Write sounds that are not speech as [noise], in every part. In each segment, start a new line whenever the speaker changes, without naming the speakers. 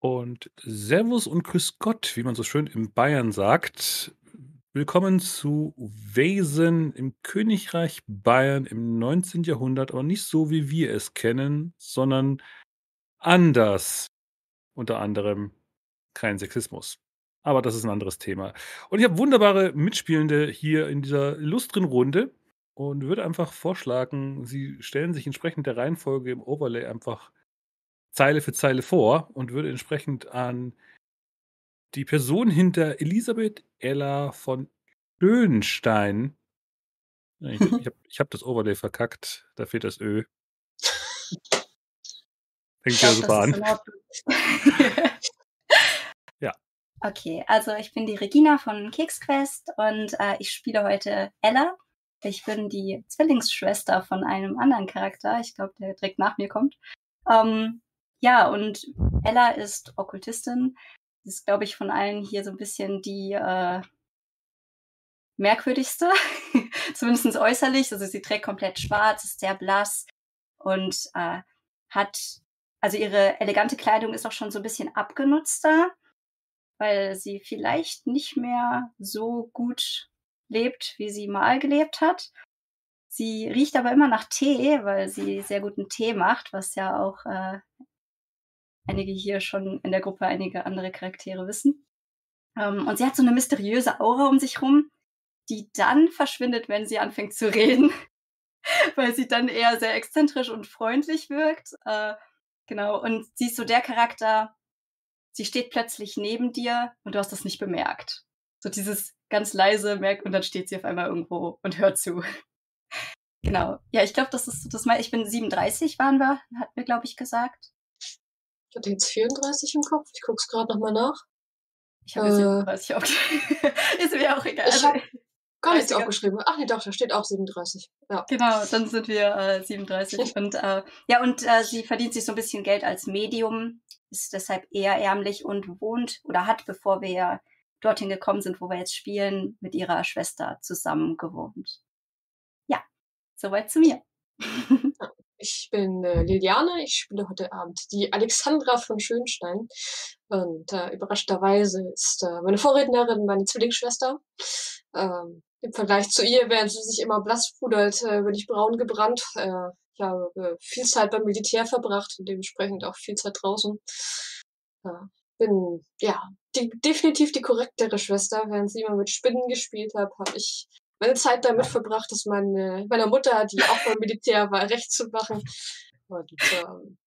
Und Servus und Grüß Gott, wie man so schön in Bayern sagt. Willkommen zu Wesen im Königreich Bayern im 19. Jahrhundert, aber nicht so, wie wir es kennen, sondern anders. Unter anderem kein Sexismus. Aber das ist ein anderes Thema. Und ich habe wunderbare Mitspielende hier in dieser illustren Runde und würde einfach vorschlagen, sie stellen sich entsprechend der Reihenfolge im Overlay einfach Zeile für Zeile vor und würde entsprechend an die Person hinter Elisabeth Ella von Schönstein. Ich, ich habe hab das Overlay verkackt, da fehlt das Ö. [laughs] Fängt ja super an. [laughs] ja.
Okay, also ich bin die Regina von Keksquest und äh, ich spiele heute Ella. Ich bin die Zwillingsschwester von einem anderen Charakter, ich glaube, der direkt nach mir kommt. Ähm, ja, und Ella ist Okkultistin. Sie ist, glaube ich, von allen hier so ein bisschen die äh, merkwürdigste, [laughs] zumindest äußerlich. Also sie trägt komplett schwarz, ist sehr blass und äh, hat, also ihre elegante Kleidung ist auch schon so ein bisschen abgenutzter, weil sie vielleicht nicht mehr so gut lebt, wie sie mal gelebt hat. Sie riecht aber immer nach Tee, weil sie sehr guten Tee macht, was ja auch äh, einige hier schon in der Gruppe einige andere Charaktere wissen. Ähm, und sie hat so eine mysteriöse Aura um sich rum, die dann verschwindet, wenn sie anfängt zu reden, [laughs] weil sie dann eher sehr exzentrisch und freundlich wirkt. Äh, genau, und sie ist so der Charakter, sie steht plötzlich neben dir und du hast das nicht bemerkt. So dieses ganz leise merkt und dann steht sie auf einmal irgendwo und hört zu. [laughs] genau. Ja, ich glaube, das ist das mal. Ich bin 37, waren wir, hat mir, glaube ich, gesagt.
Ich hatte jetzt 34 im Kopf. Ich gucke es gerade nochmal nach.
Ich habe äh, 37 aufgeschrieben. [laughs] ist mir auch egal.
Ich habe gar nichts aufgeschrieben. Ach nee, doch, da steht auch 37. Ja.
Genau, dann sind wir äh, 37. [laughs] und äh, ja, und äh, sie verdient sich so ein bisschen Geld als Medium, ist deshalb eher ärmlich und wohnt oder hat, bevor wir dorthin gekommen sind, wo wir jetzt spielen, mit ihrer Schwester zusammen gewohnt. Ja, soweit zu mir. [laughs]
Ich bin äh, Liliane, ich spiele heute Abend die Alexandra von Schönstein. Und äh, überraschenderweise ist äh, meine Vorrednerin meine Zwillingsschwester. Ähm, Im Vergleich zu ihr, während sie sich immer blass pudert, äh, bin ich braun gebrannt. Äh, ich habe äh, viel Zeit beim Militär verbracht und dementsprechend auch viel Zeit draußen. Äh, bin ja die, definitiv die korrektere Schwester. Während sie immer mit Spinnen gespielt hat, habe ich meine Zeit damit verbracht, dass meine, meiner Mutter, die auch beim Militär war, recht zu machen. Und ähm,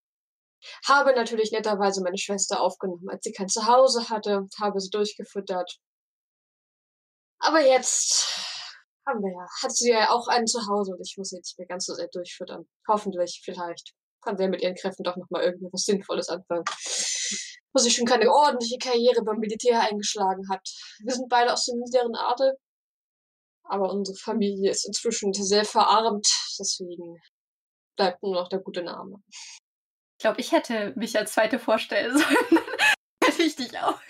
habe natürlich netterweise meine Schwester aufgenommen, als sie kein Zuhause hatte, habe sie durchgefüttert. Aber jetzt haben wir ja, hat sie ja auch ein Zuhause und ich muss sie jetzt nicht mehr ganz so sehr durchfüttern. Hoffentlich, vielleicht kann sie mit ihren Kräften doch nochmal irgendwie was Sinnvolles anfangen. Wo sie schon keine ordentliche Karriere beim Militär eingeschlagen hat. Wir sind beide aus dem niederen Adel aber unsere Familie ist inzwischen sehr verarmt, deswegen bleibt nur noch der gute Name.
Ich glaube, ich hätte mich als zweite vorstellen [laughs] sollen. hätte ich dich auch.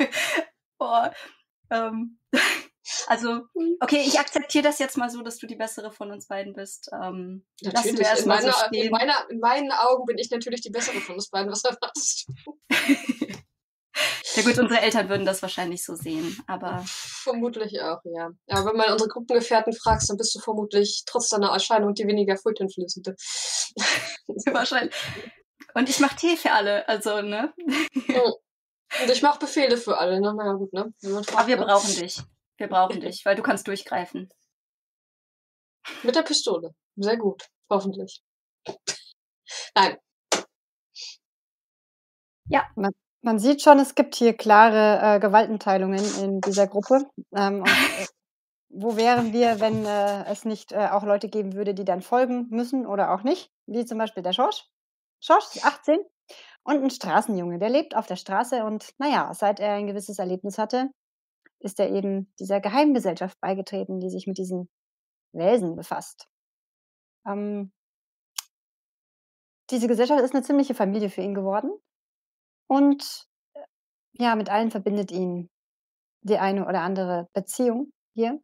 Boah. Ähm, [laughs] also, okay, ich akzeptiere das jetzt mal so, dass du die bessere von uns beiden bist. Ähm,
natürlich, in, meiner, so in, meiner, in meinen Augen bin ich natürlich die bessere von uns beiden, was erwartest du? [laughs]
Ja gut, unsere Eltern würden das wahrscheinlich so sehen, aber.
Vermutlich auch, ja. Ja, wenn man unsere Gruppengefährten fragst, dann bist du vermutlich trotz deiner Erscheinung die weniger furchteinflößende. [laughs]
wahrscheinlich. Und ich mache Tee für alle, also, ne?
Und ich mache Befehle für alle, ne? Naja, gut, ne?
Fragt, aber wir ne? brauchen dich. Wir brauchen dich, weil du kannst durchgreifen.
Mit der Pistole. Sehr gut. Hoffentlich. Nein.
Ja. Man, sieht schon, es gibt hier klare äh, Gewaltenteilungen in dieser Gruppe. Ähm, und, äh, wo wären wir, wenn äh, es nicht äh, auch Leute geben würde, die dann folgen müssen oder auch nicht? Wie zum Beispiel der Schorsch. Schorsch ist 18 und ein Straßenjunge. Der lebt auf der Straße und naja, seit er ein gewisses Erlebnis hatte, ist er eben dieser Geheimgesellschaft beigetreten, die sich mit diesen Wesen befasst. Ähm, diese Gesellschaft ist eine ziemliche Familie für ihn geworden. Und äh, ja, mit allen verbindet ihn die eine oder andere Beziehung hier.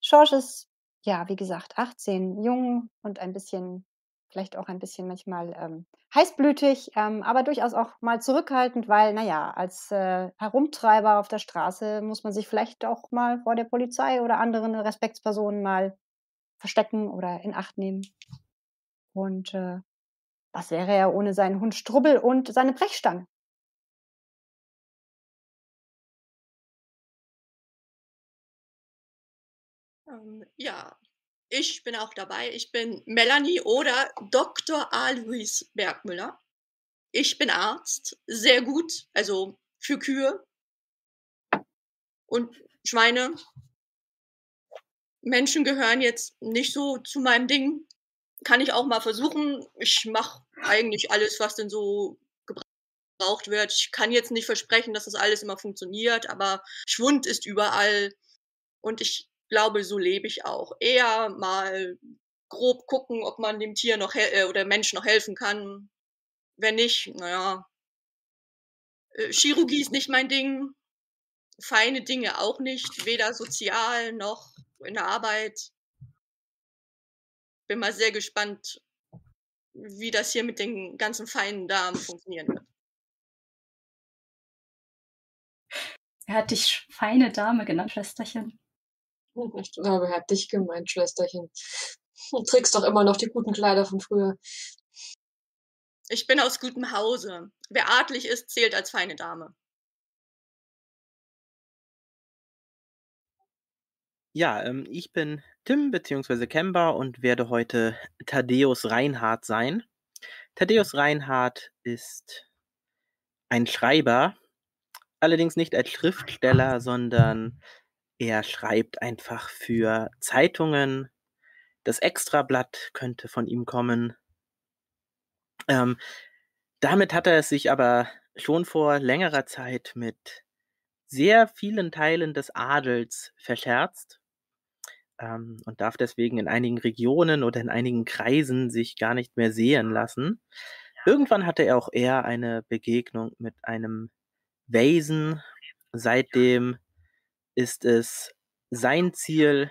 Schorsch ist, ja, wie gesagt, 18, jung und ein bisschen vielleicht auch ein bisschen manchmal ähm, heißblütig, ähm, aber durchaus auch mal zurückhaltend, weil, naja, als äh, Herumtreiber auf der Straße muss man sich vielleicht auch mal vor der Polizei oder anderen Respektspersonen mal verstecken oder in Acht nehmen. Und äh, was wäre er ohne seinen Hund Strubbel und seine Brechstange?
Ähm, ja, ich bin auch dabei. Ich bin Melanie oder Dr. Alois Bergmüller. Ich bin Arzt, sehr gut, also für Kühe und Schweine. Menschen gehören jetzt nicht so zu meinem Ding. Kann ich auch mal versuchen. Ich mache eigentlich alles, was denn so gebraucht wird. Ich kann jetzt nicht versprechen, dass das alles immer funktioniert, aber Schwund ist überall. Und ich glaube, so lebe ich auch. Eher mal grob gucken, ob man dem Tier noch äh, oder Mensch noch helfen kann. Wenn nicht, naja. Äh, Chirurgie ist nicht mein Ding. Feine Dinge auch nicht. Weder sozial noch in der Arbeit. Bin mal sehr gespannt, wie das hier mit den ganzen feinen Damen funktionieren wird.
Er hat dich feine Dame genannt, Schwesterchen.
Ich glaube, er hat dich gemeint, Schwesterchen. Du trägst doch immer noch die guten Kleider von früher.
Ich bin aus gutem Hause. Wer adlig ist, zählt als feine Dame.
Ja, ähm, ich bin Tim bzw. Kemba und werde heute Thaddeus Reinhardt sein. Thaddeus Reinhardt ist ein Schreiber, allerdings nicht als Schriftsteller, sondern er schreibt einfach für Zeitungen. Das Extrablatt könnte von ihm kommen. Ähm, damit hat er es sich aber schon vor längerer Zeit mit sehr vielen Teilen des Adels verscherzt ähm, und darf deswegen in einigen Regionen oder in einigen Kreisen sich gar nicht mehr sehen lassen. Irgendwann hatte er auch eher eine Begegnung mit einem Wesen. Seitdem ist es sein Ziel,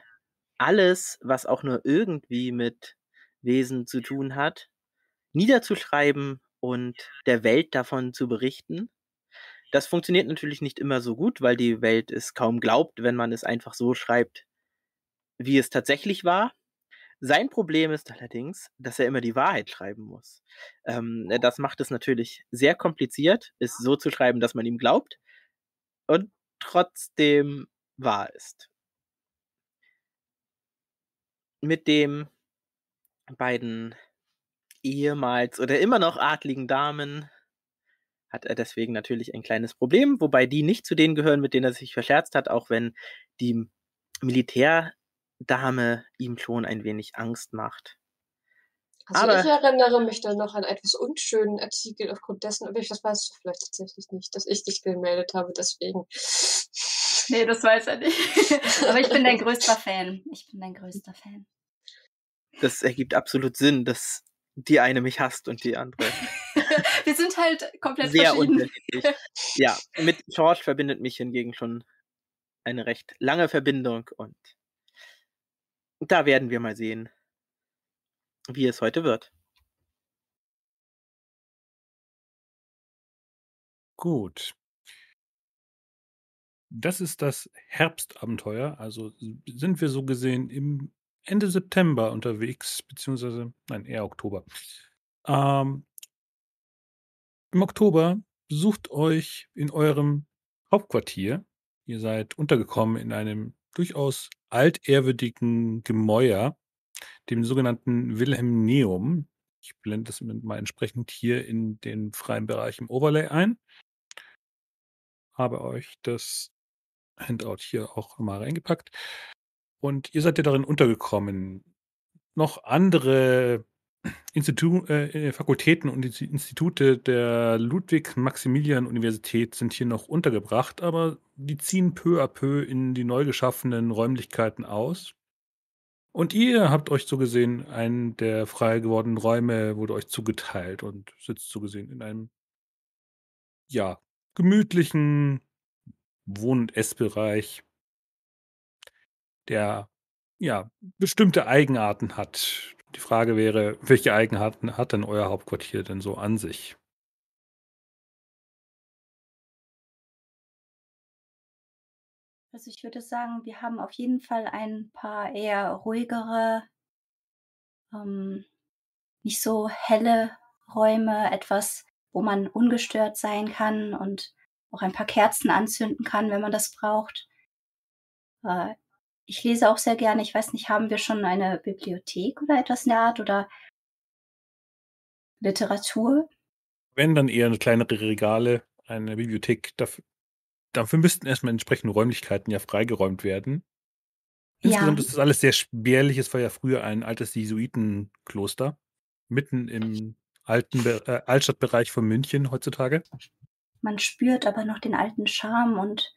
alles, was auch nur irgendwie mit Wesen zu tun hat, niederzuschreiben und der Welt davon zu berichten. Das funktioniert natürlich nicht immer so gut, weil die Welt es kaum glaubt, wenn man es einfach so schreibt, wie es tatsächlich war. Sein Problem ist allerdings, dass er immer die Wahrheit schreiben muss. Ähm, das macht es natürlich sehr kompliziert, es so zu schreiben, dass man ihm glaubt. Und trotzdem wahr ist. Mit dem beiden ehemals oder immer noch adligen Damen hat er deswegen natürlich ein kleines Problem, wobei die nicht zu denen gehören, mit denen er sich verscherzt hat, auch wenn die Militärdame ihm schon ein wenig Angst macht.
Also aber ich erinnere mich dann noch an etwas unschönen Artikel aufgrund dessen, aber ich das weißt du vielleicht tatsächlich nicht, dass ich dich gemeldet habe, deswegen.
Nee, das weiß er nicht. [laughs] aber ich bin dein größter Fan. Ich bin dein größter Fan.
Das ergibt absolut Sinn, dass die eine mich hasst und die andere. [laughs]
Wir sind halt komplett
sehr unterschiedlich. Ja, mit George verbindet mich hingegen schon eine recht lange Verbindung und da werden wir mal sehen, wie es heute wird.
Gut. Das ist das Herbstabenteuer. Also sind wir so gesehen im Ende September unterwegs, beziehungsweise, nein, eher Oktober. Ähm, Im Oktober besucht euch in eurem Hauptquartier. Ihr seid untergekommen in einem durchaus altehrwürdigen Gemäuer dem sogenannten Wilhelmneum. Ich blende das mal entsprechend hier in den freien Bereich im Overlay ein. Habe euch das Handout hier auch mal reingepackt. Und ihr seid ja darin untergekommen. Noch andere Institu äh, Fakultäten und Institute der Ludwig-Maximilian-Universität sind hier noch untergebracht, aber die ziehen peu à peu in die neu geschaffenen Räumlichkeiten aus. Und ihr habt euch so gesehen, einen der frei gewordenen Räume wurde euch zugeteilt und sitzt so gesehen in einem, ja, gemütlichen Wohn- und Essbereich, der, ja, bestimmte Eigenarten hat. Die Frage wäre, welche Eigenarten hat denn euer Hauptquartier denn so an sich?
Also ich würde sagen, wir haben auf jeden Fall ein paar eher ruhigere, ähm, nicht so helle Räume, etwas, wo man ungestört sein kann und auch ein paar Kerzen anzünden kann, wenn man das braucht. Äh, ich lese auch sehr gerne. Ich weiß nicht, haben wir schon eine Bibliothek oder etwas in der Art oder Literatur?
Wenn dann eher eine kleinere Regale, eine Bibliothek. Dafür, dafür müssten erstmal entsprechende Räumlichkeiten ja freigeräumt werden. Insgesamt
Ja.
ist das alles sehr spärlich. Es war ja früher ein altes Jesuitenkloster. Mitten im alten Be äh, Altstadtbereich von München heutzutage.
Man spürt aber noch den alten Charme und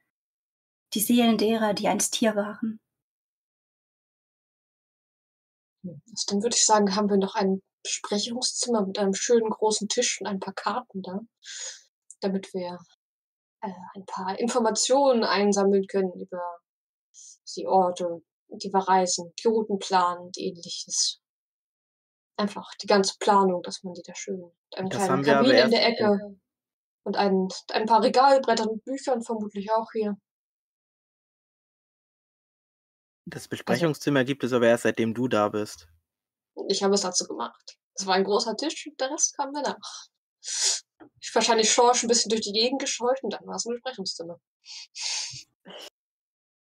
die Seelen derer, die einst hier waren.
Also dann würde ich sagen, haben wir noch ein Besprechungszimmer mit einem schönen großen Tisch und ein paar Karten da, damit wir äh, ein paar Informationen einsammeln können über die Orte, die wir reisen, die Routenplan und ähnliches. Einfach die ganze Planung, dass man die da schön mit einem
Das
kleinen
haben wir aber
Kamin in
erst
der Ecke und ein, ein paar Regalbrettern und Büchern vermutlich auch hier.
Das Besprechungszimmer gibt es aber erst seitdem du da bist.
Ich habe es dazu gemacht. Es war ein großer Tisch und der Rest kam danach. Ich wahrscheinlich Schorsch ein bisschen durch die Gegend gescheucht und dann war es ein Besprechungszimmer.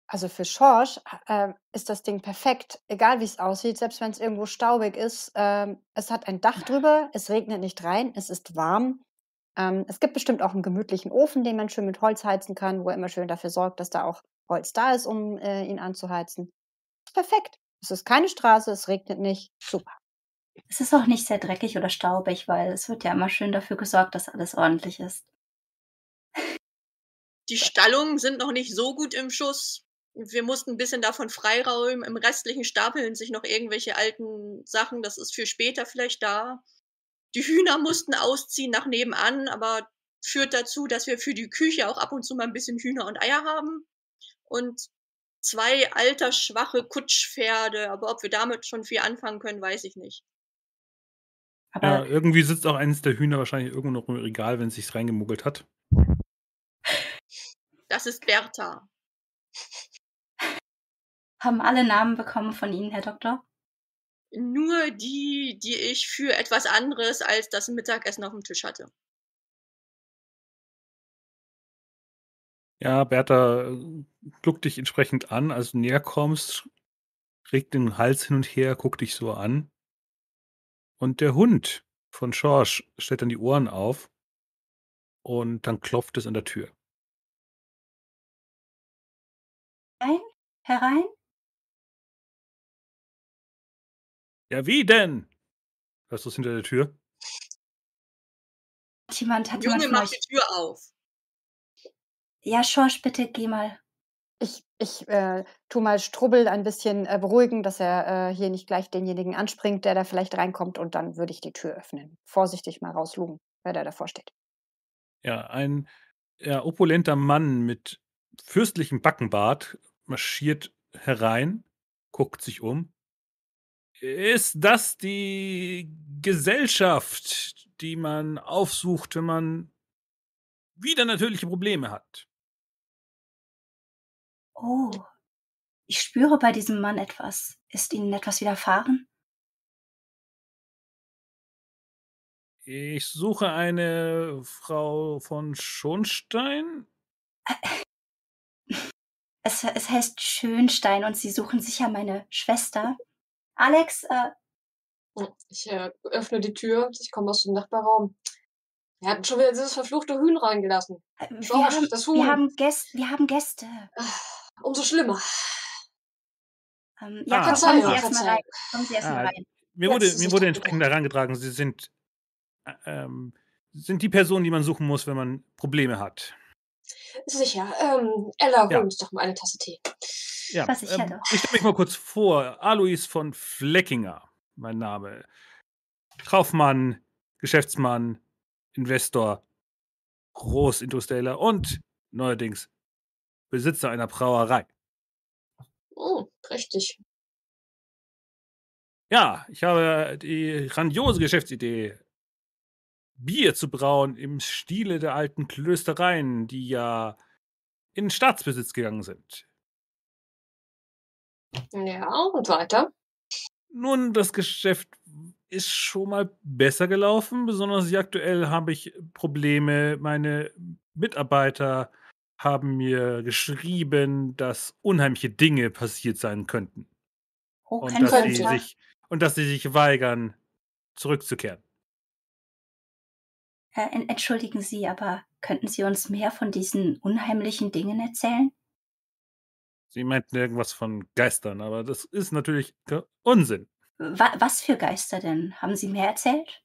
Also für Schorsch äh, ist das Ding perfekt, egal wie es aussieht, selbst wenn es irgendwo staubig ist. Ähm, es hat ein Dach drüber, es regnet nicht rein, es ist warm. Ähm, es gibt bestimmt auch einen gemütlichen Ofen, den man schön mit Holz heizen kann, wo er immer schön dafür sorgt, dass da auch Holz da ist, um äh, ihn anzuheizen. Perfekt. Es ist keine Straße, es regnet nicht. Super.
Es ist auch nicht sehr dreckig oder staubig, weil es wird ja immer schön dafür gesorgt, dass alles ordentlich ist.
Die Stallungen sind noch nicht so gut im Schuss. Wir mussten ein bisschen davon freiräumen. Im restlichen stapeln sich noch irgendwelche alten Sachen. Das ist für später vielleicht da. Die Hühner mussten ausziehen nach nebenan, aber führt dazu, dass wir für die Küche auch ab und zu mal ein bisschen Hühner und Eier haben. Und zwei altersschwache Kutschpferde. Aber ob wir damit schon viel anfangen können, weiß ich nicht.
Aber
Ja, irgendwie sitzt auch eines der Hühner wahrscheinlich irgendwo noch im Regal, wenn es sich reingemuggelt hat.
Das ist Bertha.
haben alle Namen bekommen von Ihnen, Herr Doktor?
Nur die, die ich für etwas anderes als das Mittagessen auf dem Tisch hatte.
Ja, Bertha guckt dich entsprechend an, als du näher kommst, regt den Hals hin und her, guckt dich so an. Und der Hund von Schorsch stellt dann die Ohren auf und dann klopft es an der Tür.
Rein? Herein?
Ja, wie denn? Hörst du es hinter der Tür?
Hat jemand, hat
Junge, mach die. Tür auf.
Ja, Schorsch, bitte geh mal.
Ich, ich äh, tu mal Strubbel ein bisschen äh, beruhigen, dass er äh, hier nicht gleich denjenigen anspringt, der da vielleicht reinkommt und dann würde ich die Tür öffnen. Vorsichtig mal rauslugen, wer da davor steht.
Ja, ein ja, opulenter Mann mit fürstlichem Backenbart marschiert herein, guckt sich um. Ist das die Gesellschaft, die man aufsucht, wenn man wieder natürliche Probleme hat?
Oh, ich spüre bei diesem Mann etwas. Ist Ihnen etwas widerfahren?
Ich suche eine Frau von Schonstein.
Es, es heißt Schönstein und Sie suchen sicher meine Schwester. Alex, äh,
Ich äh, öffne die Tür, ich komme aus dem Nachbarraum. Wir hatten schon wieder dieses verfluchte Huhn reingelassen.
wir,
Schorsch,
haben,
das
wir,
Huhn.
haben Gäste, wir haben Gäste.
Umso schlimmer.
Ähm, ja,
Ah.
komm, kommen Sie erstmal rein. Kommen Sie erstmal
Ah,
rein.
Mir wurde, mir wurde entsprechend herangetragen, Sie sind, äh, ähm, sind die Person, die man suchen muss, wenn man Probleme hat.
Sicher. Ähm, Ella, hol
Ja.
uns doch mal eine Tasse Tee.
Ja,
Was ich
ähm,
hätte.
ich stelle mich mal kurz vor. Alois von Fleckinger, mein Name. Kaufmann, Geschäftsmann, Investor, Großindustrieller und neuerdings Besitzer einer Brauerei.
Oh, prächtig.
Ja, ich habe die grandiose Geschäftsidee, Bier zu brauen im Stile der alten Klöstereien, die ja in Staatsbesitz gegangen sind.
Ja, und weiter?
Nun, das Geschäft ist schon mal besser gelaufen. Besonders aktuell habe ich Probleme. Meine Mitarbeiter haben mir geschrieben, dass unheimliche Dinge passiert sein könnten.
Oh,
Und dass, sie
könnte.
sich, und dass sie sich weigern, zurückzukehren.
Äh, en- entschuldigen Sie, aber könnten Sie uns mehr von diesen unheimlichen Dingen erzählen?
Sie meinten irgendwas von Geistern, aber das ist natürlich Unsinn.
Wa was für Geister denn? Haben Sie mehr erzählt?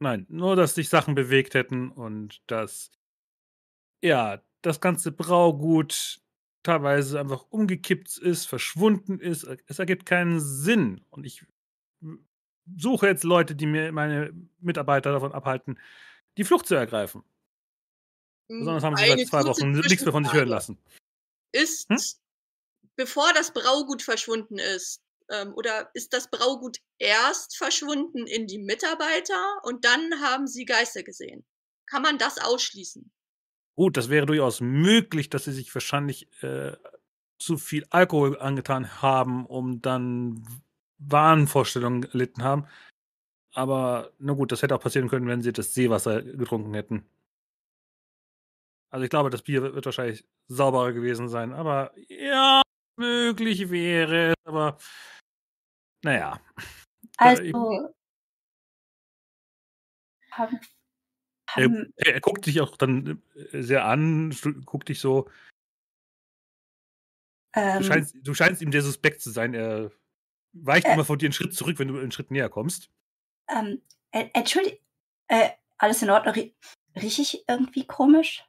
Nein, nur, dass sich Sachen bewegt hätten und dass, ja, das ganze Braugut teilweise einfach umgekippt ist, verschwunden ist. Es ergibt keinen Sinn. Und ich suche jetzt Leute, die mir meine Mitarbeiter davon abhalten, die Flucht zu ergreifen. Besonders haben sie seit zwei Wochen nichts mehr von sich hören lassen.
Ist,
Hm?
bevor das Braugut verschwunden ist, ähm, oder ist das Braugut erst verschwunden in die Mitarbeiter und dann haben sie Geister gesehen? Kann man das ausschließen?
Gut, das wäre durchaus möglich, dass sie sich wahrscheinlich äh, zu viel Alkohol angetan haben, um dann Wahnvorstellungen erlitten haben. Aber na gut, das hätte auch passieren können, wenn sie das Seewasser getrunken hätten. Also ich glaube, das Bier wird wahrscheinlich sauberer gewesen sein. Aber ja, möglich wäre es. Aber naja.
Also, haben,
Er,
haben,
er, er guckt dich auch dann äh, sehr an, guckt dich so. Du
ähm,
scheinst, du scheinst ihm sehr suspekt zu sein. Er weicht
Äh.
immer von dir einen Schritt zurück, wenn du einen Schritt näher kommst.
Ähm, äh, entschuldigung, äh, alles in Ordnung? Rie riech ich irgendwie komisch?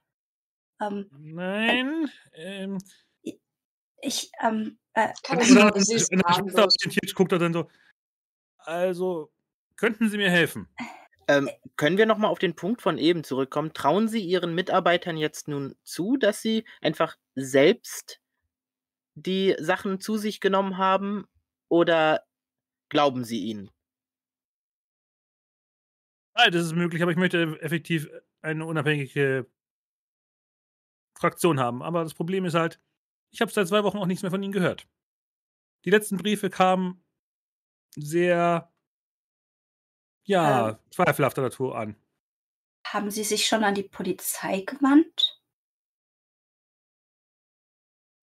Ähm,
Nein. Ähm,
ich, ähm, äh,
Kann
und
ich sagen, sie
wenn der Schwester guckt er dann so. Also, könnten Sie mir helfen?
Ähm, können wir nochmal auf den Punkt von eben zurückkommen? Trauen Sie Ihren Mitarbeitern jetzt nun zu, dass sie einfach selbst die Sachen zu sich genommen haben oder glauben Sie ihnen?
Nein, das ist möglich, aber ich möchte effektiv eine unabhängige Fraktion haben. Aber das Problem ist halt, ich habe seit zwei Wochen auch nichts mehr von Ihnen gehört. Die letzten Briefe kamen sehr, ja,
Ähm.
zweifelhafter Natur an.
haben Sie sich schon an die Polizei gewandt?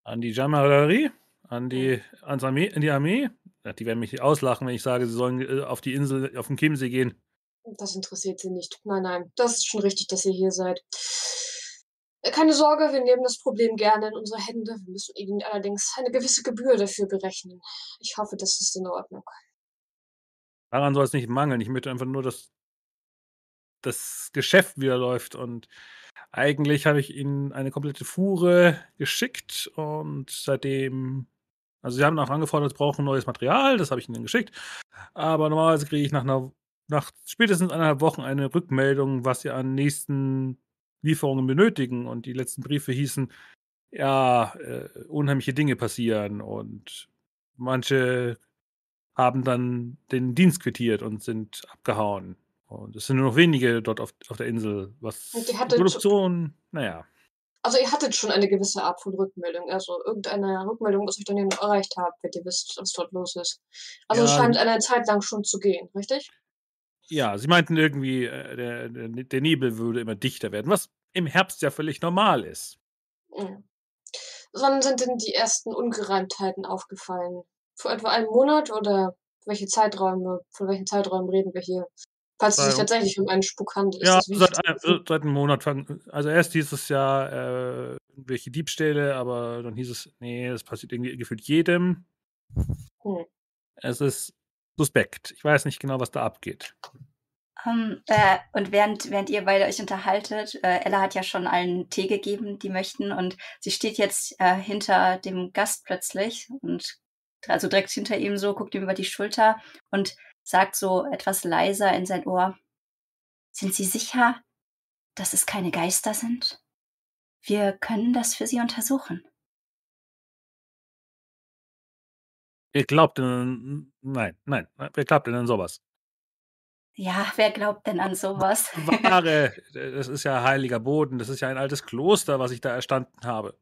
An die Gendarmerie, an die, ans Armee, an die Armee. Ja, die werden mich auslachen, wenn ich sage, sie sollen äh, auf die Insel, auf den Chiemsee gehen.
Das interessiert sie nicht. Nein, nein, das ist schon richtig, dass ihr hier seid. Äh, Keine Sorge, wir nehmen das Problem gerne in unsere Hände. Wir müssen Ihnen allerdings eine gewisse Gebühr dafür berechnen. Ich hoffe, das ist in Ordnung.
Daran soll es nicht mangeln. Ich möchte einfach nur, dass das Geschäft wieder läuft. Und eigentlich habe ich ihnen eine komplette Fuhre geschickt und seitdem, also sie haben auch angefordert, sie brauchen neues Material, das habe ich ihnen geschickt. Aber normalerweise kriege ich nach einer, nach spätestens eineinhalb Wochen eine Rückmeldung, was sie an nächsten Lieferungen benötigen. Und die letzten Briefe hießen, ja, äh, unheimliche Dinge passieren und manche haben dann den Dienst quittiert und sind abgehauen. Und es sind nur noch wenige dort auf, auf der Insel, was
Und
die Produktion, naja.
Also ihr hattet schon eine gewisse Art von Rückmeldung. Also irgendeine Rückmeldung, dass euch dann jemand erreicht habt, wenn ihr wisst, was dort los ist. Also es
Ja.
scheint eine Zeit lang schon zu gehen, richtig?
Ja, sie meinten irgendwie, äh, der, der, Nebel würde immer dichter werden, was im Herbst ja völlig normal ist.
Mhm. Wann sind denn die ersten Ungereimtheiten aufgefallen? Vor etwa einem Monat oder welche Zeiträume, von welchen Zeiträumen reden wir hier? Falls es sich tatsächlich um einen Spuk handelt,
Ja, seit, ein, seit einem Monat fangen. Also erst hieß es ja äh, irgendwelche Diebstähle, aber dann hieß es, nee, das passiert irgendwie gefühlt jedem.
Hm.
Es ist suspekt. Ich weiß nicht genau, was da abgeht.
Ähm, äh, und während, während ihr beide euch unterhaltet, äh, Ella hat ja schon allen Tee gegeben, die möchten, und sie steht jetzt äh, hinter dem Gast plötzlich und also direkt hinter ihm so, guckt ihm über die Schulter und sagt so etwas leiser in sein Ohr. Sind Sie sicher, dass es keine Geister sind? Wir können das für Sie untersuchen.
Wer glaubt denn an nein, nein, wer glaubt denn an sowas?
Ja, wer glaubt denn an sowas?
Wahre, [laughs] das ist ja heiliger Boden, das ist ja ein altes Kloster, was ich da erstanden habe.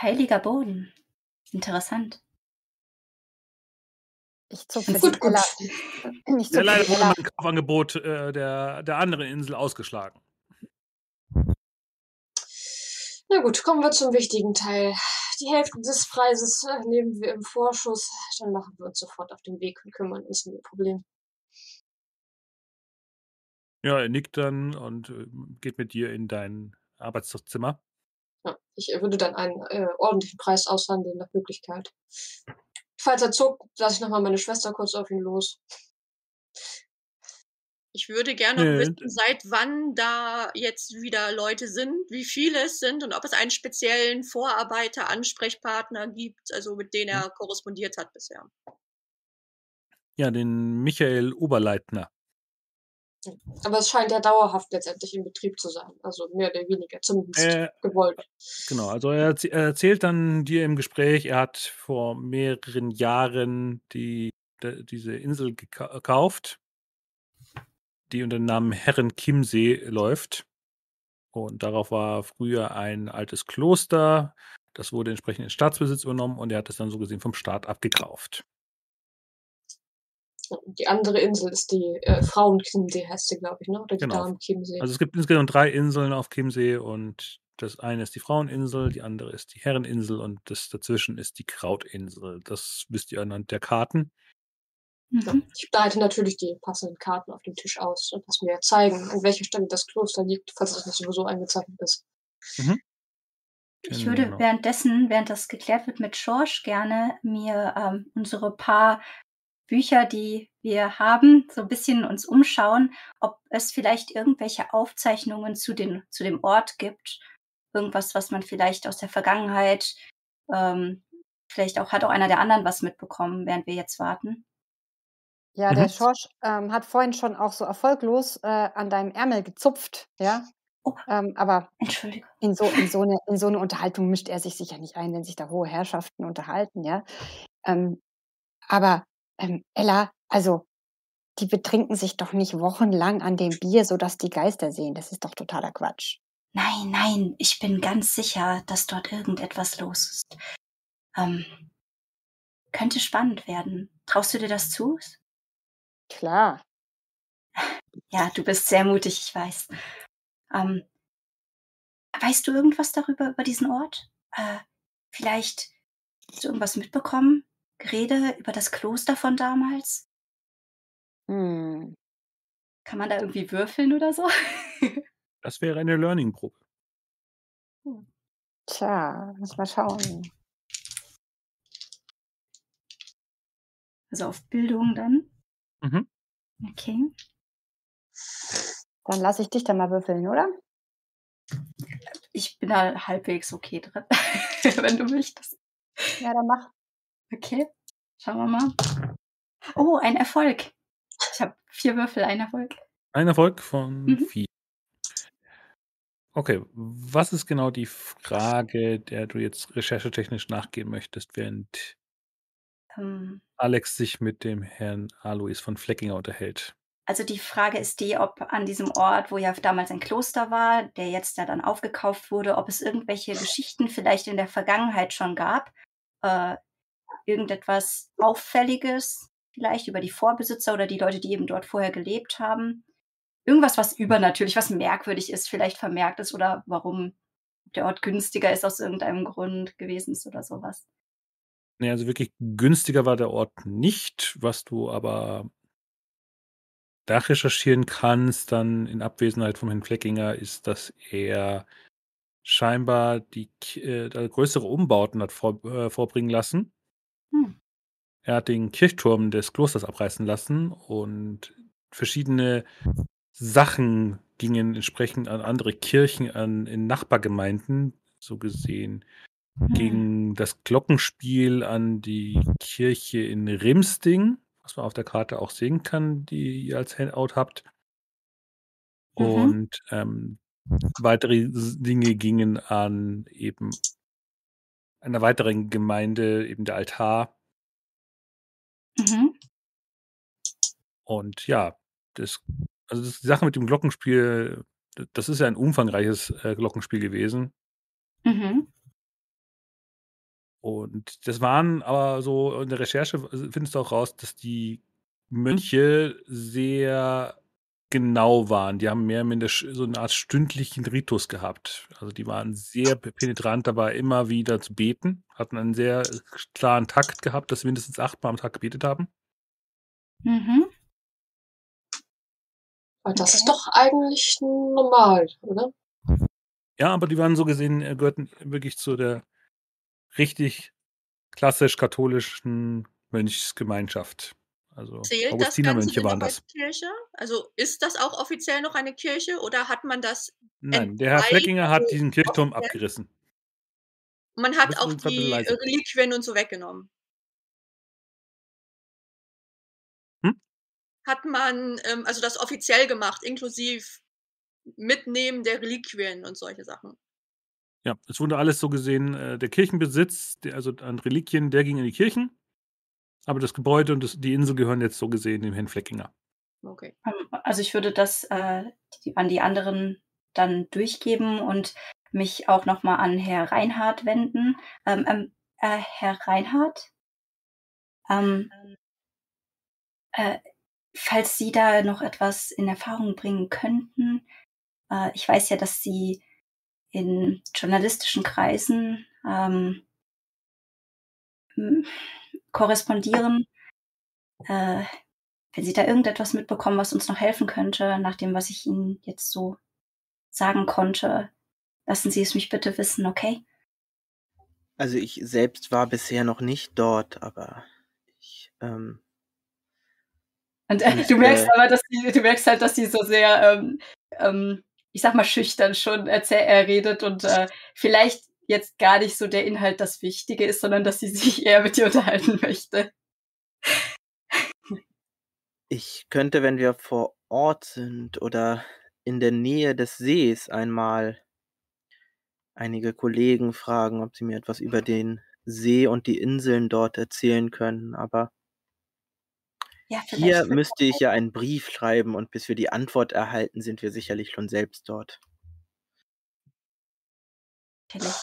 Heiliger Boden. Interessant.
Ich zupfe
Gut,
die
gut.
Ella. [clears throat] Ich
Ja,
zupfe
leider wurde mein Kaufangebot äh, der, der anderen Insel ausgeschlagen.
Na gut, kommen wir zum wichtigen Teil. Die Hälfte des Preises äh, nehmen wir im Vorschuss. Dann machen wir uns sofort auf den Weg und kümmern uns um Ihr Problem.
Ja, er nickt dann und äh, geht mit dir in dein Arbeitszimmer.
Ja, ich äh, würde dann einen äh, ordentlichen Preis aushandeln nach Möglichkeit. Falls er zuckt, lasse ich nochmal meine Schwester kurz auf ihn los.
Ich würde gerne noch
Äh,
wissen, seit wann da jetzt wieder Leute sind, wie viele es sind und ob es einen speziellen Vorarbeiter, Ansprechpartner gibt, also mit denen er korrespondiert hat bisher.
Ja, den Michael Oberleitner.
Aber es scheint ja dauerhaft letztendlich in Betrieb zu sein. Also mehr oder weniger, zumindest
Äh,
gewollt.
Genau, also er, er erzählt dann dir im Gespräch, er hat vor mehreren Jahren die, de, diese Insel geka- gekauft, die unter dem Namen Herren Chiemsee läuft. Und darauf war früher ein altes Kloster. Das wurde entsprechend in Staatsbesitz übernommen und er hat es dann so gesehen vom Staat abgekauft.
Die andere Insel ist die äh, Frauenchiemsee, heißt sie, glaube ich, ne? Oder die
Genau.
Damenchiemsee.
Also es gibt insgesamt drei Inseln auf Chiemsee und das eine ist die Fraueninsel, die andere ist die Herreninsel und das dazwischen ist die Krautinsel. Das wisst ihr anhand der Karten.
Ja,
Mhm.
ich breite natürlich die passenden Karten auf dem Tisch aus und lass mir zeigen, an welcher Stelle das Kloster liegt, falls es nicht sowieso eingezeichnet ist.
Ich würde
Genau.
währenddessen, während das geklärt wird mit George, gerne mir ähm, unsere paar Bücher, die wir haben, so ein bisschen uns umschauen, ob es vielleicht irgendwelche Aufzeichnungen zu, den, zu dem Ort gibt. Irgendwas, was man vielleicht aus der Vergangenheit, ähm, vielleicht auch hat auch einer der anderen was mitbekommen, während wir jetzt warten.
Ja, der
Mhm.
Schorsch ähm, hat vorhin schon auch so erfolglos äh, an deinem Ärmel gezupft, ja.
Oh.
Ähm, aber in so, in, so eine, in so eine Unterhaltung mischt er sich sicher nicht ein, wenn sich da hohe Herrschaften unterhalten, ja. Ähm, aber ähm, Ella, also die betrinken sich doch nicht wochenlang an dem Bier, sodass die Geister sehen. Das ist doch totaler Quatsch.
Nein, nein, ich bin ganz sicher, dass dort irgendetwas los ist. Ähm, könnte spannend werden. Traust du dir das zu?
Klar.
Ja, du bist sehr mutig, ich weiß. Ähm, weißt du irgendwas darüber, über diesen Ort? Äh, vielleicht hast du irgendwas mitbekommen? Gerede über das Kloster von damals?
Hm.
Kann man da irgendwie würfeln oder so?
Das wäre eine Learning-Probe. [laughs]
Tja, muss mal schauen.
also auf Bildung dann?
Mhm.
Okay.
Dann lasse ich dich da mal würfeln, oder?
Ich bin da halbwegs okay drin, [laughs] wenn du möchtest.
Ja, dann mach.
Okay, schauen wir mal. Oh, ein Erfolg. Ich habe vier Würfel, ein Erfolg.
Ein Erfolg von
Mhm.
vier. Okay, was ist genau die Frage, der du jetzt recherchetechnisch nachgehen möchtest, während
Ähm,
Alex sich mit dem Herrn Alois von Fleckinger unterhält?
Also die Frage ist die, ob an diesem Ort, wo ja damals ein Kloster war, der jetzt ja dann aufgekauft wurde, ob es irgendwelche Geschichten vielleicht in der Vergangenheit schon gab, äh, irgendetwas Auffälliges vielleicht über die Vorbesitzer oder die Leute, die eben dort vorher gelebt haben. Irgendwas, was übernatürlich, was merkwürdig ist, vielleicht vermerkt ist oder warum der Ort günstiger ist aus irgendeinem Grund gewesen ist oder sowas.
Nee, also wirklich günstiger war der Ort nicht, was du aber nachrecherchieren kannst, dann in Abwesenheit von Herrn Fleckinger, ist, dass er scheinbar die äh, da größere Umbauten hat vor, äh, vorbringen lassen.
Hm.
Er hat den Kirchturm des Klosters abreißen lassen und verschiedene Sachen gingen entsprechend an andere Kirchen, an in Nachbargemeinden, so gesehen.
Hm.
Gegen das Glockenspiel an die Kirche in Rimsting, was man auf der Karte auch sehen kann, die ihr als Handout habt.
Mhm.
Und ähm, weitere Dinge gingen an eben einer weiteren Gemeinde, eben der Altar
Mhm.
Und ja, das, also das, die Sache mit dem Glockenspiel, das ist ja ein umfangreiches äh, Glockenspiel gewesen.
Mhm.
Und das waren aber so in der Recherche findest du auch raus, dass die Mönche sehr genau waren. Die haben mehr oder minder so eine Art stündlichen Ritus gehabt. Also die waren sehr penetrant dabei, immer wieder zu beten, hatten einen sehr klaren Takt gehabt, dass sie mindestens achtmal am Tag gebetet haben.
Mhm.
Aber das ist
Okay.
doch eigentlich normal, oder?
Ja, aber die waren so gesehen, äh, gehörten wirklich zu der richtig klassisch-katholischen Mönchsgemeinschaft. Also
Zählt
Augustinermönche waren das.
Kirche? Also ist das auch offiziell noch eine Kirche oder hat man das
Nein, der Herr Fleckinger hat diesen Kirchturm abgerissen.
Man hat auch die. Reliquien und so weggenommen.
Hm?
Hat man ähm, also das offiziell gemacht, inklusive Mitnehmen der Reliquien und solche Sachen.
Ja, es wurde alles so gesehen, äh, der Kirchenbesitz, der, also an Reliquien, der ging in die Kirchen. Aber das Gebäude und das, die Insel gehören jetzt so gesehen dem Herrn Fleckinger.
Okay.
Also ich würde das äh, die, an die anderen dann durchgeben und mich auch nochmal an Herr Reinhardt wenden. Ähm, ähm, äh, Herr Reinhardt, ähm, äh, falls Sie da noch etwas in Erfahrung bringen könnten, äh, ich weiß ja, dass Sie in journalistischen Kreisen ähm, korrespondieren. Äh, wenn Sie da irgendetwas mitbekommen, was uns noch helfen könnte, nach dem, was ich Ihnen jetzt so sagen konnte, lassen Sie es mich bitte wissen, okay?
Also ich selbst war bisher noch nicht dort, aber ich, ähm,
Und äh, du merkst
äh,
aber, dass sie, du merkst halt, dass sie so sehr, ähm, ähm, ich sag mal, schüchtern schon er redet und äh, vielleicht jetzt gar nicht so der Inhalt das Wichtige ist, sondern dass sie [laughs] sich eher mit dir unterhalten möchte.
ich könnte, wenn wir vor Ort sind oder in der Nähe des Sees einmal einige Kollegen fragen, ob sie mir etwas über den See und die Inseln dort erzählen können. Aber
Ja,
hier müsste ich ja einen Brief schreiben und bis wir die Antwort erhalten, sind wir sicherlich schon selbst dort.
Natürlich.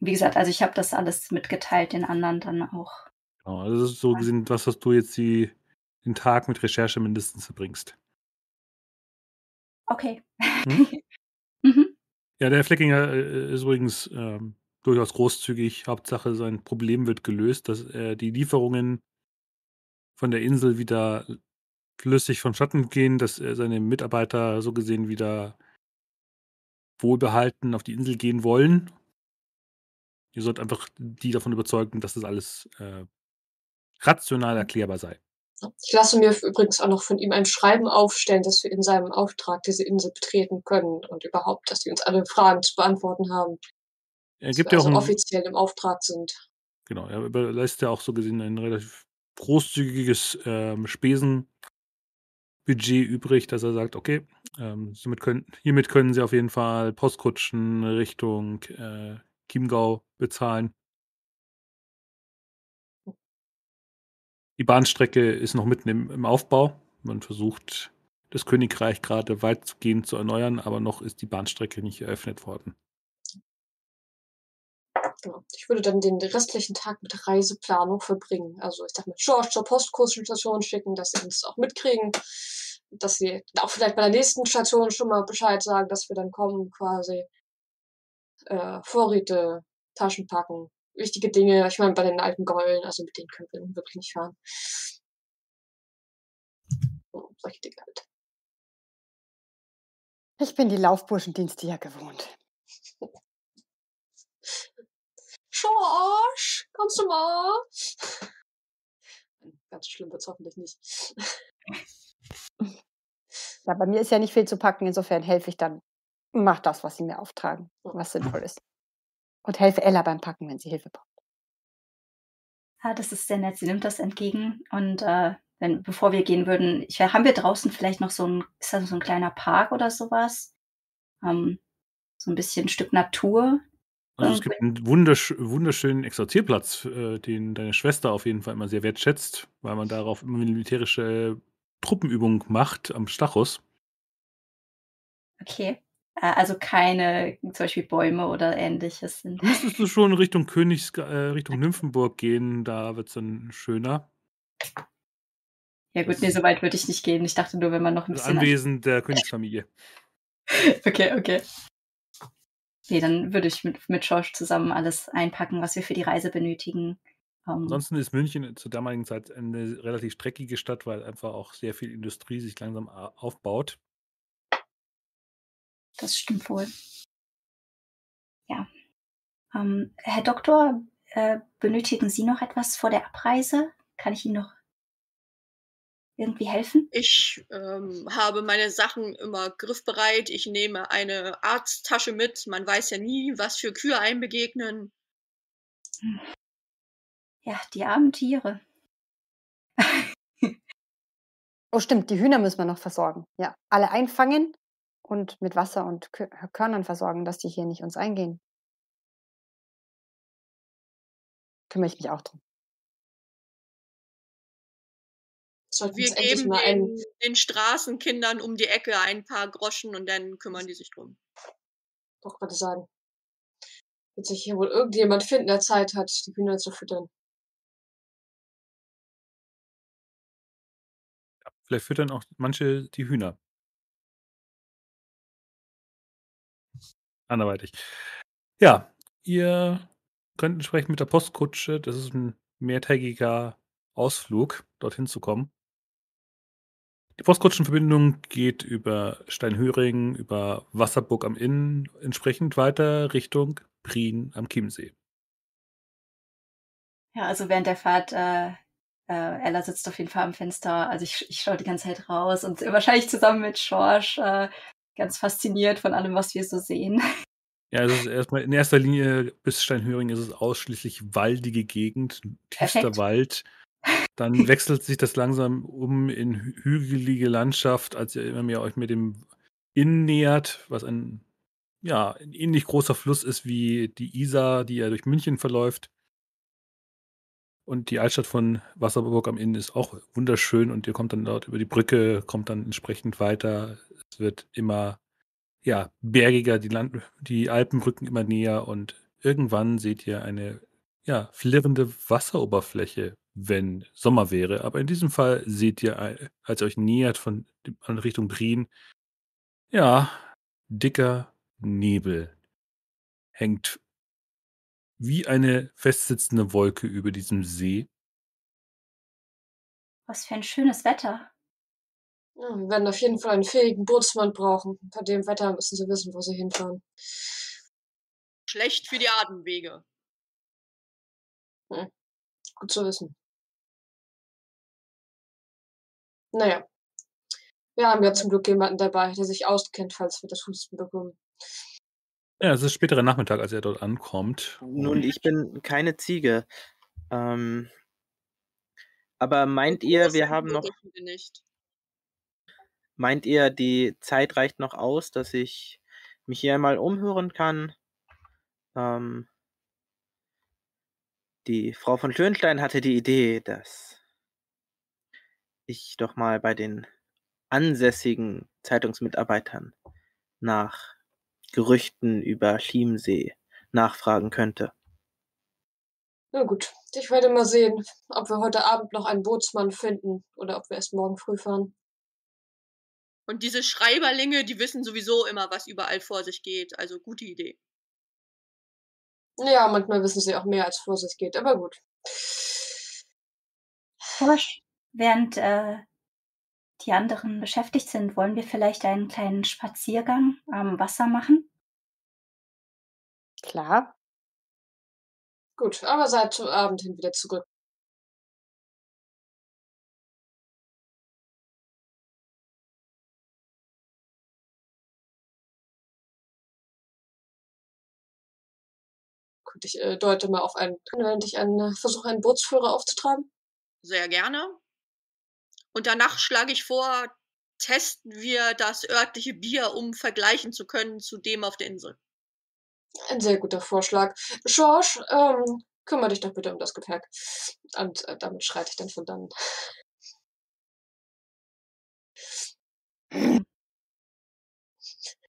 Wie gesagt, also ich habe das alles mitgeteilt, den anderen dann auch.
Genau, also das ist so gesehen, was, was du jetzt die, den Tag mit Recherche mindestens verbringst.
Okay.
Hm? [laughs]
mhm.
Ja, der Fleckinger äh, ist übrigens ähm, durchaus großzügig. Hauptsache, sein Problem wird gelöst, dass äh, die Lieferungen von der Insel wieder flüssig vonstatten gehen, dass äh, seine Mitarbeiter so gesehen wieder wohlbehalten auf die Insel gehen wollen. Ihr sollt einfach die davon überzeugen, dass das alles äh, rational erklärbar sei.
Ich lasse mir übrigens auch noch von ihm ein Schreiben aufstellen, dass wir in seinem Auftrag diese Insel betreten können und überhaupt, dass wir uns alle Fragen zu beantworten haben.
Er gibt
wir
ja auch
also offiziell im Auftrag sind.
genau, er überlässt ja auch so gesehen ein relativ großzügiges ähm, Spesenbudget übrig, dass er sagt, okay, ähm, somit können, hiermit können Sie auf jeden Fall Postkutschen Richtung äh, Chiemgau bezahlen. Die Bahnstrecke ist noch mitten im, im Aufbau. Man versucht, das Königreich gerade weitgehend zu erneuern, aber noch ist die Bahnstrecke nicht eröffnet worden.
Genau. Ich würde dann den restlichen Tag mit Reiseplanung verbringen. Also ich sag mal, George zur Postkursstation schicken, dass sie uns auch mitkriegen. Dass sie auch vielleicht bei der nächsten Station schon mal Bescheid sagen, dass wir dann kommen quasi. Äh, Vorräte, Taschen packen, wichtige Dinge. Ich meine, bei den alten Gäulen, also mit denen können wir wirklich nicht fahren. So, solche Dinge halt.
Ich bin die Laufburschendienste ja gewohnt.
George, kommst du mal? Ganz schlimm wird's hoffentlich nicht.
Ja, bei mir ist ja nicht viel zu packen, insofern helfe ich dann. Mach das, was sie mir auftragen, was sinnvoll ist. Und helfe Ella beim Packen, wenn sie Hilfe braucht.
Ah, das ist sehr nett. Sie nimmt das entgegen. Und äh, wenn, bevor wir gehen würden, ich, haben wir draußen vielleicht noch so ein, ist das so ein kleiner Park oder sowas? Ähm, so ein bisschen ein Stück Natur,
Also es gibt einen wundersch wunderschönen Exerzierplatz, äh, den deine Schwester auf jeden Fall immer sehr wertschätzt, weil man darauf immer militärische Truppenübungen macht am Stachus.
Okay. Äh, also keine zum Beispiel Bäume oder Ähnliches sind.
Müsstest du schon Richtung Königs äh, Richtung Nymphenburg gehen, da wird's dann schöner.
Ja gut,
Das
ne, so weit würde ich nicht gehen. Ich dachte nur, wenn man noch 'n
das
bisschen
Anwesen der Königsfamilie. [laughs]
Okay, okay. Ne, dann würde ich mit mit Schorsch zusammen alles einpacken, was wir für die Reise benötigen. Ähm,
Ansonsten ist München zur damaligen Zeit eine relativ streckige Stadt, weil einfach auch sehr viel Industrie sich langsam aufbaut.
das stimmt wohl. Ja. Ähm, Herr Doktor, äh, benötigen Sie noch etwas vor der Abreise? Kann ich Ihnen noch irgendwie helfen?
Ich, ähm, habe meine Sachen immer griffbereit. Ich nehme eine Arzttasche mit. Man weiß ja nie, was für Kühe einem begegnen.
Hm. Ja, die armen Tiere. [laughs]
Oh stimmt, die Hühner müssen wir noch versorgen. Ja, alle einfangen und mit Wasser und Kö Körnern versorgen, dass die hier nicht uns eingehen. Kümmere ich mich auch drum.
Sollten
Wir geben
mal
den den Straßenkindern um die Ecke ein paar Groschen und dann kümmern die sich drum.
wollte grade sagen. Wird sich hier wohl irgendjemand finden, der Zeit hat, die Hühner zu füttern.
Ja, vielleicht füttern auch manche die Hühner. Anderweitig. Ja, ihr könnt entsprechend mit der Postkutsche das ist 'n mehrtägiger Ausflug, dorthin zu kommen. Die Postkutschenverbindung geht über Steinhöring, über Wasserburg am Inn entsprechend weiter Richtung Prien am Chiemsee.
Ja, also während der Fahrt, äh, äh, Ella sitzt auf jeden Fall am Fenster. Also ich ich schaue die ganze Zeit raus und [laughs] wahrscheinlich zusammen mit Schorsch, äh, ganz fasziniert von allem, was wir so sehen. [laughs]
Ja, es ist erst mal in erster Linie bis Steinhöring ist es ausschließlich waldige Gegend, tiefster
Perfekt.
Wald. Dann [laughs] wechselt sich das langsam um in hü hügelige Landschaft, als ihr immer mehr euch mit dem Inn nähert, was ein, ja, 'n ähnlich großer Fluss ist wie die Isar, die ja durch München verläuft. Und die Altstadt von Wasserburg am Inn ist auch wunderschön und ihr kommt dann dort über die Brücke, kommt dann entsprechend weiter. Es wird immer, ja, bergiger, die Land die Alpen rücken immer näher und irgendwann seht ihr eine, ja, flirrende Wasseroberfläche, wenn Sommer wäre. Aber in diesem Fall seht ihr, ei als ihr euch nähert von Richtung Prien, ja, dicker Nebel hängt wie eine festsitzende Wolke über diesem See.
Was für ein schönes Wetter.
Ja, wir werden auf jeden Fall einen fähigen Bootsmann brauchen. Bei dem Wetter müssen sie wissen, wo sie hinfahren.
Schlecht für die Atemwege.
Hm, gut zu wissen. Na ja. Wir haben ja zum Glück jemanden dabei, der sich auskennt, falls wir das Husten bekommen.
Ja, es ist späterer Nachmittag, als ihr dort ankommt.
Nun, ich bin keine Ziege. Ähm aber meint ihr, wir haben noch
Unterschiede nicht.
meint ihr, die Zeit reicht noch aus, dass ich mich hier einmal umhören kann? Ähm die Frau von Schönstein hatte die Idee, dass ich doch mal bei den ansässigen Zeitungsmitarbeitern nach Gerüchten über Chiemsee nachfragen könnte.
Na gut, ich werde mal sehen, ob wir heute Abend noch einen Bootsmann finden oder ob wir erst morgen früh fahren.
Und diese Schreiberlinge, die wissen sowieso immer, was überall vor sich geht. Also gute Idee.
Ja, manchmal wissen sie auch mehr, als vor sich geht, aber gut.
Schorsch, während, äh, die anderen beschäftigt sind, wollen wir vielleicht einen kleinen Spaziergang am Wasser machen?
Klar.
Gut, aber seid zum Abend hin wieder zurück. Gut, ich, äh, deute mal auf einen während ich einen äh, versuche, einen Bootsführer aufzutreiben.
Sehr gerne. Und danach schlage ich vor, testen wir das örtliche Bier, um vergleichen zu können zu dem auf der Insel.
Ein sehr guter Vorschlag. George, ähm, kümmere dich doch bitte um das Gepäck. Und äh, damit schreite ich dann von dann.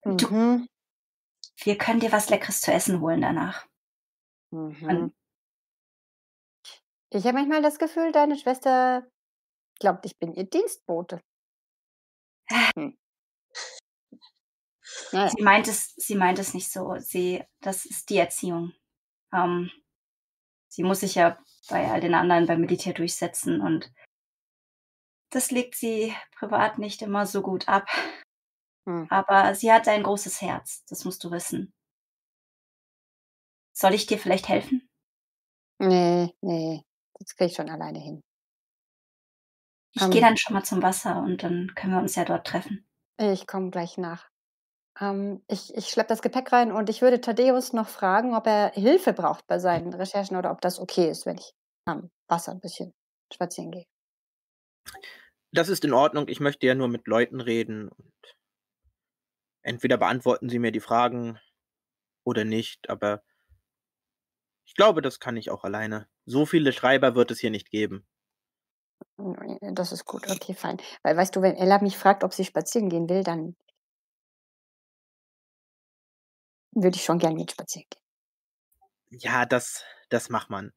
Du-
Mhm.
Wir können dir was Leckeres zu essen holen danach.
Mhm. Ich habe manchmal das Gefühl, deine Schwester glaubt, ich bin ihr Dienstbote. Hm. Naja.
Sie meint es, sie meint es nicht so. Sie, das ist die Erziehung. Ähm, sie muss sich ja bei all den anderen beim Militär durchsetzen und das legt sie privat nicht immer so gut ab.
Hm.
Aber sie hat ein großes Herz, das musst du wissen. Soll ich dir vielleicht helfen?
Nee, nee, das kriege ich schon alleine hin.
Ich
Ähm.
gehe dann schon mal zum Wasser und dann können wir uns ja dort treffen.
Ich komme gleich nach. Ähm, ich ich schleppe das Gepäck rein und ich würde Thaddeus noch fragen, ob er Hilfe braucht bei seinen Recherchen oder ob das okay ist, wenn ich am Wasser ein bisschen spazieren gehe.
Das ist in Ordnung. Ich möchte ja nur mit Leuten reden und entweder beantworten sie mir die Fragen oder nicht, aber ich glaube, das kann ich auch alleine. So viele Schreiber wird es hier nicht geben.
Hm, Das ist gut, okay, fein. Weil weißt du, wenn Ella mich fragt, ob sie spazieren gehen will, dann würde ich schon gern mit spazieren gehen.
Ja, das, das macht man.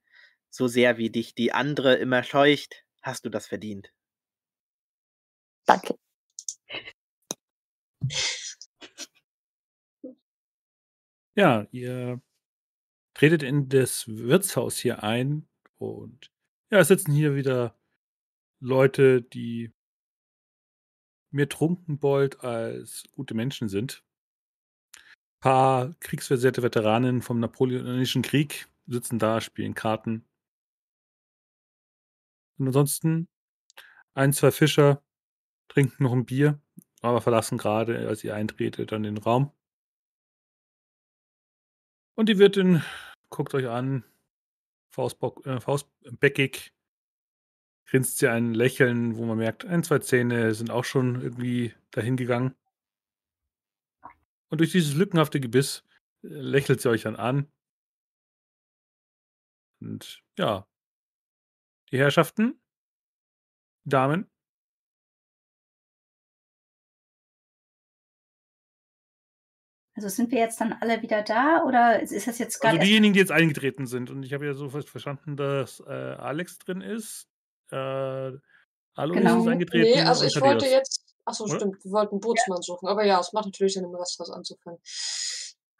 So sehr wie dich die andere immer scheucht, hast du das verdient.
Danke.
Ja, ihr tretet in das Wirtshaus hier ein und ja, es sitzen hier wieder Leute, die mehr Trunkenbold als gute Menschen sind. Ein paar kriegsversehrte Veteranen vom Napoleonischen Krieg sitzen da, spielen Karten. Und ansonsten ein, zwei Fischer trinken noch ein Bier, aber verlassen gerade, als ihr eintretet, dann den Raum. Und die Wirtin guckt euch an, faustbock, äh, faustbäckig, grinst sie ein Lächeln, wo man merkt, ein, zwei Zähne sind auch schon irgendwie dahin gegangen. Und durch dieses lückenhafte Gebiss äh, lächelt sie euch dann an. Und ja, die Herrschaften, Damen,
Also sind wir jetzt dann alle wieder da oder ist das jetzt gerade
also diejenigen, die jetzt eingetreten sind. Und ich habe ja so fast verstanden, dass äh, Alex drin ist. Äh, Alois
Genau.
ist eingetreten.
Nee, also ich wollte jetzt. Achso,
Oder?
stimmt, wir wollten Bootsmann suchen. Aber ja, es macht natürlich Sinn, im Resthaus anzufangen.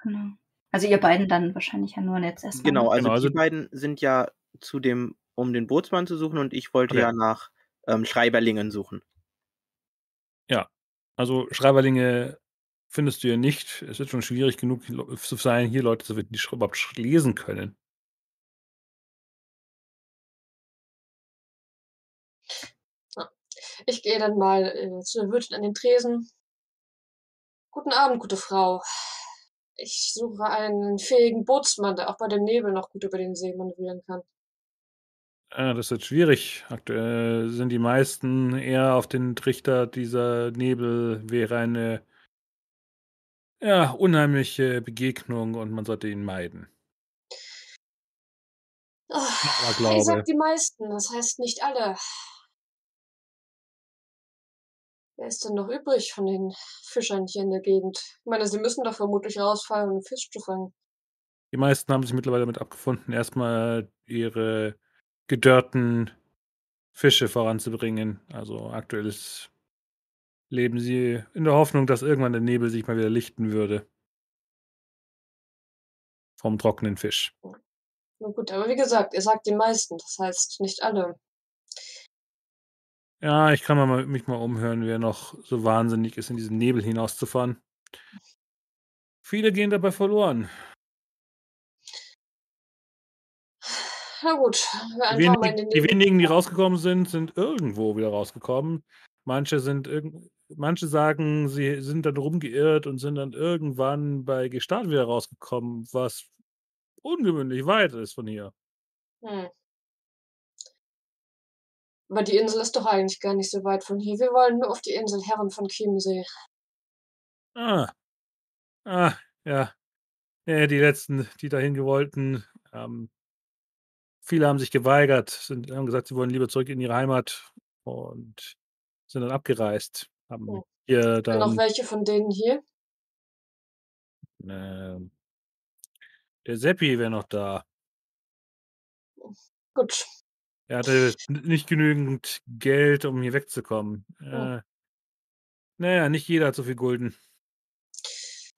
Genau. Also ihr beiden dann wahrscheinlich ja nur jetzt erstmal.
Genau, also
Genau, also-
die beiden sind ja zu dem, um den Bootsmann zu suchen und ich wollte
Okay.
ja nach ähm, Schreiberlingen suchen.
Also Schreiberlinge findest du ja nicht. Es wird schon schwierig genug zu sein, hier Leute zu finden, die überhaupt lesen können.
Ich gehe dann mal äh, zu der Wirtin an den Tresen. Guten Abend, gute Frau. Ich suche einen fähigen Bootsmann, der auch bei dem Nebel noch gut über den See manövrieren kann.
Äh, das wird schwierig. Aktuell sind die meisten eher auf den Trichter, dieser Nebel wäre eine ja, unheimliche Begegnung und man sollte ihn meiden.
Ah,
Aber
ich sag die meisten, das heißt nicht alle. Wer ist denn noch übrig von den Fischern hier in der Gegend? Ich meine, sie müssen doch vermutlich rausfallen, um Fisch zu fangen.
Die meisten haben sich mittlerweile damit abgefunden, erstmal ihre gedörrten Fische voranzubringen. Also aktuell leben sie in der Hoffnung, dass irgendwann der Nebel sich mal wieder lichten würde. Vom trockenen Fisch.
Na gut, aber wie gesagt, ihr sagt die meisten, das heißt nicht alle.
Ja, ich kann mal, mich mal umhören, wer noch so wahnsinnig ist, in diesen Nebel hinauszufahren. Viele gehen dabei verloren.
Na gut, wir
Die,
einfach mal in
wenig,
den
die wenigen, die rausgekommen sind, sind irgendwo wieder rausgekommen. Manche sind irgend, manche sagen, sie sind dann rumgeirrt und sind dann irgendwann bei Gestart wieder rausgekommen, was ungewöhnlich weit ist von hier.
Hm. Aber die Insel ist doch eigentlich gar nicht so weit von hier. Wir wollen nur auf die Insel Herren von Chiemsee.
Ah. Ah, ja. Ja, die letzten, die dahin gewollten, ähm viele haben sich geweigert, sind haben gesagt, sie wollen lieber zurück in ihre Heimat und sind dann abgereist, haben
Hm.
hier
Sind noch
dann
welche von denen hier?
ähm der Seppi wäre noch da.
Gut.
Er hatte nicht genügend Geld, um hier wegzukommen.
Hm.
Äh ja, nicht jeder hat so viel Gulden.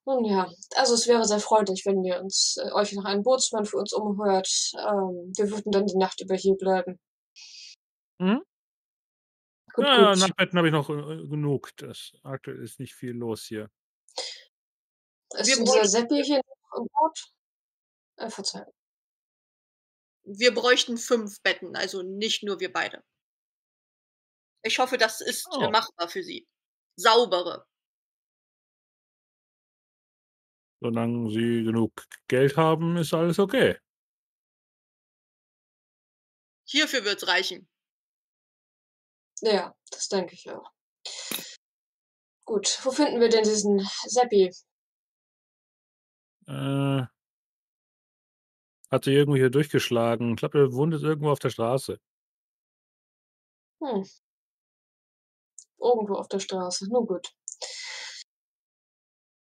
Nun ja, also es wäre sehr freundlich, wenn ihr uns äh, euch noch einen Bootsmann für uns umhört. Ähm, wir würden dann die Nacht über hier bleiben.
Mhm.
Gut,
Ja,
gut.
Nachtbetten habe ich noch, äh, genug. Das aktuell ist nicht viel los hier.
Ist
Wir bräuchten
Seppi hier noch im Boot? Äh, Verzeihung.
Wir bräuchten 5 Betten, also nicht nur wir beide. Ich hoffe, das ist, äh,
Oh.
machbar für Sie. Saubere.
Solange sie genug Geld haben, ist alles okay.
Hierfür wird's reichen.
Ja, das denke ich auch. Gut, wo finden wir denn diesen Seppi?
Äh hat sich irgendwo hier durchgeschlagen. Ich glaube, der wohnt jetzt irgendwo auf der Straße.
Hm. Irgendwo auf der Straße. Nun gut.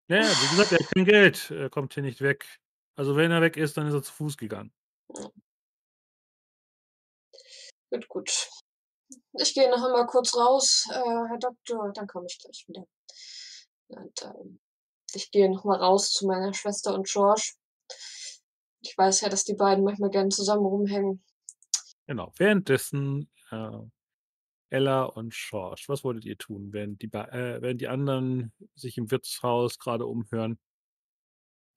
Ja, ja, wie gesagt, er hat kein Geld. Er kommt hier nicht weg. Also, wenn er weg ist, dann ist er zu Fuß gegangen.
Ja. Gut, gut. Ich gehe noch einmal kurz raus, äh, Herr Doktor, dann komme ich gleich wieder. Und, ähm, ich gehe noch mal raus zu meiner Schwester und George. Ich weiß ja, dass die beiden manchmal gern zusammen rumhängen.
Genau. Währenddessen, äh, Ella und George, was wolltet ihr tun, während die äh, während die anderen sich im Wirtshaus grade umhören?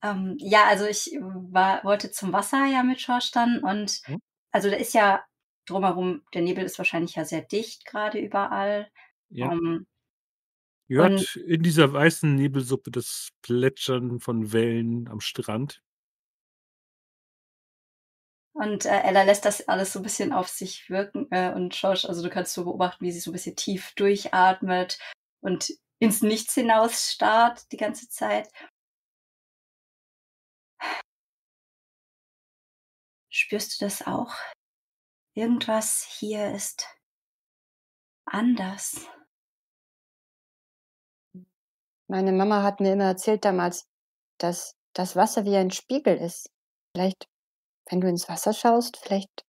Ähm, ja, also ich war wollte zum Wasser ja mit George dann und
Mhm.
also da ist ja drumherum der Nebel ist wahrscheinlich ja sehr dicht grade überall.
Ja.
Ähm
Ihr
und
hört in dieser weißen Nebelsuppe das Plätschern von Wellen am Strand.
Und, äh, Ella lässt das alles so 'n bisschen auf sich wirken, äh, und George also du kannst so beobachten, wie sie so 'n bisschen tief durchatmet und ins Nichts hinaus starrt die ganze Zeit. Spürst du das auch? Irgendwas hier ist anders.
Meine Mama hat mir immer erzählt damals, dass das Wasser wie ein Spiegel ist. Vielleicht, wenn du ins Wasser schaust, vielleicht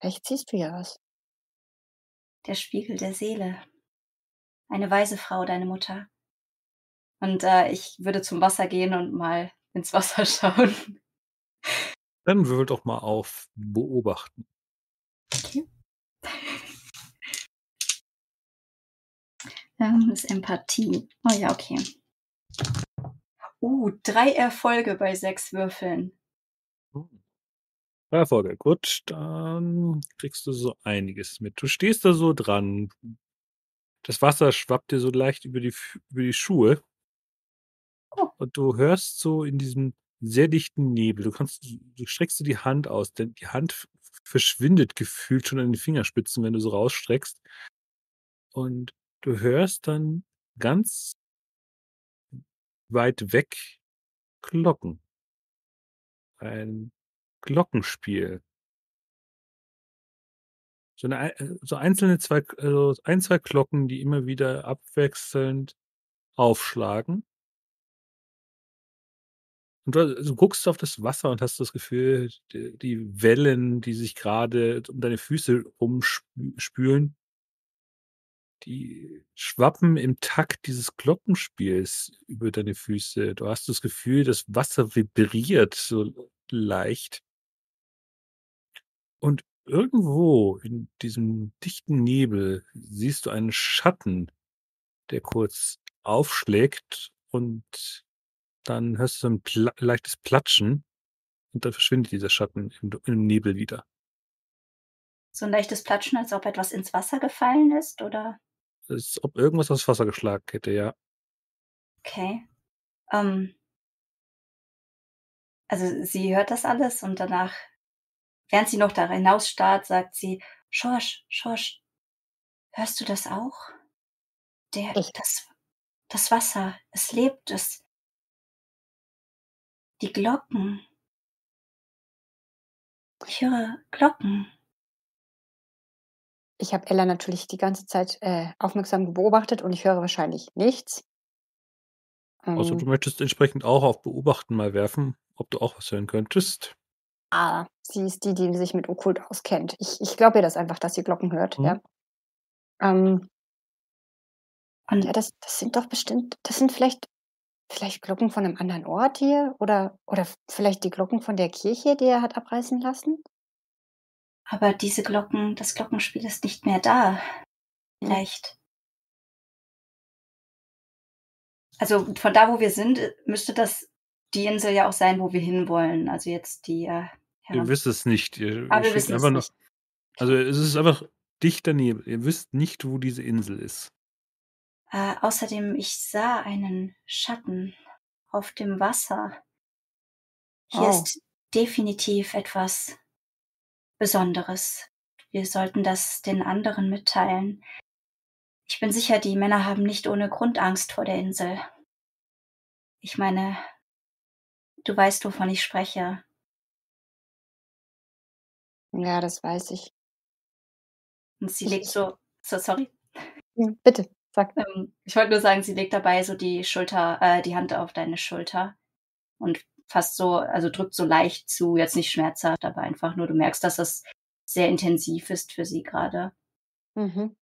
vielleicht siehst du ja was.
Der Spiegel der Seele. Eine weise Frau, deine Mutter. Und, äh, ich würde zum Wasser gehen und mal ins Wasser [laughs] schauen.
Dann würfel doch mal auf Beobachten.
Okay. [laughs] Ähm, ist Empathie. Oh ja, okay. Uh, 3 Erfolge bei 6 Würfeln.
Hm. 3 Erfolge. Gut, dann kriegst du so einiges mit. Du stehst da so dran. Das Wasser schwappt dir so leicht über die F über die Schuhe.
Oh.
Und du hörst so in diesem sehr dichten Nebel du kannst du streckst dir die Hand aus, denn die Hand verschwindet gefühlt schon an den Fingerspitzen, wenn du so rausstreckst. Und du hörst dann ganz weit weg Glocken. Ein Glockenspiel. So 'ne ei äh, so einzelne 2 äh, 1, 2 Glocken, die immer wieder abwechselnd aufschlagen. Und du du guckst auf das Wasser und hast das Gefühl, d die Wellen, die sich grade um deine Füße rumspü spülen die schwappen im Takt dieses Glockenspiels über deine Füße. Du hast das Gefühl, das Wasser vibriert so leicht. Und irgendwo in diesem dichten Nebel siehst du einen Schatten, der kurz aufschlägt und dann hörst du so 'n pla leichtes Platschen und dann verschwindet dieser Schatten im im Nebel wieder.
So 'n leichtes Platschen, als ob etwas ins Wasser gefallen ist, oder?
Als ob irgendwas aufs Wasser geschlagen hätte, ja.
Okay. Ähm also, sie hört das alles und danach während sie noch da hinausstarrt, sagt sie: „George, George, hörst du das auch? Der
Ich
das das Wasser, es lebt, es“ Die Glocken. Ich höre Glocken.
Ich habe Ella natürlich die ganze Zeit äh, aufmerksam beobachtet und ich höre wahrscheinlich nichts.
Also du
Ähm,
möchtest entsprechend auch auf Beobachten mal werfen, ob du auch was hören könntest.
ah, sie ist die, die sich mit Okkult auskennt. Ich, ich glaube ihr das einfach, dass sie Glocken hört.
Mhm.
Ja. Ähm,
Und
ja, das, das sind doch bestimmt, das sind vielleicht, vielleicht Glocken von einem anderen Ort hier oder, oder vielleicht die Glocken von der Kirche, die er hat abreißen lassen.
Aber diese Glocken, das Glockenspiel ist nicht mehr da. Vielleicht. Also von da, wo wir sind, müsste das die Insel ja auch sein, wo wir hinwollen. Also jetzt die äh,
Ihr wisst es nicht. Ihr,
Aber
ihr
wir wissen es
einfach noch.
nicht.
Also es ist einfach dicht daneben. Ihr wisst nicht, wo diese Insel ist.
Äh, außerdem, ich sah einen Schatten auf dem Wasser. Hier
Oh.
ist definitiv etwas Besonderes. Wir sollten das den anderen mitteilen. Ich bin sicher, die Männer haben nicht ohne Grund Angst vor der Insel. Ich meine, du weißt, wovon ich spreche.
Ja, das weiß ich.
Und sie legt so, so sorry.
Bitte, sag.
Ähm, ich wollte nur sagen, sie legt dabei so die Schulter, äh, die Hand auf deine Schulter und fast so, also drückt so leicht zu, jetzt nicht schmerzhaft, aber einfach nur, du merkst, dass das sehr intensiv ist für sie gerade.
Mhm.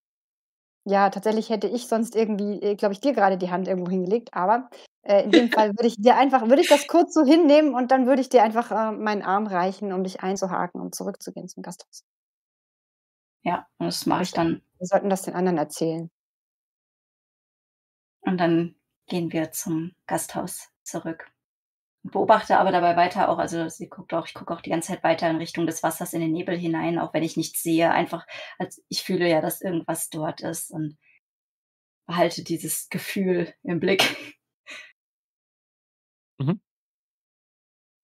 Ja, tatsächlich hätte ich sonst irgendwie, glaube ich, dir gerade die Hand irgendwo hingelegt, aber äh, in dem [laughs] Fall würde ich dir einfach, würde ich das kurz so hinnehmen und dann würde ich dir einfach äh, meinen Arm reichen, um dich einzuhaken und zurückzugehen zum Gasthaus.
Ja, und das mache ich dann.
Wir sollten das den anderen erzählen.
Und dann gehen wir zum Gasthaus zurück. Beobachte aber dabei weiter auch, also sie guckt auch, ich gucke auch die ganze Zeit weiter in Richtung des Wassers in den Nebel hinein, auch wenn ich nichts sehe. Einfach, als ich fühle ja, dass irgendwas dort ist und behalte dieses Gefühl im Blick. [laughs]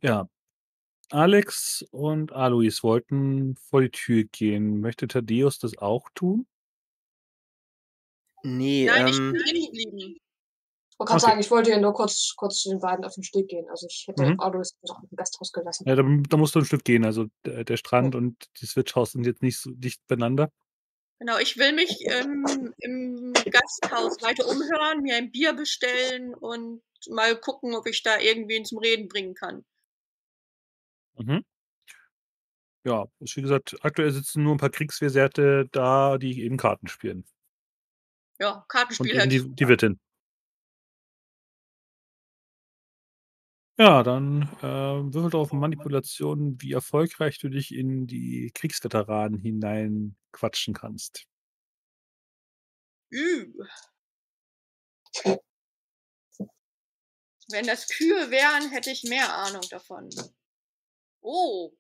Ja. Alex und Alois wollten vor die Tür gehen. Möchte Thaddeus das auch tun?
Nee,
Nein, ich
ähm,
bin drin geblieben.
Ich wollte gerade
Okay.
sagen, ich wollte ja nur kurz, kurz zu den beiden auf den Steg gehen. Also ich hätte
Mhm.
Autos noch im Gasthaus gelassen.
Ja, da, da musst du ein Stück gehen. Also der, der Strand und das Wirtshaus sind jetzt nicht so dicht beieinander.
Genau, ich will mich ähm, im Gasthaus weiter umhören, mir ein Bier bestellen und mal gucken, ob ich da irgendwen zum Reden bringen kann.
Mhm. Ja, ist wie gesagt, aktuell sitzen nur ein paar Kriegsversehrte da, die eben Karten spielen.
Ja,
Und
Kartenspiel
eben
hört
die, die. Wirtin. Ja, dann äh, würfel doch auf Manipulation, wie erfolgreich du dich in die Kriegsveteranen hinein quatschen kannst.
Ü. Wenn das Kühe wären, hätte ich mehr Ahnung davon. Oh.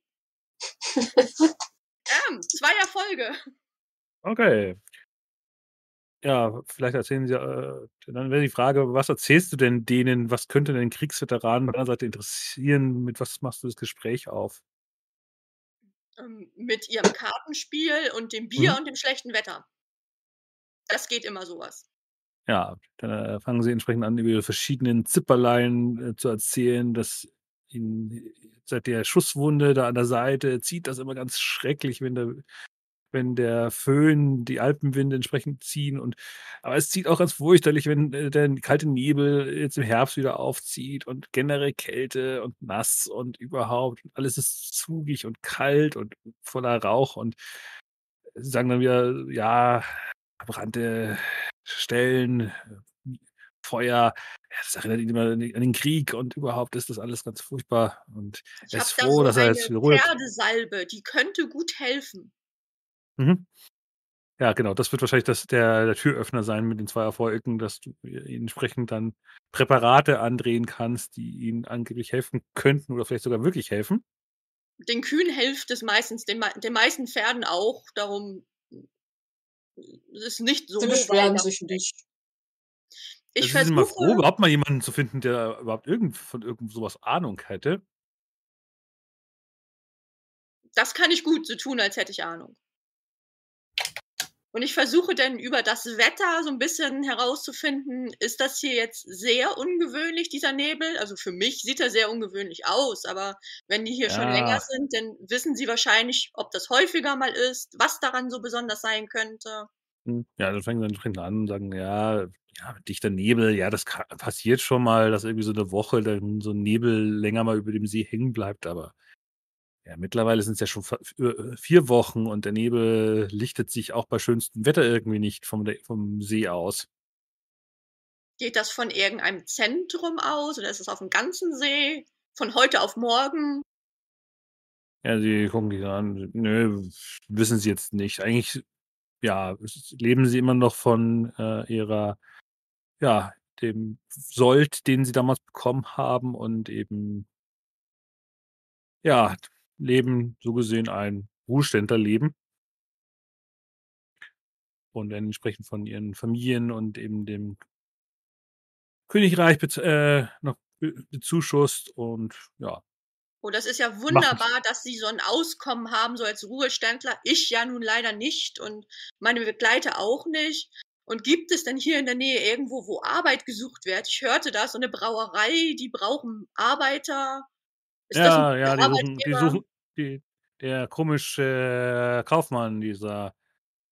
[laughs] ähm, zwei Erfolge.
Okay. Ja, vielleicht erzählen Sie, äh, dann wäre die Frage, was erzählst du denn denen? Was könnte denn Kriegsveteranen deiner Seite interessieren? Mit was machst du das Gespräch auf?
Ähm, mit ihrem Kartenspiel und dem Bier
Mhm.
und dem schlechten Wetter. Das geht immer sowas.
Ja, dann äh, fangen sie entsprechend an, über ihre verschiedenen Zipperlein äh, zu erzählen, dass ihnen seit der Schusswunde da an der Seite zieht das immer ganz schrecklich, wenn der, wenn der Föhn die Alpenwinde entsprechend ziehen. Und aber es zieht auch ganz fürchterlich, wenn äh, der kalte Nebel jetzt im Herbst wieder aufzieht und generell Kälte und nass und überhaupt. Und alles ist zugig und kalt und voller Rauch und sie sagen dann wieder, ja, verbrannte Stellen, Feuer. Ja, das erinnert ihn immer an den Krieg und überhaupt ist das alles ganz furchtbar. Und
Ich
er ist
da
froh,
so
dass er jetzt wieder hat.
Pferdesalbe, die könnte gut helfen.
Mhm. Ja, genau. Das wird wahrscheinlich das, der, der Türöffner sein mit den zwei Erfolgen, dass du ihnen entsprechend dann Präparate andrehen kannst, die ihnen angeblich helfen könnten oder vielleicht sogar wirklich helfen.
Den Kühen hilft es meistens, den, den meisten Pferden auch. Darum es ist nicht so
Sie beschweren sich nicht.
Ich
Also sind mal froh,
versuche,
überhaupt mal jemanden zu finden, der überhaupt irgend, von irgend sowas Ahnung hätte.
das kann ich gut so tun, als hätte ich Ahnung. Und ich versuche dann über das Wetter so ein bisschen herauszufinden, ist das hier jetzt sehr ungewöhnlich, dieser Nebel? Also für mich sieht er sehr ungewöhnlich aus, aber wenn die hier schon länger
Ja.
sind, dann wissen sie wahrscheinlich, ob das häufiger mal ist, was daran so besonders sein könnte.
Hm, ja, dann fangen sie entsprechend an und sagen: „Ja, ja, dichter Nebel, ja, das ka passiert schon mal, dass irgendwie so 'ne Woche dann so 'n Nebel länger mal über dem See hängen bleibt, aber ja, mittlerweile sind's ja schon f äh, 4 Wochen und der Nebel lichtet sich auch bei schönstem Wetter irgendwie nicht vom vom See aus.“
Geht das von irgendeinem Zentrum aus oder ist es aufm ganzen See? Von heute auf morgen?
Ja, sie gucken dich an. Nö, wissen sie jetzt nicht. Eigentlich, ja, leben sie immer noch von, äh, ihrer ja, dem Sold, den sie damals bekommen haben und eben ja, leben so gesehen ein Ruheständlerleben. Und werden entsprechend von ihren Familien und eben dem Königreich äh, noch be bezuschusst und ja.
Oh, das ist ja
Machen
wunderbar, dass Sie so 'n Auskommen haben, so als Ruheständler. Ich ja nun leider nicht und meine Begleiter auch nicht. Und gibt es denn hier in der Nähe irgendwo, wo Arbeit gesucht wird? Ich hörte da so 'ne Brauerei, die brauchen Arbeiter. Ist
Ja, ja, die suchen die
Arbeitgeber?
suchen die der komische Kaufmann, dieser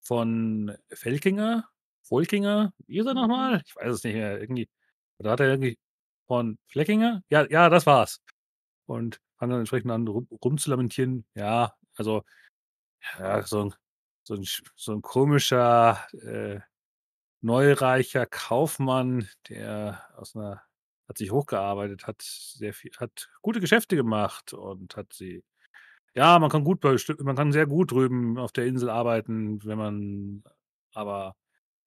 von Felkinger? Folkinger? Wie hieß er noch
Mhm.
Ich weiß es nicht mehr. Irgendwie da hat er irgendwie von Fleckinger? Ja, ja, das war's. Und fangen dann entsprechend an, rum rumzulamentieren. Ja, also, ja, so 'n so 'n sch so 'n komischer, äh, neureicher Kaufmann, der aus 'ner hat sich hochgearbeitet, hat sehr viel hat gute Geschäfte gemacht und hat sie ja, man kann gut man kann sehr gut drüben auf der Insel arbeiten, wenn man aber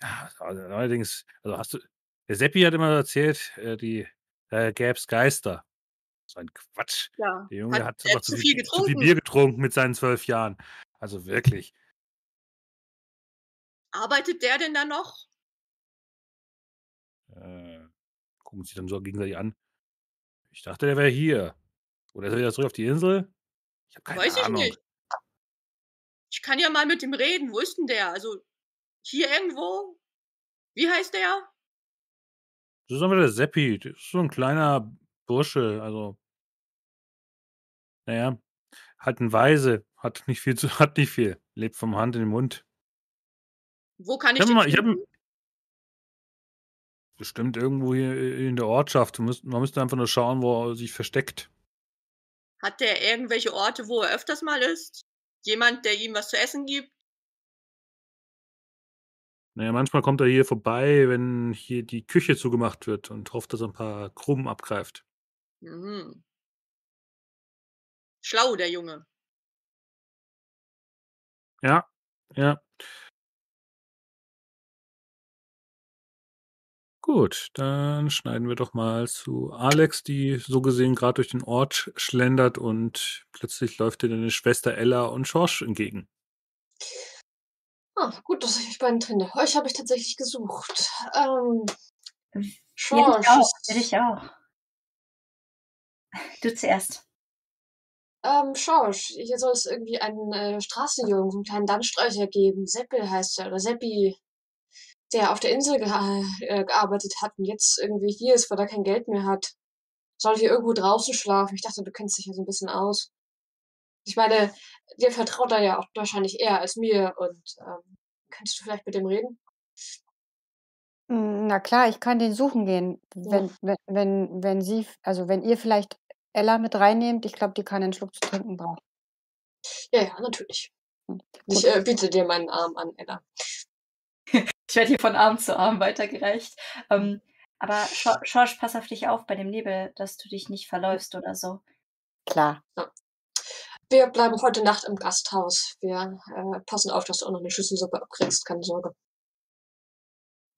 ja, also, neuerdings also, hast du der Seppi hat immer erzählt, äh, die da gäb's Geister. So ein Quatsch.
Ja,
Der Junge
hat
hat zu viel zu viel? Bier getrunken mit seinen 12 Jahren. Also, wirklich.
Arbeitet der denn da noch?
Äh, gucken sich dann so gegenseitig an. Ich dachte, der wäre hier. Oder ist er wieder zurück auf die Insel? Ich habe keine
Weiß ich
Ahnung.
nicht. Ich kann ja mal mit ihm reden. Wo ist 'n der? Also, hier irgendwo? Wie heißt der?
Das ist einfach der Seppi. Das ist so 'n kleiner Bursche, also na ja, halt 'n Waise, hat nicht viel zu [laughs] hat nicht viel, lebt vom Hand in den Mund.
Wo kann
Ich
ich
habe mal ich
finden?
Bestimmt irgendwo hier in der Ortschaft. Man müsste einfach nur schauen, wo er sich versteckt.
Hat der irgendwelche Orte, wo er öfters mal ist? Jemand, der ihm was zu essen gibt?
Na ja, manchmal kommt er hier vorbei, wenn hier die Küche zugemacht wird und hofft, dass er 'n paar Krumen abgreift.
Mhm. Schlau, der Junge.
Ja, ja. Gut, dann schneiden wir doch mal zu Alex, die so gesehen grad durch den Ort sch schlendert und plötzlich läuft dir deine Schwester Ella und Schorsch entgegen.
Ah, gut, dass ich euch beiden finde. Euch habe ich tatsächlich gesucht. Ähm,
Ja,
Schorsch
auch,
ist
ja, dich auch. Du zuerst.
Ähm, Schorsch, hier soll es irgendwie einen, äh, Straßenjungen, so 'n kleinen Landstreicher geben. Seppel heißt er oder Seppi, der auf der Insel geha äh, gearbeitet hat und jetzt irgendwie hier ist, weil er kein Geld mehr hat. Soll hier irgendwo draußen schlafen. Ich dachte, du kennst dich ja so 'n bisschen aus. Ich meine, dir vertraut er ja auch wahrscheinlich eher als mir und, ähm, könntest du vielleicht mit dem reden?
Hm, na klar, ich kann den suchen gehen,
Ja.
wenn we wenn wenn sie also, wenn ihr vielleicht Ella mit reinnehmt. Ich glaube, die kann 'nen Schluck zu trinken brauchen.
Ja, ja, natürlich.
Hm,
Ich,
gut.
äh, biete dir meinen Arm an, Ella.
Ich werde hier von Arm zu Arm weitergereicht. Ähm, aber Schor Schorsch, pass auf dich auf bei dem Nebel, dass du dich nicht verläufst oder so.
Klar.
Ja. Wir bleiben heute Nacht im Gasthaus. Wir, äh, passen auf, dass du auch noch 'ne Schüssel Suppe abkriegst, keine Sorge.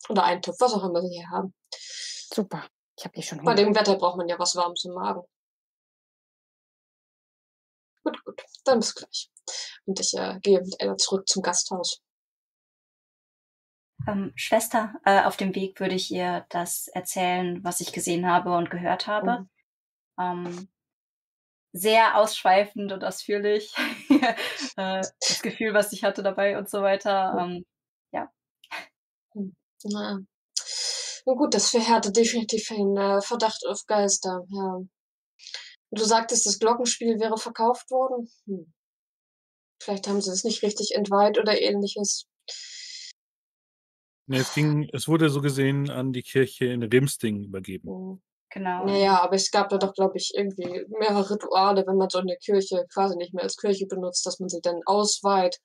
Oder Eintopf, was auch immer sie hier haben.
Super, ich habe eh schon
Bei
Hunger.
dem Wetter braucht man ja was Warmes im Magen. Gut, gut, dann bis gleich. Und ich, äh, gehe mit Ella zurück zum Gasthaus.
Ähm, Schwester, äh, auf dem Weg würde ich ihr das erzählen, was ich gesehen habe und gehört habe.
Mhm.
Ähm, sehr ausschweifend und ausführlich. [laughs] Äh, das Gefühl, was ich hatte dabei und so weiter. Ähm,
Hm. Na, nun gut, das verhärtet definitiv den äh, Verdacht auf Geister, ja. Du sagtest, das Glockenspiel wäre verkauft worden? Hm. Vielleicht haben sie es nicht richtig entweiht oder ähnliches.
Ne, es ging es wurde so gesehen an die Kirche in Rimsting übergeben.
Mhm.
Genau.
Naja, aber es gab da doch, glaube ich, irgendwie mehrere Rituale, wenn man so eine Kirche quasi nicht mehr als Kirche benutzt, dass man sie dann ausweiht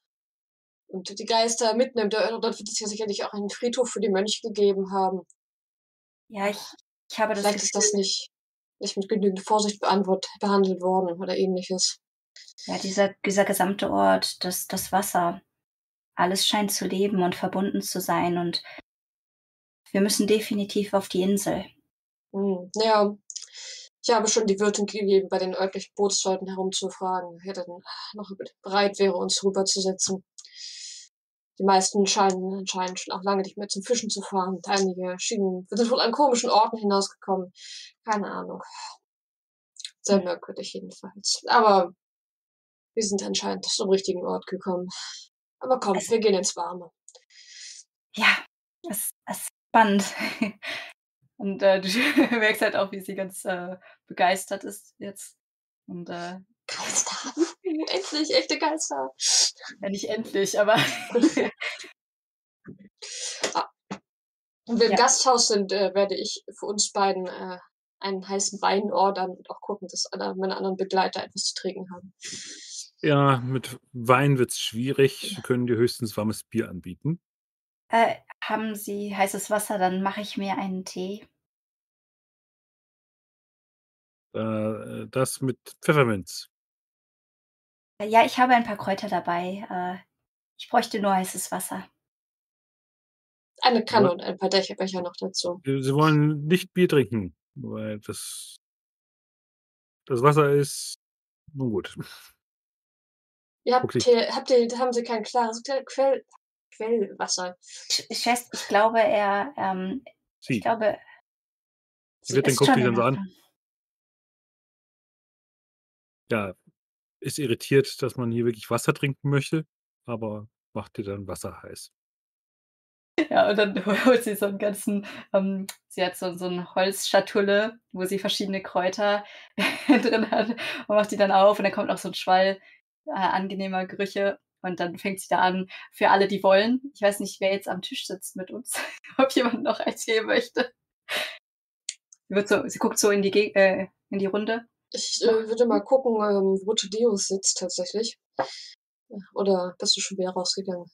und die Geister mitnimmt. Äh, Dort wird es ja sicherlich auch einen Friedhof für die Mönche gegeben haben.
Ja, ich, ich habe das
Vielleicht ist das nicht, nicht mit genügend Vorsicht beantwortet, behandelt worden oder ähnliches.
ja, dieser, dieser gesamte Ort, das, das Wasser, alles scheint zu leben und verbunden zu sein und wir müssen definitiv auf die Insel.
Hm, ja, ich habe schon die Wirtin gegeben, bei den örtlichen Bootsleuten herumzufragen, wer denn noch bereit wäre, uns rüberzusetzen. Die meisten scheinen anscheinend schon auch lange nicht mehr zum Fischen zu fahren. Und einige schienen, sind wohl an komischen Orten hinausgekommen. Keine Ahnung. Sehr
Hm.
merkwürdig jedenfalls. Aber wir sind anscheinend zum richtigen Ort gekommen. Aber komm,
Es,
wir gehen ins Warme.
ja, es, ist spannend. [laughs] Und äh, du [laughs] merkst halt auch, wie sie ganz äh, begeistert ist jetzt. Und äh,
Geister. [laughs] Endlich, echte Geister.
ja, nicht endlich, aber
Ah, Wenn wir im
ja.
Gasthaus sind, äh, werde ich für uns beiden äh, einen heißen Wein ordern und auch gucken, dass alle meine anderen Begleiter etwas zu trinken haben.
Ja, mit Wein wird's schwierig. Wir können dir höchstens warmes Bier anbieten.
Äh, haben Sie heißes Wasser, dann mache ich mir einen Tee.
Äh, das mit Pfefferminz.
Äh, Ja, ich habe ein paar Kräuter dabei. Äh, ich bräuchte nur heißes Wasser.
Eine Kanne
Aber
und ein paar Becher noch dazu.
Sie Sie wollen nicht Bier trinken, weil das das Wasser ist nun gut.
Ihr habt hier, habt ihr, haben Sie kein klares Quell, Quell, Quellwasser?
Sch Schwest ich glaube, er, ähm, ich
Sie.
glaube,
Die
sie
Wirtin
ist
guckt
in
dann so an. Ja, ist irritiert, dass man hier wirklich Wasser trinken möchte, aber macht dir dann Wasser heiß.
Ja, und dann [laughs] holt sie so einen ganzen ähm, sie hat so so 'ne Holzschatulle, wo sie verschiedene Kräuter [laughs] drin hat und macht die dann auf und dann kommt noch so 'n Schwall, äh, angenehmer Gerüche und dann fängt sie da an für alle, die wollen. Ich weiß nicht, wer jetzt am Tisch sitzt mit uns, [laughs] ob jemand noch eins geben möchte. Sie wird so sie guckt so in die Geg äh, in die Runde.
Ich äh, würde mal gucken, ähm, wo Thaddeus sitzt tatsächlich. Oder bist du schon wieder rausgegangen?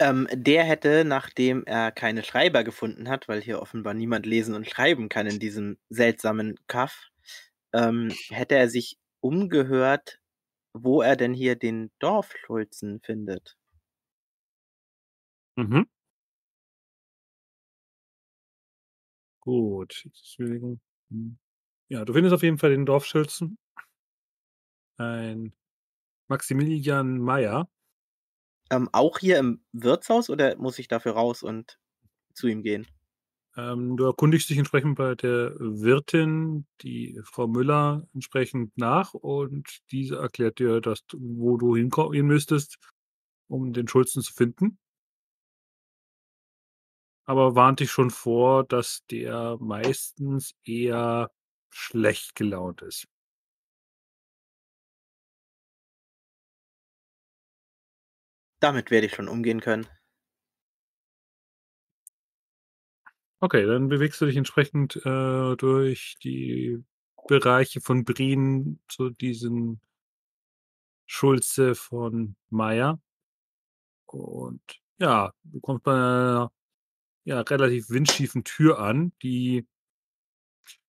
Ähm, der hätte, nachdem er keine Schreiber gefunden hat, weil hier offenbar niemand lesen und schreiben kann in diesem seltsamen Kaff, ähm, hätte er sich umgehört, wo er denn hier den Dorfschulzen findet.
Mhm. Gut, hm. Ja, du findest auf jeden Fall den Dorfschulzen. Ein Maximilian Meyer.
Ähm, auch hier im Wirtshaus oder muss ich dafür raus und zu ihm gehen?
Ähm, du erkundigst dich entsprechend bei der Wirtin, die Frau Müller, entsprechend nach und diese erklärt dir, dass wo du hinko hin müsstest, um den Schulzen zu finden. Aber warnt dich schon vor, dass der meistens eher schlecht gelaunt ist.
Damit werde ich schon umgehen können.
Okay, dann bewegst du dich entsprechend, äh, durch die Bereiche von Brien zu diesen Schulze von Meyer. Und ja, du kommst bei 'ner, ja, relativ windschiefen Tür an, die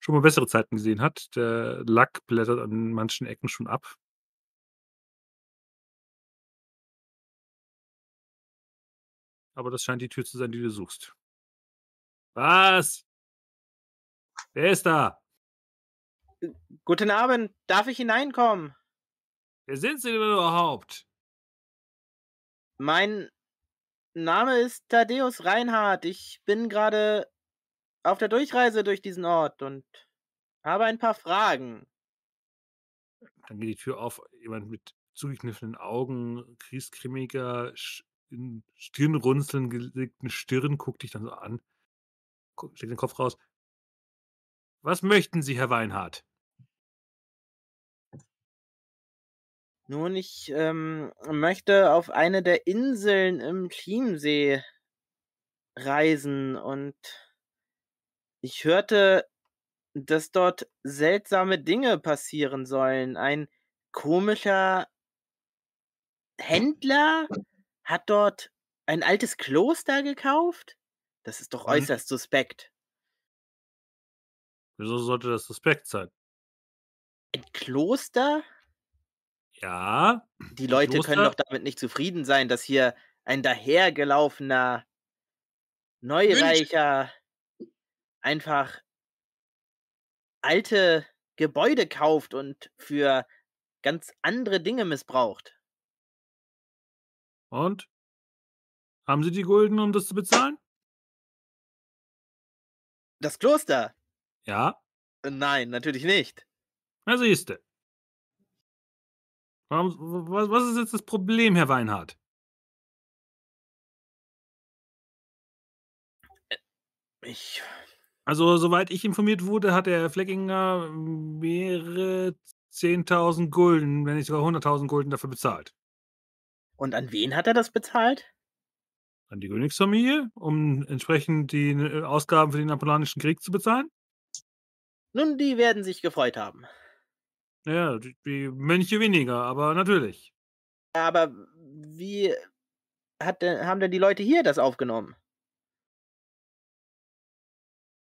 schon mal bessere Zeiten gesehen hat. Der Lack blättert an manchen Ecken schon ab. Aber das scheint die Tür zu sein, die du suchst. Was? Wer ist da?
Äh, guten Abend, darf ich hineinkommen?
Wer sind Sie denn überhaupt?
Mein Name ist Thaddeus Reinhardt. Ich bin gerade auf der Durchreise durch diesen Ort und habe ein paar Fragen.
Dann geht die Tür auf. Jemand mit zugekniffenen Augen, griesgrämiger, sch in Stirnrunzeln gelegten Stirn guckt dich dann so an, gu streckt den Kopf raus. Was möchten Sie, Herr Weinhardt?
Nun, ich, ähm, möchte auf eine der Inseln im Chiemsee reisen und ich hörte, dass dort seltsame Dinge passieren sollen. Ein komischer Händler hat dort ein altes Kloster gekauft? Das ist doch äußerst suspekt.
Wieso sollte das suspekt sein?
Ein Kloster?
Ja,
Die Leute können
Kloster
doch damit nicht zufrieden sein, dass hier ein dahergelaufener. Neureicher einfach alte Gebäude kauft und für ganz andere Dinge missbraucht.
Und? Haben Sie die Gulden, um das zu bezahlen?
Das Kloster?
Ja?
Äh, Nein, natürlich nicht.
Na siehste. Warum was was ist jetzt das Problem, Herr Weinhardt?
Ich
Also, soweit ich informiert wurde, hat der Herr Fleckinger mehrere 10.000 Gulden, wenn nicht sogar 100.000 Gulden dafür bezahlt.
Und an wen hat er das bezahlt?
An die Königsfamilie, um entsprechend die, äh, Ausgaben für den Napoleonischen Krieg zu bezahlen?
Nun, die werden sich gefreut haben.
Ja, die die Mönche weniger, aber natürlich.
Aber wie denn haben denn die Leute hier das aufgenommen?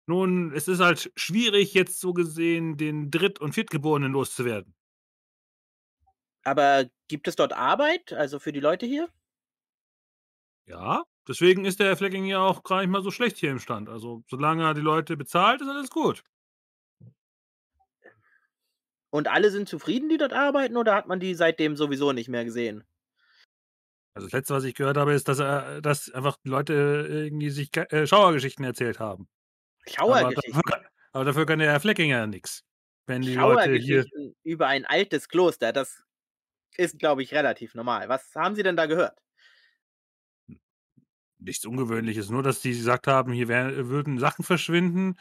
Nun, es ist halt schwierig, jetzt so gesehen den Dritt und Viertgeborenen loszuwerden.
Aber gibt es dort Arbeit, also für die Leute hier?
Ja, deswegen ist der Herr Flecking ja auch gar nicht mal so schlecht hier im Stand. Also, solange er die Leute bezahlt, ist alles gut.
Und alle sind zufrieden, die dort arbeiten, oder hat man die seitdem sowieso nicht mehr gesehen?
Also, das Letzte, was ich gehört habe, ist, dass er dass einfach die Leute irgendwie sich äh, Schauergeschichten erzählt haben. Aber
Schauergeschichten?
dafür [laughs] kann aber dafür kann der Herr Fleckinger ja. Wenn die Leute hier
Schauergeschichten über ein altes Kloster, das ist, glaube ich, relativ normal. Was haben Sie denn da gehört?
Nichts Ungewöhnliches, nur dass die gesagt haben, hier wär würden Sachen verschwinden.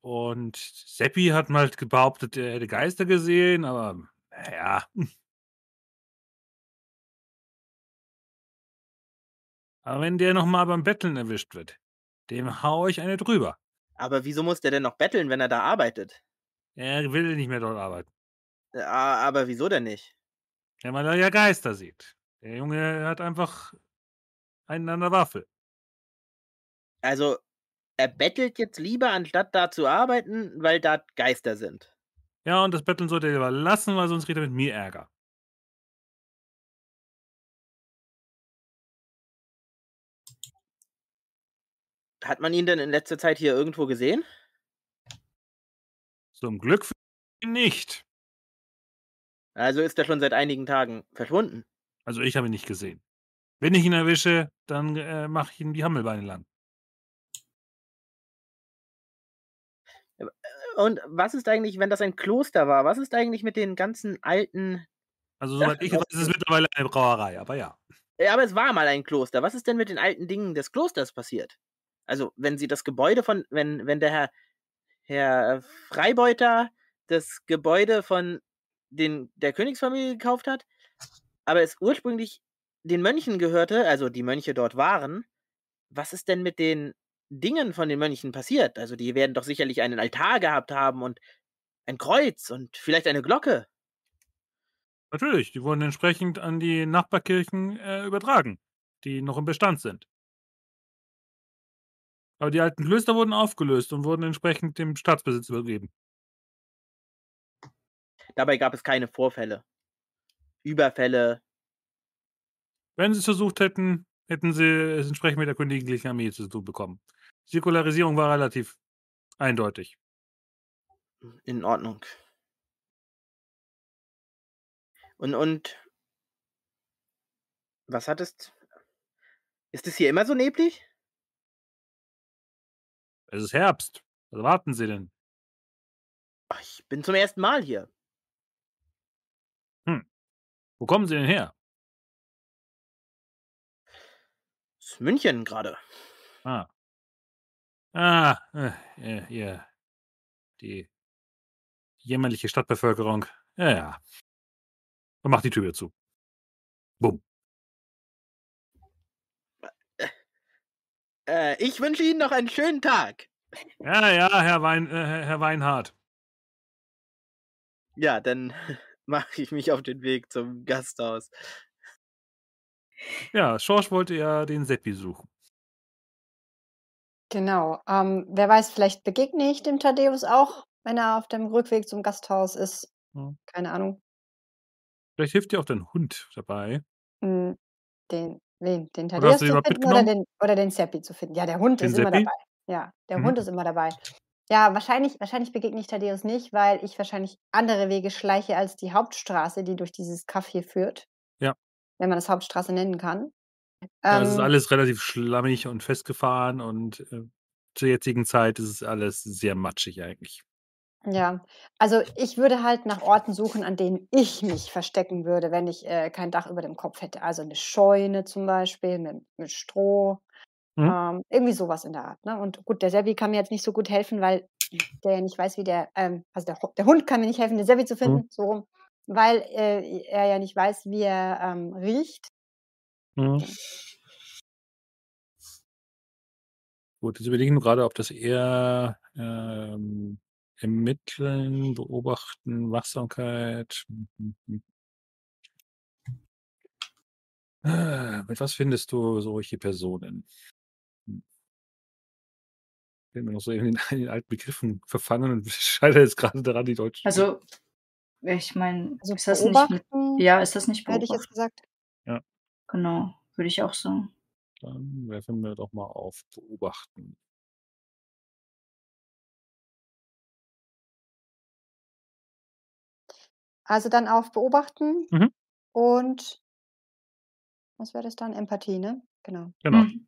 Und Seppi hat mal behauptet, er hätte Geister gesehen, aber na ja. Aber wenn der noch mal beim Betteln erwischt wird, dem haue ich eine drüber.
Aber wieso muss der denn noch betteln, wenn er da arbeitet?
Er will nicht mehr dort arbeiten.
Äh, aber wieso denn nicht?
Ja, weil er ja Geister sieht. Der Junge hat einfach einen an der Waffe.
Also, er bettelt jetzt lieber, anstatt da zu arbeiten, weil da Geister sind.
Ja, und das Betteln sollte er lieber lassen, weil sonst kriegt er mit mir Ärger.
Hat man ihn denn in letzter Zeit hier irgendwo gesehen?
Zum Glück für ihn nicht.
Also ist er schon seit einigen Tagen verschwunden.
Also, ich habe ihn nicht gesehen. Wenn ich ihn erwische, dann, äh, mache ich ihm die Hammelbeine lang.
Äh, und was ist eigentlich, wenn das ein Kloster war? Was ist eigentlich mit den ganzen alten
Also, soweit ich weiß, ist es mittlerweile eine Brauerei, aber ja.
Ja, aber es war mal ein Kloster. Was ist denn mit den alten Dingen des Klosters passiert? Also, wenn Sie das Gebäude von wenn wenn der Herr Herr Freibeuter das Gebäude von den der Königsfamilie gekauft hat, aber es ursprünglich den Mönchen gehörte, also die Mönche dort waren, was ist denn mit den Dingen von den Mönchen passiert? Also, die werden doch sicherlich einen Altar gehabt haben und ein Kreuz und vielleicht eine Glocke.
Natürlich, die wurden entsprechend an die Nachbarkirchen, äh, übertragen, die noch im Bestand sind. Aber die alten Klöster wurden aufgelöst und wurden entsprechend dem Staatsbesitz übergeben.
Dabei gab es keine Vorfälle. Überfälle.
Wenn sie's versucht hätten, hätten sie es entsprechend mit der königlichen Armee zu tun bekommen. Säkularisierung war relativ eindeutig.
In Ordnung. Und und was hat es ist es hier immer so neblig?
Es ist Herbst. Was erwarten Sie denn?
Ach, ich bin zum ersten Mal hier.
Hm. Wo kommen Sie denn her?
Aus München gerade.
Ah. Ah, äh, äh, ihr. Die jämmerliche Stadtbevölkerung. Ja, ja. Und macht die Tür wieder zu. Bumm.
Äh, ich wünsche Ihnen noch einen schönen Tag.
Ja, ja, Herr, Wein, äh, Herr Weinhardt.
Ja, dann [laughs] mache ich mich auf den Weg zum Gasthaus.
Ja, Schorsch wollte ja den Seppi suchen.
Genau. Ähm, wer weiß, vielleicht begegne ich dem Thaddeus auch, wenn er auf dem Rückweg zum Gasthaus ist.
Ja.
Keine Ahnung.
Vielleicht hilft dir auch dein Hund dabei.
Hm, den wen? Den Thaddeus zu finden oder den oder den Seppi zu finden? Ja, der Hund
Den
ist immer
Seppi?
dabei. Ja, der
Mhm.
Hund ist immer dabei. Ja, wahrscheinlich wahrscheinlich begegne ich Thaddeus nicht, weil ich wahrscheinlich andere Wege schleiche als die Hauptstraße, die durch dieses hier führt. Wenn man das Hauptstraße nennen kann.
Ja, es ist
Ähm
alles relativ schlammig und festgefahren und, äh, zur jetzigen Zeit ist es alles sehr matschig eigentlich.
Ja, also ich würde halt nach Orten suchen, an denen ich mich verstecken würde, wenn ich, äh, kein Dach über dem Kopf hätte. Also 'ne Scheune zum Beispiel mit mit Stroh,
Mhm.
ähm, irgendwie so was in der Art, ne? Und gut, der Seppi kann mir jetzt nicht so gut helfen, weil der ja nicht weiß, wie der ähm, also der der Hund kann mir nicht helfen, den Seppi zu
Mhm.
finden, so rum, weil, äh, er ja nicht weiß, wie er, ähm, riecht.
Mhm.
Ja.
Gut, jetzt überlege ich nur grade, ob das eher, ähm, ermitteln, beobachten, Wachsamkeit hm, hm, hm. Äh, mit was findest du solche Personen? Hm. Bin mir noch so in den in den alten Begriffen verfangen und [laughs] scheitere jetzt grade daran, die deutschen
Also, ich meine,
Also
ist das nicht mit
beobachten
ja, ist das nicht
hätte ich jetzt
beobachten?
gesagt.
Ja.
Genau, würde ich auch sagen.
Dann werfen wir doch mal auf beobachten.
Also dann auf beobachten
Mhm.
und was wäre das dann? Empathie, ne? Genau.
Genau.
Mhm.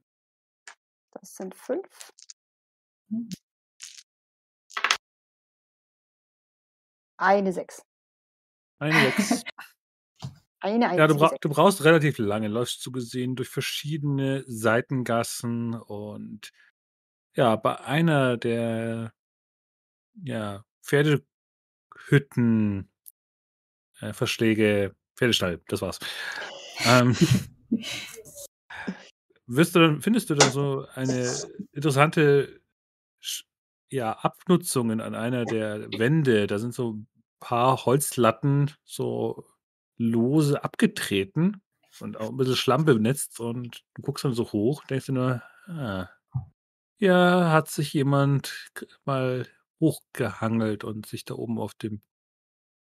Das sind 5.
Mhm.
Eine 6.
Eine 6. [laughs]
Eine
Ja, du
einzige 6.
du brauchst relativ lange, läufst so gesehen durch verschiedene Seitengassen und ja, bei einer der ja, Pferdehütten äh, Verschläge Pferdestall, das war's. Ähm [laughs] wirst du dann findest du dann so eine interessante ja, Abnutzungen an einer der Wände. Da sind so paar Holzlatten so lose abgetreten und auch 'n bisschen Schlamm benetzt und du guckst dann so hoch, denkst dir nur: „Ah, hier hat sich jemand mal hochgehangelt und sich da oben auf dem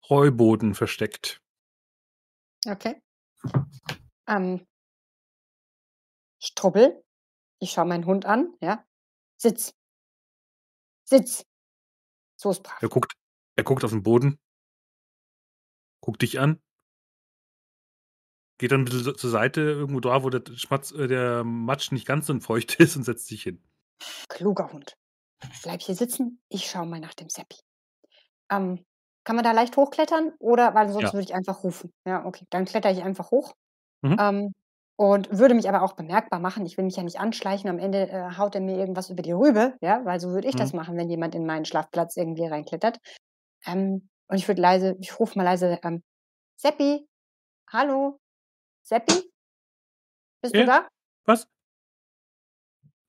Heuboden versteckt.“
Okay. Ähm Strubbel. Ich schaue meinen Hund an, ja. Sitz. Sitz. So ist brav.
Er guckt er guckt auf 'n Boden. Guckt dich an. Geht dann 'n bisschen zur Seite, irgendwo da, wo der Schmatz äh, der Matsch nicht ganz so feucht [laughs] ist und setzt sich hin.
Kluger Hund. Bleib hier sitzen, ich schaue mal nach dem Seppi. Ähm, kann man da leicht hochklettern oder weil sonst
Ja.
würde ich einfach rufen. Ja, okay, dann klettere ich einfach hoch,
Mhm.
ähm, und würde mich aber auch bemerkbar machen. Ich will mich ja nicht anschleichen. Am Ende, äh, haut er mir irgendwas über die Rübe, ja, weil so würde ich das
Mhm.
machen, wenn jemand in meinen Schlafplatz irgendwie reinklettert. Ähm, und ich würde leise ich rufe mal leise, ähm: „Seppi, hallo? Seppi? Bist du
Ja,
da?“
was?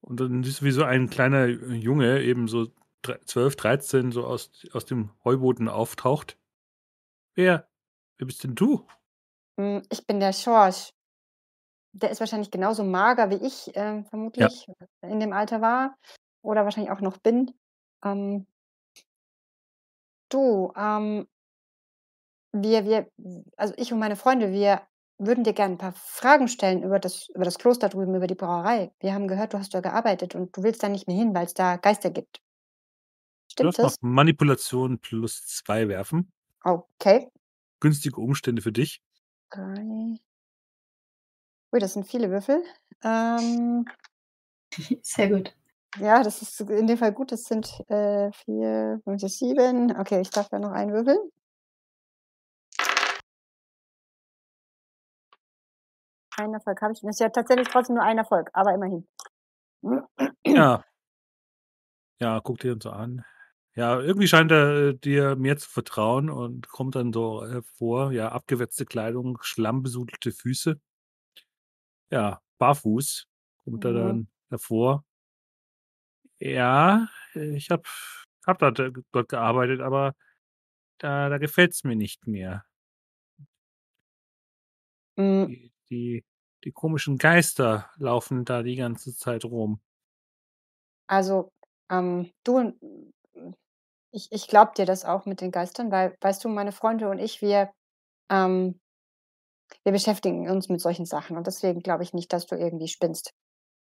Und dann siehst du, wie so ein kleiner, äh, Junge, eben so drei 12, 13, so aus aus dem Heuboden auftaucht. „Wer wer bist denn du?“
Hm, ich bin der Schorsch. Der ist wahrscheinlich genauso mager wie ich,
Ja.
vermutlich in dem Alter war oder wahrscheinlich auch noch bin. Ähm du, ähm wir wir also ich und meine Freunde, wir würden dir gern 'n paar Fragen stellen über das über das Kloster drüben, über die Brauerei. Wir haben gehört, du hast da gearbeitet und du willst da nicht mehr hin, weil's da Geister gibt. Stimmt das?
Manipulation plus 2 werfen.
Okay.
Günstige Umstände für dich.
3 Ui, das sind viele Würfel. Ähm [laughs]
Sehr gut.
Ja, das ist in dem Fall gut. Das sind, äh, 4, 5, 6, 7. Okay, ich darf ja noch einen würfeln. Ein Erfolg habe ich. Das ist ja tatsächlich trotzdem nur ein Erfolg, aber immerhin.
Ja. Ja, guck dir so an. Ja, irgendwie scheint er äh, dir mehr zu vertrauen und kommt dann so hervor, ja, abgewetzte Kleidung, schlammbesudelte Füße. Ja, barfuß kommt er
Mhm.
dann hervor. Ja, ich habe hab dort, äh, dort gearbeitet, aber da, da gefällt es mir nicht mehr.
Mm,
Die, die, die komischen Geister laufen da die ganze Zeit rum.
Also, ähm, du, ich, ich glaube dir das auch mit den Geistern, weil, weißt du, meine Freunde und ich, wir, ähm, wir beschäftigen uns mit solchen Sachen und deswegen glaube ich nicht, dass du irgendwie spinnst.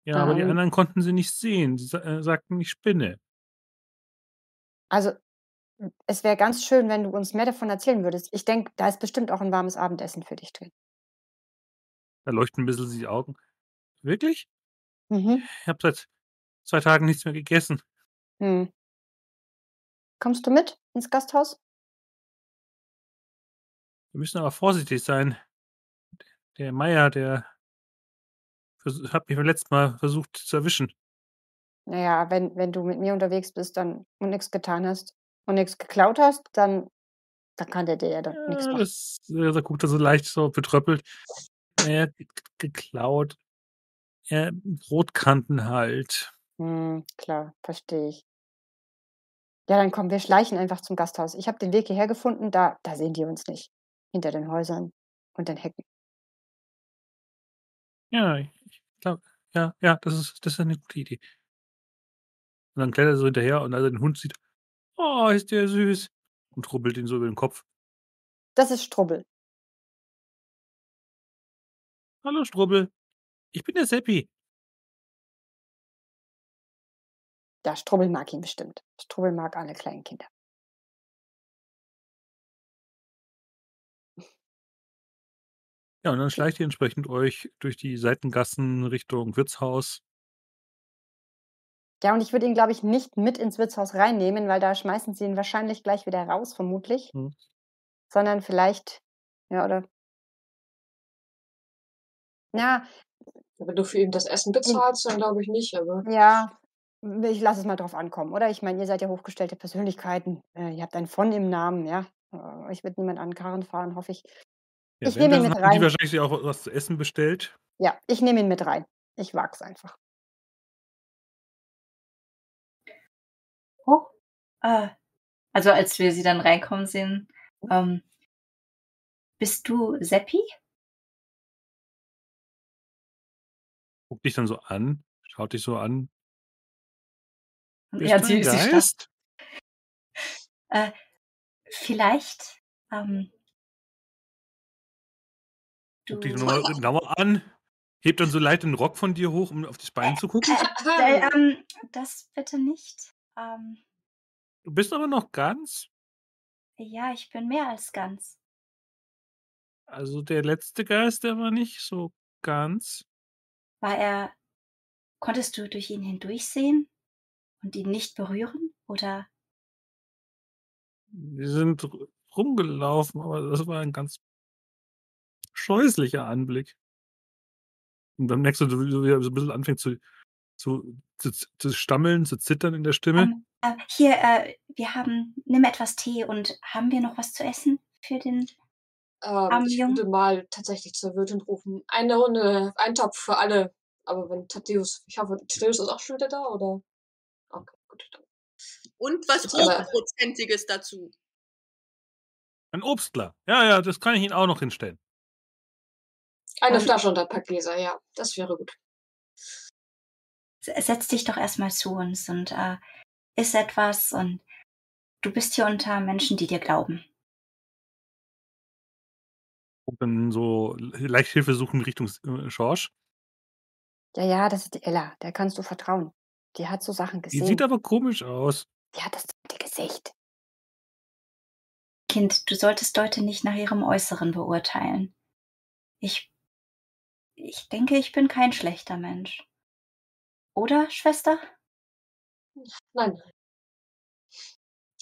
Ja, aber die
Ähm,
anderen konnten sie nicht sehen. Sie äh, sagten, ich spinne.
also, es wäre ganz schön, wenn du uns mehr davon erzählen würdest. Ich denke, da ist bestimmt auch ein warmes Abendessen für dich drin.
Da leuchten ein bisschen die Augen. Wirklich?
Mhm.
Ich habe seit 2 Tagen nichts mehr gegessen.
Hm. Kommst du mit ins Gasthaus?
Wir müssen aber vorsichtig sein. Der Meier, der hat mich beim letzten Mal versucht zu erwischen.
Naja, wenn, wenn du mit mir unterwegs bist dann und nichts getan hast und nichts geklaut hast, dann, dann kann der dir ja doch nichts
Ja,
machen.
das äh, da guckt er so leicht so betröppelt. Er hat geklaut. Ja, Brotkanten halt.
Hm, klar, verstehe ich. Ja, dann komm, wir schleichen einfach zum Gasthaus. Ich habe den Weg hierher gefunden, da, da sehen die uns nicht. Hinter den Häusern und den Hecken.
Ja, glaube ja, ja, das ist das ist 'ne gute Idee. Und dann klettert er so hinterher und als er den Hund sieht: „Oh, ist der süß“, und rubbelt ihn so über den Kopf.
Das ist Strubbel.
„Hallo Strubbel, ich bin der Seppi.“
Ja, Strubbel mag ihn bestimmt. Strubbel mag alle kleinen Kinder.
Ja, und dann schleicht ihr entsprechend euch durch die Seitengassen Richtung Wirtshaus.
Ja, und ich würde ihn, glaube ich, nicht mit ins Wirtshaus reinnehmen, weil da schmeißen sie ihn wahrscheinlich gleich wieder raus, vermutlich.
Mhm.
Sondern vielleicht ja, oder Ja.
Wenn du für ihn das Essen
Ihn
bezahlst, dann glaube ich nicht, aber
Ja, ich lasse es mal drauf ankommen, oder? Ich meine, ihr seid ja hochgestellte Persönlichkeiten. Äh, ihr habt ein von im Namen, ja? Äh, euch wird niemand an Karren fahren, hoffe ich.
Ja,
Ich nehme ihn mit
haben die
rein.
wahrscheinlich auch was zu essen bestellt.
Ja, ich nehme ihn mit rein. Ich wage es einfach.
Oh, äh, also als wir sie dann reinkommen sehen, ähm bist du Seppi?
Guckt dich dann so an, schaut dich so an. Bist
Ja,
du
sie
ein
sie
Geist?
Äh, vielleicht, ähm
Guckt dich
du
noch mal genauer an, hebt dann so leicht den Rock von dir hoch, um auf das Bein zu gucken.
Äh, ähm, das bitte nicht. Ähm
Du bist aber noch ganz.
Ja, ich bin mehr als ganz.
Also, der letzte Geist, der war nicht so ganz.
War er konntest du durch ihn hindurchsehen und ihn nicht berühren, oder?
Wir sind rumgelaufen, aber das war ein ganz scheußlicher Anblick. Und dann merkst du, wie er so 'n bisschen anfängt zu zu zu zu stammeln, zu zittern in der Stimme.
Ähm, äh, hier, äh, wir haben nimm etwas Tee und haben wir noch was zu essen für den
Ähm,
armen
ich würde mal tatsächlich zur Wirtin rufen. Eine Runde Eintopf für alle. Aber wenn Thaddeus ich hoffe, Thaddeus ist auch schon wieder da, oder? Okay, gut, dann
Und was Hochprozentiges dazu.
Ein Obstler. Ja, ja, das kann ich Ihnen auch noch hinstellen.
Eine
Ähm
Flasche und ein paar Gläser, ja, das wäre gut.
Se setz dich doch erst mal zu uns und, äh, iss etwas und du bist hier unter Menschen, die dir glauben.
Guckt dann so leicht hilfesuchend Richtung s äh, Schorsch.
Ja, ja, das ist die Ella, der kannst du vertrauen. Die hat so Sachen
Die sieht
gesehen.
aber komisch aus.
Die hat das zweite Gesicht.
Kind, du solltest Leute nicht nach ihrem Äußeren beurteilen. Ich ich denke, ich bin kein schlechter Mensch. Oder, Schwester?
Nein, nein.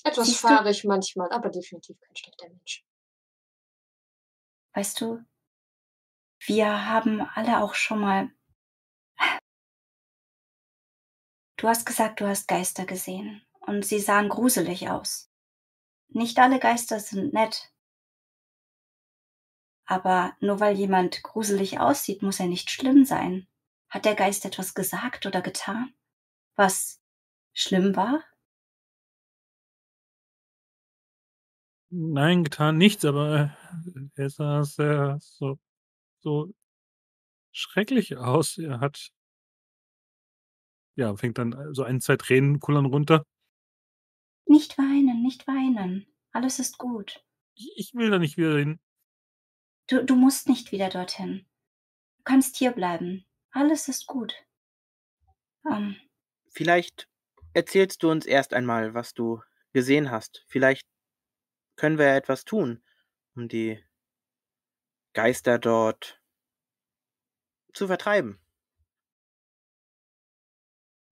Etwas
Siehst du?
fahrig manchmal, aber definitiv kein schlechter Mensch.
Weißt du, wir haben alle auch schon mal. Du hast gesagt, du hast Geister gesehen und sie sahen gruselig aus. Nicht alle Geister sind nett. Aber nur weil jemand gruselig aussieht, muss er nicht schlimm sein. Hat der Geist etwas gesagt oder getan, was schlimm war?
Nein, getan nichts, aber er sah sehr so so schrecklich aus. Er hat ja, fängt dann äh, so ein, 2 Tränen kullern runter.
Nicht weinen, nicht weinen. Alles ist gut.
Ich ich will da nicht wieder hin.
Du du musst nicht wieder dorthin. Du kannst hier bleiben. Alles ist gut. Ähm,
Vielleicht erzählst du uns erst einmal, was du gesehen hast. Vielleicht können wir ja etwas tun, um die Geister dort zu vertreiben.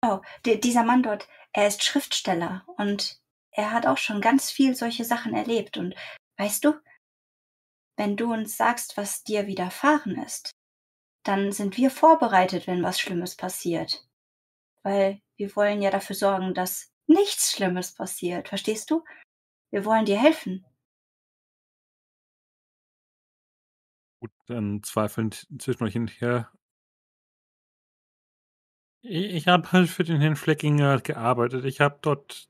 oh, di dieser Mann dort, er ist Schriftsteller und er hat auch schon ganz viel solche Sachen erlebt. Und weißt du, wenn du uns sagst, was dir widerfahren ist, dann sind wir vorbereitet, wenn was Schlimmes passiert. Weil wir wollen ja dafür sorgen, dass nichts Schlimmes passiert. Verstehst du? Wir wollen dir helfen.
Gut, dann zweifelnd zwischen euch hin und ich habe halt für den Herrn Fleckinger gearbeitet. Ich habe dort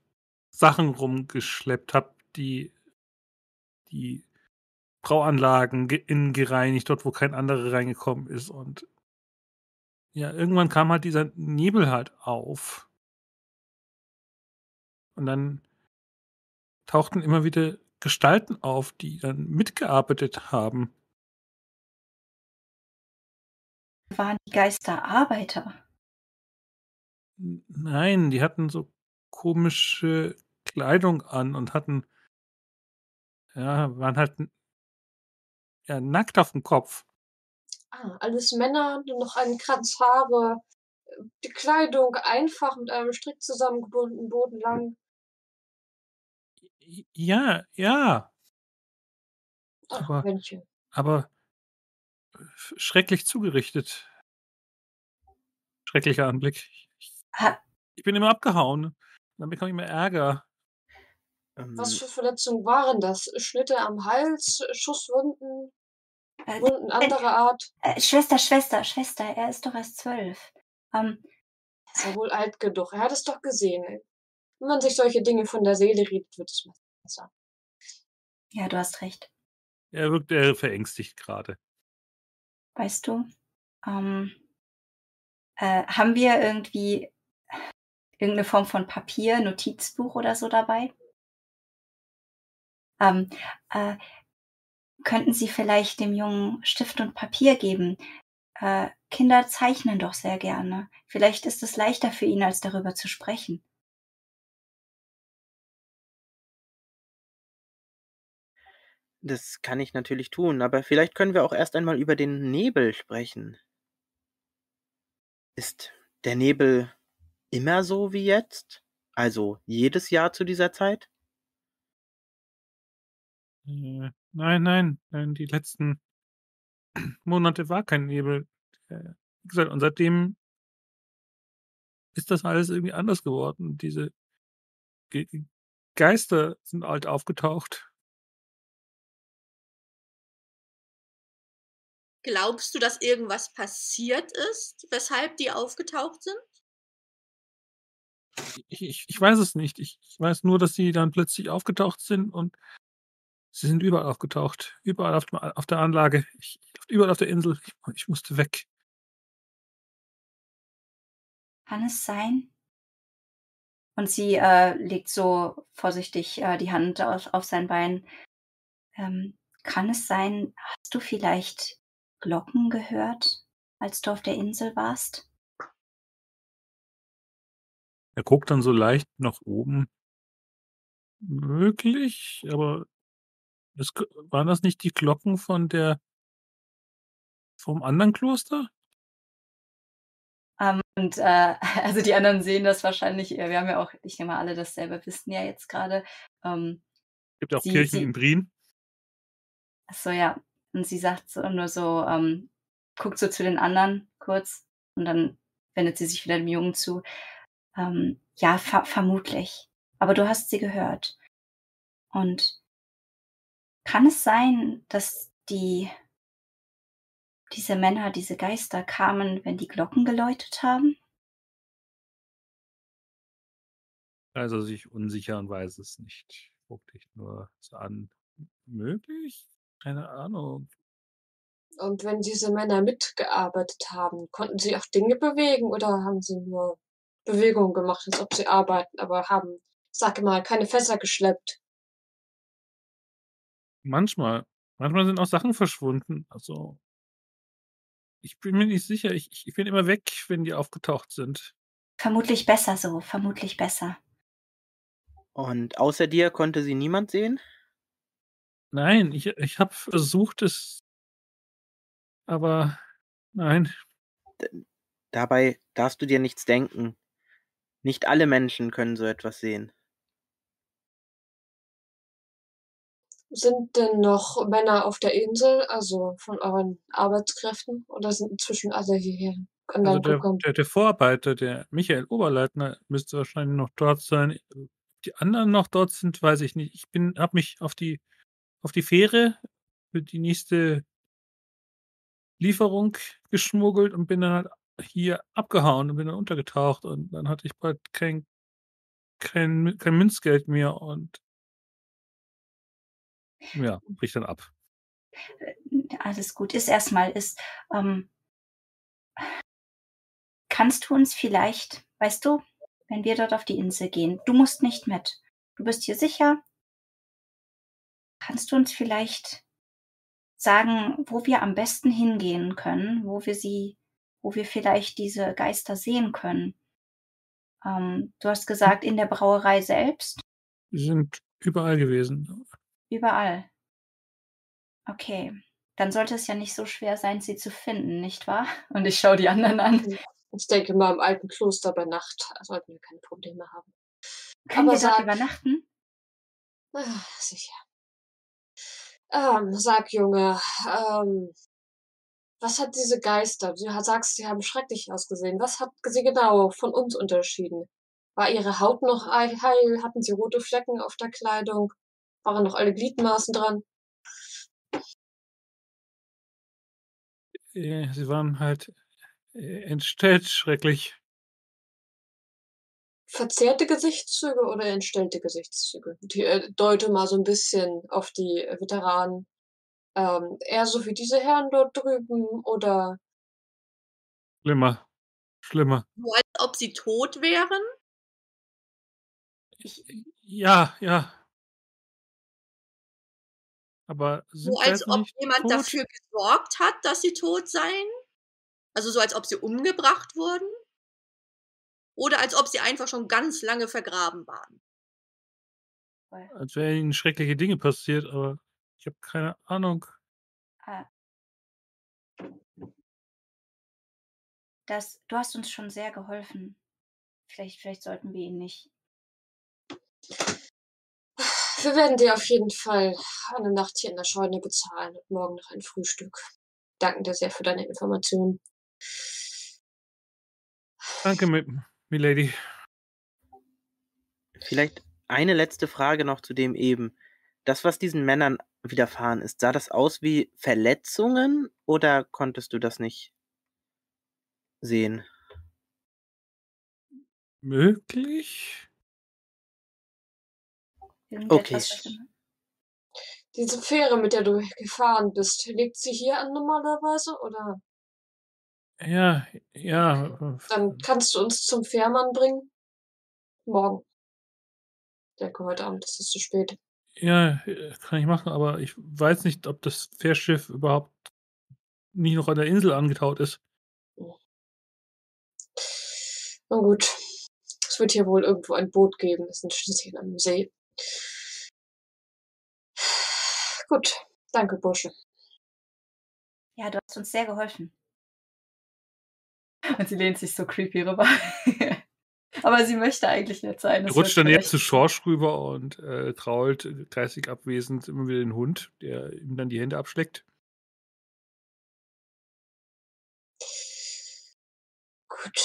Sachen rumgeschleppt, habe die die Brauanlagen ge innen gereinigt, dort, wo kein anderer reingekommen ist. Und ja, irgendwann kam halt dieser Nebel halt auf. Und dann tauchten immer wieder Gestalten auf, die dann mitgearbeitet haben.
Waren die Geister Arbeiter?
Nein, die hatten so komische Kleidung an und hatten ja, waren halt ja, nackt auf'm Kopf.
Ah, alles Männer, nur noch einen Kranz Haare, äh, die Kleidung einfach mit einem Strick zusammengebunden, bodenlang.
Ja, ja.
Ach,
Aber
Männchen.
aber f schrecklich zugerichtet. Schrecklicher Anblick. Ich bin immer abgehauen. Dann bekam ich immer Ärger.
Was
Ähm
für Verletzungen waren das? Schnitte am Hals, Schusswunden,
äh,
Wunden
äh,
anderer Art?
äh, Schwester, Schwester, Schwester, er ist doch erst 12. Ähm,
Ist ja wohl alt genug. Er hat es doch gesehen. Wenn man sich solche Dinge von der Seele redet, wird es besser.
ja, du hast recht.
Er wirkt eher verängstigt grade.
Weißt du, ähm, äh, haben wir irgendwie irgend 'ne Form von Papier, Notizbuch oder so dabei? Ähm, äh, könnten Sie vielleicht dem Jungen Stift und Papier geben? Äh, Kinder zeichnen doch sehr gerne. Vielleicht ist es leichter für ihn, als darüber zu sprechen.
Das kann ich natürlich tun, aber vielleicht können wir auch erst einmal über den Nebel sprechen. Ist der Nebel immer so wie jetzt? Also, jedes Jahr zu dieser Zeit?
Nein, nein, nein, die letzten [clears throat] Monate war kein Nebel. Äh, wie gesagt, und seitdem ist das alles irgendwie anders geworden. Diese Ge Ge Geister sind halt aufgetaucht.
Glaubst du, dass irgendwas passiert ist, weshalb die aufgetaucht sind?
Ich ich ich weiß es nicht. Ich ich weiß nur, dass sie dann plötzlich aufgetaucht sind und sie sind überall aufgetaucht. Überall auf dem auf der Anlage. Ich überall auf der Insel. Ich ich musste weg.
Kann es sein? Und sie, äh, legt so vorsichtig, äh, die Hand auf auf sein Bein. Ähm, kann es sein hast du vielleicht Glocken gehört, als du auf der Insel warst?
Er guckt dann so leicht nach oben. Möglich, aber k waren das nicht die Glocken von der vom anderen Kloster?
Ähm, und, äh, [laughs] also die anderen sehen das wahrscheinlich äh, wir haben ja auch ich nehme mal alle dasselbe Wissen ja jetzt grade. Ähm,
Gibt auch
sie
Kirchen
sie
in Brien.
Ach so, ja. Und sie sagt so nur so, ähm guckt so zu den anderen kurz und dann wendet sie sich wieder dem Jungen zu. Ähm, ja, ver vermutlich. Aber du hast sie gehört. Und kann es sein, dass die diese Männer, diese Geister kamen, wenn die Glocken geläutet haben?
Also sich unsicher und weiß es nicht. Guck dich nur so an. Möglich? Keine Ahnung.
Und wenn diese Männer mitgearbeitet haben, konnten sie auch Dinge bewegen oder haben sie nur Bewegungen gemacht, als ob sie arbeiten, aber haben, sag mal, keine Fässer geschleppt?
Manchmal. Manchmal sind auch Sachen verschwunden. Also ich bin mir nicht sicher. Ich, ich bin immer weg, wenn die aufgetaucht sind.
Vermutlich besser so, vermutlich besser.
Und außer dir konnte sie niemand sehen?
Nein, ich, ich habe versucht es, aber nein.
D dabei darfst du dir nichts denken. Nicht alle Menschen können so etwas sehen.
Sind denn noch Männer auf der Insel, also von euren Arbeitskräften, oder sind inzwischen alle hierher
Also der, der, der Vorarbeiter, der Michael Oberleitner, müsste wahrscheinlich noch dort sein. Die anderen noch dort sind, weiß ich nicht. Ich bin, habe mich auf die, auf die Fähre für die nächste Lieferung geschmuggelt und bin dann halt hier abgehauen und bin dann untergetaucht und dann hatte ich bald kein, kein, kein Münzgeld mehr und ja, bricht dann ab.
Äh, Alles gut. Ist erstmal, ist, ähm, kannst du uns vielleicht, weißt du, wenn wir dort auf die Insel gehen, du musst nicht mit. Du bist hier sicher. Kannst du uns vielleicht sagen, wo wir am besten hingehen können, wo wir sie, wo wir vielleicht diese Geister sehen können? Ähm, du hast gesagt, in der Brauerei selbst,
Die sind überall gewesen.
Überall. Okay. Dann sollte es ja nicht so schwer sein, sie zu finden, nicht wahr? [laughs] Und ich schaue die anderen an.
Ich denke mal, im alten Kloster bei Nacht sollten wir keine Probleme haben.
Können
Aber
wir dort
sag-
übernachten?
Ah, sicher. Ähm, sag, Junge, ähm, was hat diese Geister? Du sagst, sie haben schrecklich ausgesehen. Was hat sie genau von uns unterschieden? War ihre Haut noch ei- heil? Hatten sie rote Flecken auf der Kleidung? Waren noch alle Gliedmaßen dran?
Äh, Sie waren halt äh, entstellt, schrecklich.
Verzerrte Gesichtszüge oder entstellte Gesichtszüge? Die äh, deute mal so ein bisschen auf die äh, Veteranen. Ähm, eher so wie diese Herren dort drüben oder
Schlimmer. Schlimmer.
So als ob sie tot wären?
Ja, ja. Aber sind
So als ob jemand
tot?
dafür gesorgt hat, dass sie tot seien? Also so als ob sie umgebracht wurden? Oder als ob sie einfach schon ganz lange vergraben waren?
Als wären ihnen schreckliche Dinge passiert, aber ich habe keine Ahnung.
Ah. Das, du hast uns schon sehr geholfen. Vielleicht, vielleicht sollten wir ihn nicht.
Wir werden dir auf jeden Fall eine Nacht hier in der Scheune bezahlen und morgen noch ein Frühstück. Danken dir sehr für deine Informationen.
Danke, Mi- Milady.
Vielleicht eine letzte Frage noch zu dem eben. Das, was diesen Männern widerfahren ist, sah das aus wie Verletzungen oder konntest du das nicht sehen?
Möglich?
Okay.
Diese Fähre, mit der du gefahren bist, liegt sie hier an normalerweise oder?
Ja, ja.
Dann kannst du uns zum Fährmann bringen. Morgen. Ich denke, heute Abend ist es zu spät.
Ja, äh, kann ich machen, aber ich weiß nicht, ob das Fährschiff überhaupt nicht noch an der Insel angetaut ist.
Na gut. Es wird hier wohl irgendwo ein Boot geben. Es sind schließlich am See. Gut. Danke, Bursche.
Ja, du hast uns sehr geholfen. [laughs] Und sie lehnt sich so creepy rüber. [laughs] Aber sie möchte eigentlich nett sein. Das
rutscht dann
vielleicht-
zu Schorsch rüber und äh, krault äh, geistig abwesend immer wieder den Hund, der ihm dann die Hände abschleckt.
Gut.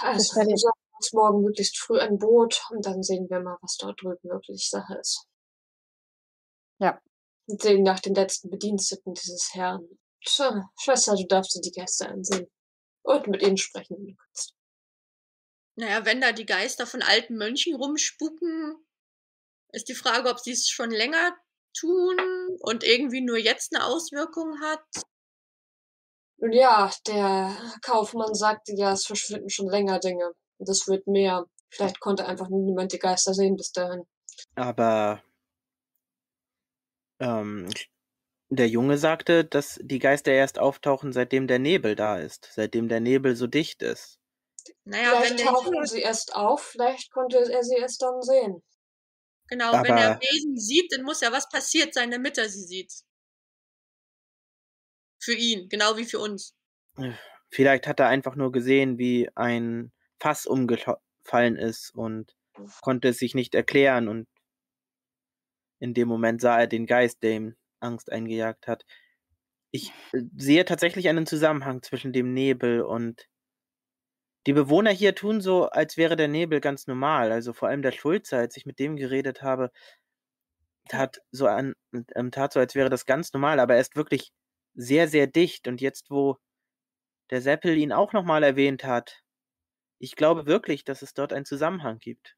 Also. Uns morgen möglichst früh ein Boot und dann sehen wir mal, was dort drüben wirklich Sache ist.
Ja.
Und sehen nach den letzten Bediensteten dieses Herrn. Tja, Schwester, du darfst dir die Gäste ansehen. Und mit ihnen sprechen, wenn du kannst.
Naja, wenn da die Geister von alten Mönchen rumspuken, ist die Frage, ob sie es schon länger tun und irgendwie nur jetzt eine Auswirkung hat.
Nun ja, der Kaufmann sagte ja, es verschwinden schon länger Dinge. Und es wird mehr. Vielleicht konnte einfach niemand die Geister sehen bis dahin.
Aber ähm, der Junge sagte, dass die Geister erst auftauchen, seitdem der Nebel da ist, seitdem der Nebel so dicht ist.
Naja, wenn
vielleicht
der
tauchen
Junge,
sie erst auf, vielleicht konnte er sie erst dann sehen.
genau, wenn er
Aber-
Wesen sieht, dann muss ja was passiert sein, damit er sie sieht. Für ihn, genau wie für uns.
Vielleicht hat er einfach nur gesehen, wie ein Fass umgefallen ist und konnte es sich nicht erklären und in dem Moment sah er den Geist, der ihm Angst eingejagt hat. Ich äh, sehe tatsächlich einen Zusammenhang zwischen dem Nebel und die Bewohner hier tun so, als wäre der Nebel ganz normal. Also vor allem der Schulze, als ich mit dem geredet habe, tat so an, ähm, tat so, als wäre das ganz normal, aber er ist wirklich sehr, sehr dicht. Und jetzt, wo der Seppel ihn auch nochmal erwähnt hat, ich glaube wirklich, dass es dort einen Zusammenhang gibt.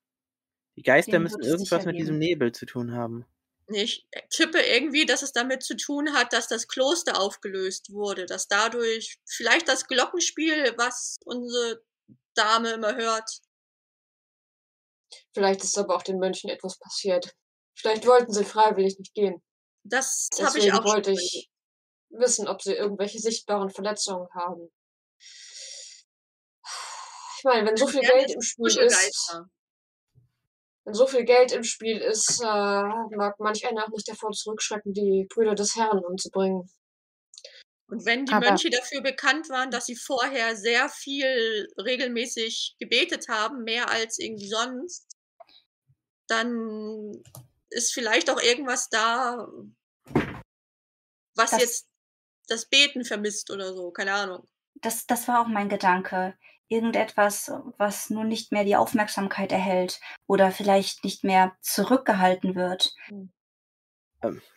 Die Geister
Den
müssen irgendwas mit diesem. Nebel zu tun haben.
Ich tippe irgendwie, dass es damit zu tun hat, dass das Kloster aufgelöst wurde, dass dadurch vielleicht das Glockenspiel, was unsere Dame immer hört,
Vielleicht ist aber auch den Mönchen etwas passiert. Vielleicht wollten sie freiwillig nicht gehen.
das habe ich
Deswegen
auch
wollte ich wissen, ob sie irgendwelche sichtbaren Verletzungen haben. Ich meine, wenn so viel Geld im Spiel ist, wenn so viel Geld im Spiel ist, äh, mag manch einer auch nicht davor zurückschrecken, die Brüder des Herrn umzubringen.
Und wenn die
Aber-
Mönche dafür bekannt waren, dass sie vorher sehr viel regelmäßig gebetet haben, mehr als irgendwie sonst, dann ist vielleicht auch irgendwas da, was
Das-
jetzt das Beten vermisst oder so, keine Ahnung.
Das, das war auch mein Gedanke. Irgendetwas, was nun nicht mehr die Aufmerksamkeit erhält oder vielleicht nicht mehr zurückgehalten wird.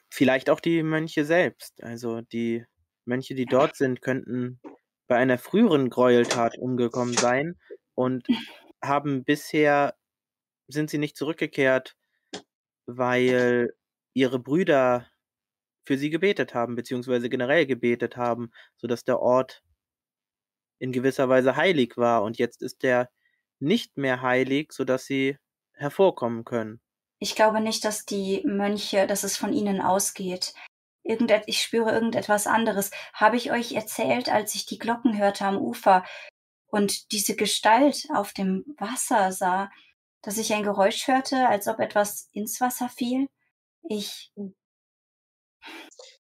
Vielleicht auch die Mönche selbst. Also die Mönche, die dort sind, könnten bei einer früheren Gräueltat umgekommen sein und haben bisher, sind sie nicht zurückgekehrt, weil ihre Brüder für sie gebetet haben, beziehungsweise generell gebetet haben, sodass der Ort in gewisser Weise heilig war und jetzt ist er nicht mehr heilig, sodass sie hervorkommen können.
Ich glaube nicht, dass die Mönche, dass es von ihnen ausgeht. Irgendet, ich spüre irgendetwas anderes. Habe ich euch erzählt, als ich die Glocken hörte am Ufer und diese Gestalt auf dem Wasser sah, dass ich ein Geräusch hörte, als ob etwas ins Wasser fiel? Ich,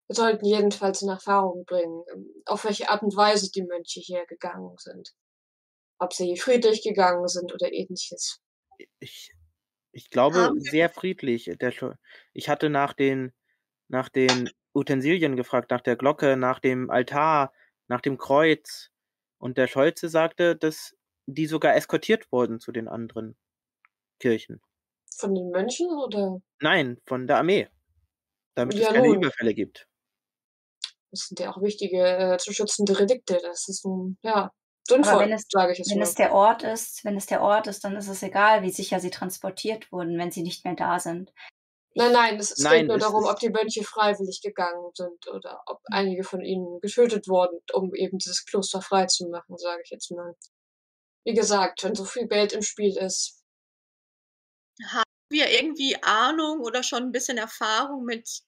Wir sollten jedenfalls in Erfahrung bringen, ähm, auf welche Art und Weise die Mönche hier gegangen sind. Ob sie friedlich gegangen sind oder ähnliches.
Ich, ich glaube,
wir-
sehr friedlich. Ich hatte nach den, nach den Utensilien gefragt, nach der Glocke, nach dem Altar, nach dem Kreuz. Und der Scholze sagte, dass die sogar eskortiert wurden zu den anderen Kirchen.
Von den Mönchen oder?
Nein, von der Armee. Damit
Ja,
es keine
nun.
Überfälle gibt.
Das sind ja auch wichtige äh, zu schützende Relikte. Das ist nun, ja, sinnvoll,
wenn es-
sage ich jetzt
wenn
mal.
es der Ort ist, wenn es der Ort ist, dann ist es egal, wie sicher sie transportiert wurden, wenn sie nicht mehr da sind.
Nein, nein, es, es
Nein,
geht nur
es
darum, ob die Mönche freiwillig gegangen sind oder ob einige von ihnen getötet wurden, um eben dieses Kloster frei zu machen, sage ich jetzt mal. Wie gesagt, wenn so viel Geld im Spiel ist,
Haben wir irgendwie Ahnung oder schon ein bisschen Erfahrung mit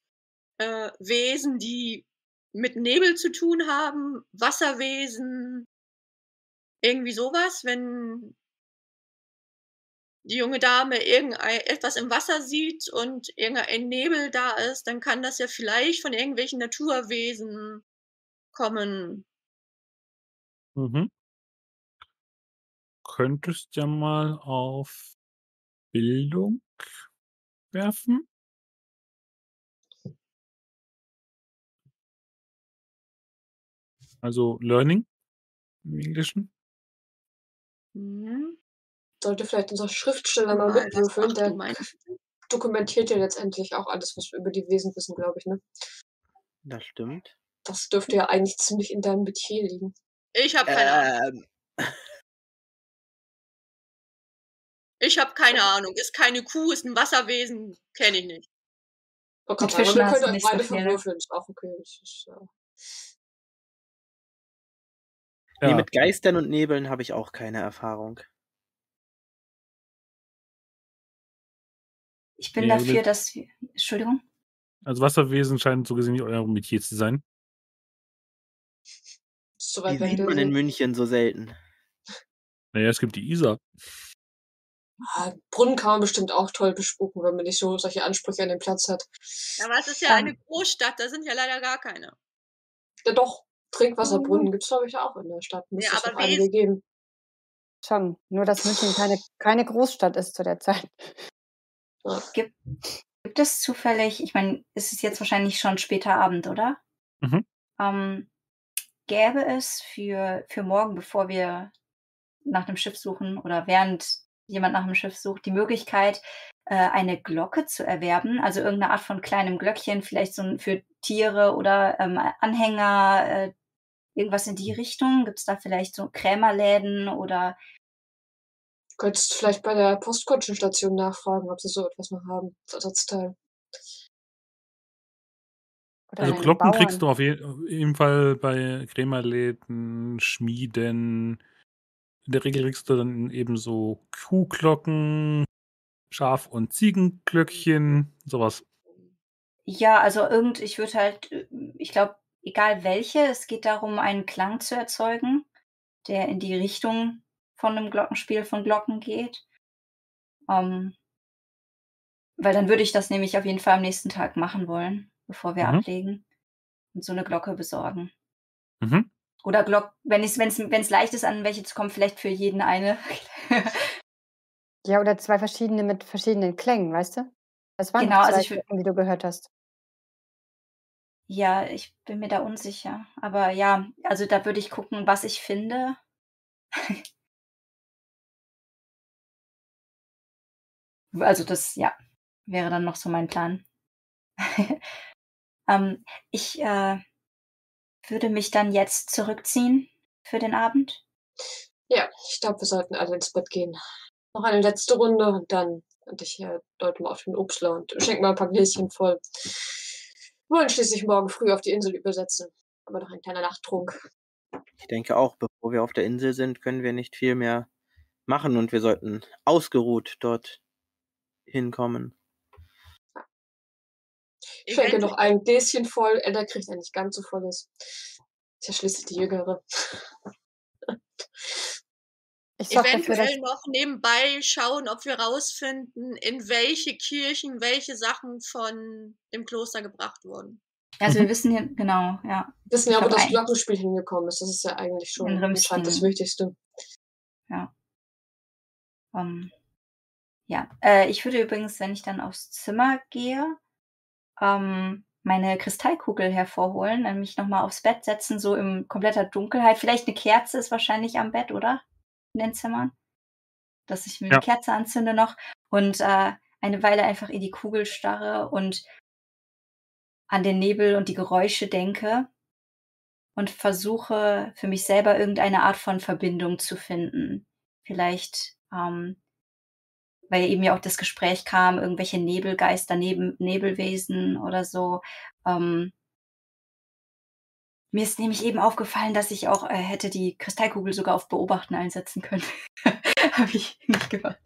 äh, Wesen, die mit Nebel zu tun haben, Wasserwesen, irgendwie sowas, wenn die junge Dame irgendein etwas im Wasser sieht und irgendein Nebel da ist, dann kann das ja vielleicht von irgendwelchen Naturwesen kommen.
Mhm. Könntest ja mal auf Bildung werfen. Also Learning im Englischen.
Mhm.
Sollte vielleicht unser Schriftsteller mal mitwürfeln, der dokumentiert ja letztendlich auch alles, was wir über die Wesen wissen, glaube ich, ne?
Das stimmt.
Das dürfte ja eigentlich ziemlich in deinem Metier liegen.
Ich habe keine Ahnung.
Ähm,
Ich habe keine Ahnung. Ist keine Kuh, ist ein Wasserwesen, kenne ich nicht.
Sagen,
Fischen
wir können beide verwürfeln, ist auch okay. Das ist, äh,
Nee,
Ja,
mit Geistern und Nebeln habe ich auch keine Erfahrung.
Ich bin
Ja,
dafür, dass wir. Entschuldigung.
also Wasserwesen scheint so gesehen nicht euer Metier zu sein.
ist so
Die sieht man in
See.
München so selten.
Naja, es gibt die Isar.
Ah, Brunnen kann man bestimmt auch toll bespucken, wenn man nicht so solche Ansprüche an den Platz hat.
Aber es ist ja
Ähm.
eine Großstadt, da sind ja leider gar keine.
Ja doch,
Mhm.
Trinkwasserbrunnen gibt's glaube ich auch in der Stadt. Müsste
Ja,
es
aber
einige geben.
Schon. Nur, dass München keine, keine Großstadt ist zu der Zeit.
Gibt, gibt es zufällig, ich meine, es ist jetzt wahrscheinlich schon später Abend, oder?
Mhm.
Ähm, gäbe es für, für morgen, bevor wir nach einem Schiff suchen oder während jemand nach einem Schiff sucht, die Möglichkeit, äh, eine Glocke zu erwerben, also irgendeine Art von kleinem Glöckchen, vielleicht so ein, für Tiere oder ähm, Anhänger, äh, irgendwas in die Richtung? Gibt es da vielleicht so Krämerläden oder
Du könntest vielleicht bei der Postkutschenstation nachfragen, ob sie so etwas noch haben, als Ersatzteil.
Oder
Also Glocken
Bauern.
kriegst du auf jeden Fall bei Krämerläden, Schmieden. In der Regel kriegst du dann eben so Kuhglocken, Schaf- und Ziegenglöckchen, sowas.
Ja, also irgend, ich würde halt, äh, ich glaube, egal welche, es geht darum, einen Klang zu erzeugen, der in die Richtung von einem Glockenspiel von Glocken geht. Ähm, weil dann würde ich das nämlich auf jeden Fall am nächsten Tag machen wollen, bevor wir
Mhm.
ablegen und so eine Glocke besorgen.
Mhm.
Oder Glock, wenn es wenn's, wenn's leicht ist, an welche zu kommen, vielleicht für jeden eine. [laughs]
Ja, oder zwei verschiedene mit verschiedenen Klängen, weißt du? Das waren
Genau, also
zwei
ich würd-
Glocken, die du gehört hast.
Ja, ich bin mir da unsicher. Aber ja, also da würde ich gucken, was ich finde. [laughs] Also das, ja, wäre dann noch so mein Plan. [laughs] ähm, ich äh, würde mich dann jetzt zurückziehen für den Abend.
Ja, ich glaube, wir sollten alle ins Bett gehen. Noch eine letzte Runde und dann und ich äh, deute mal auf den Obstler und schenke mal ein paar Gläschen voll. Wir wollen schließlich morgen früh auf die Insel übersetzen. Aber noch ein kleiner Nachttrunk.
Ich denke auch, bevor wir auf der Insel sind, können wir nicht viel mehr machen und wir sollten ausgeruht dort hinkommen.
Ich schenke noch ein Gläschen voll. Ella kriegt ein nicht ganz so volles. Ist ja schließlich die Jüngere. [laughs]
Ich sorge dafür,
Eventuell noch nebenbei schauen, ob wir rausfinden, in welche Kirchen welche Sachen von dem Kloster gebracht wurden.
Also wir [laughs] wissen ja, genau, ja.
Wir wissen ja, wo das Glockenspiel hingekommen ist. Das ist ja eigentlich schon das. Wichtigste.
Ähm, ja, äh, ich würde übrigens, wenn ich dann aufs Zimmer gehe, ähm, meine Kristallkugel hervorholen, dann mich nochmal aufs Bett setzen, so in kompletter Dunkelheit. Vielleicht eine Kerze ist wahrscheinlich am Bett, oder? In den Zimmern. Dass ich mir
Ja.
eine Kerze anzünde noch und äh, eine Weile einfach in die Kugel starre und an den Nebel und die Geräusche denke und versuche für mich selber irgendeine Art von Verbindung zu finden. Vielleicht, ähm, weil eben ja auch das Gespräch kam, irgendwelche Nebelgeister, Neben Nebelwesen oder so. Ähm, mir ist nämlich eben aufgefallen, dass ich auch äh, hätte die Kristallkugel sogar auf Beobachten einsetzen können. [laughs] Habe ich nicht gemacht.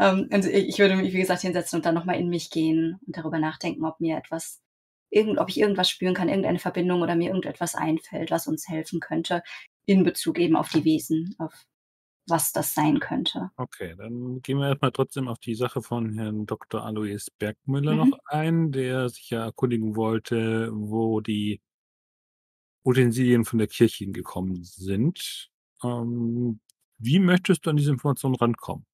Ähm, also ich, würde mich, wie gesagt, hinsetzen und dann nochmal in mich gehen und darüber nachdenken, ob mir etwas, irgend, ob ich irgendwas spüren kann, irgendeine Verbindung oder mir irgendetwas einfällt, was uns helfen könnte, in Bezug eben auf die Wesen, auf was das sein könnte.
Okay, dann gehen wir erstmal trotzdem auf die Sache von Herrn Dr. Alois Bergmüller
Mhm.
noch ein, der sich ja erkundigen wollte, wo die Utensilien von der Kirche gekommen sind. Ähm, wie möchtest du an diese Informationen rankommen?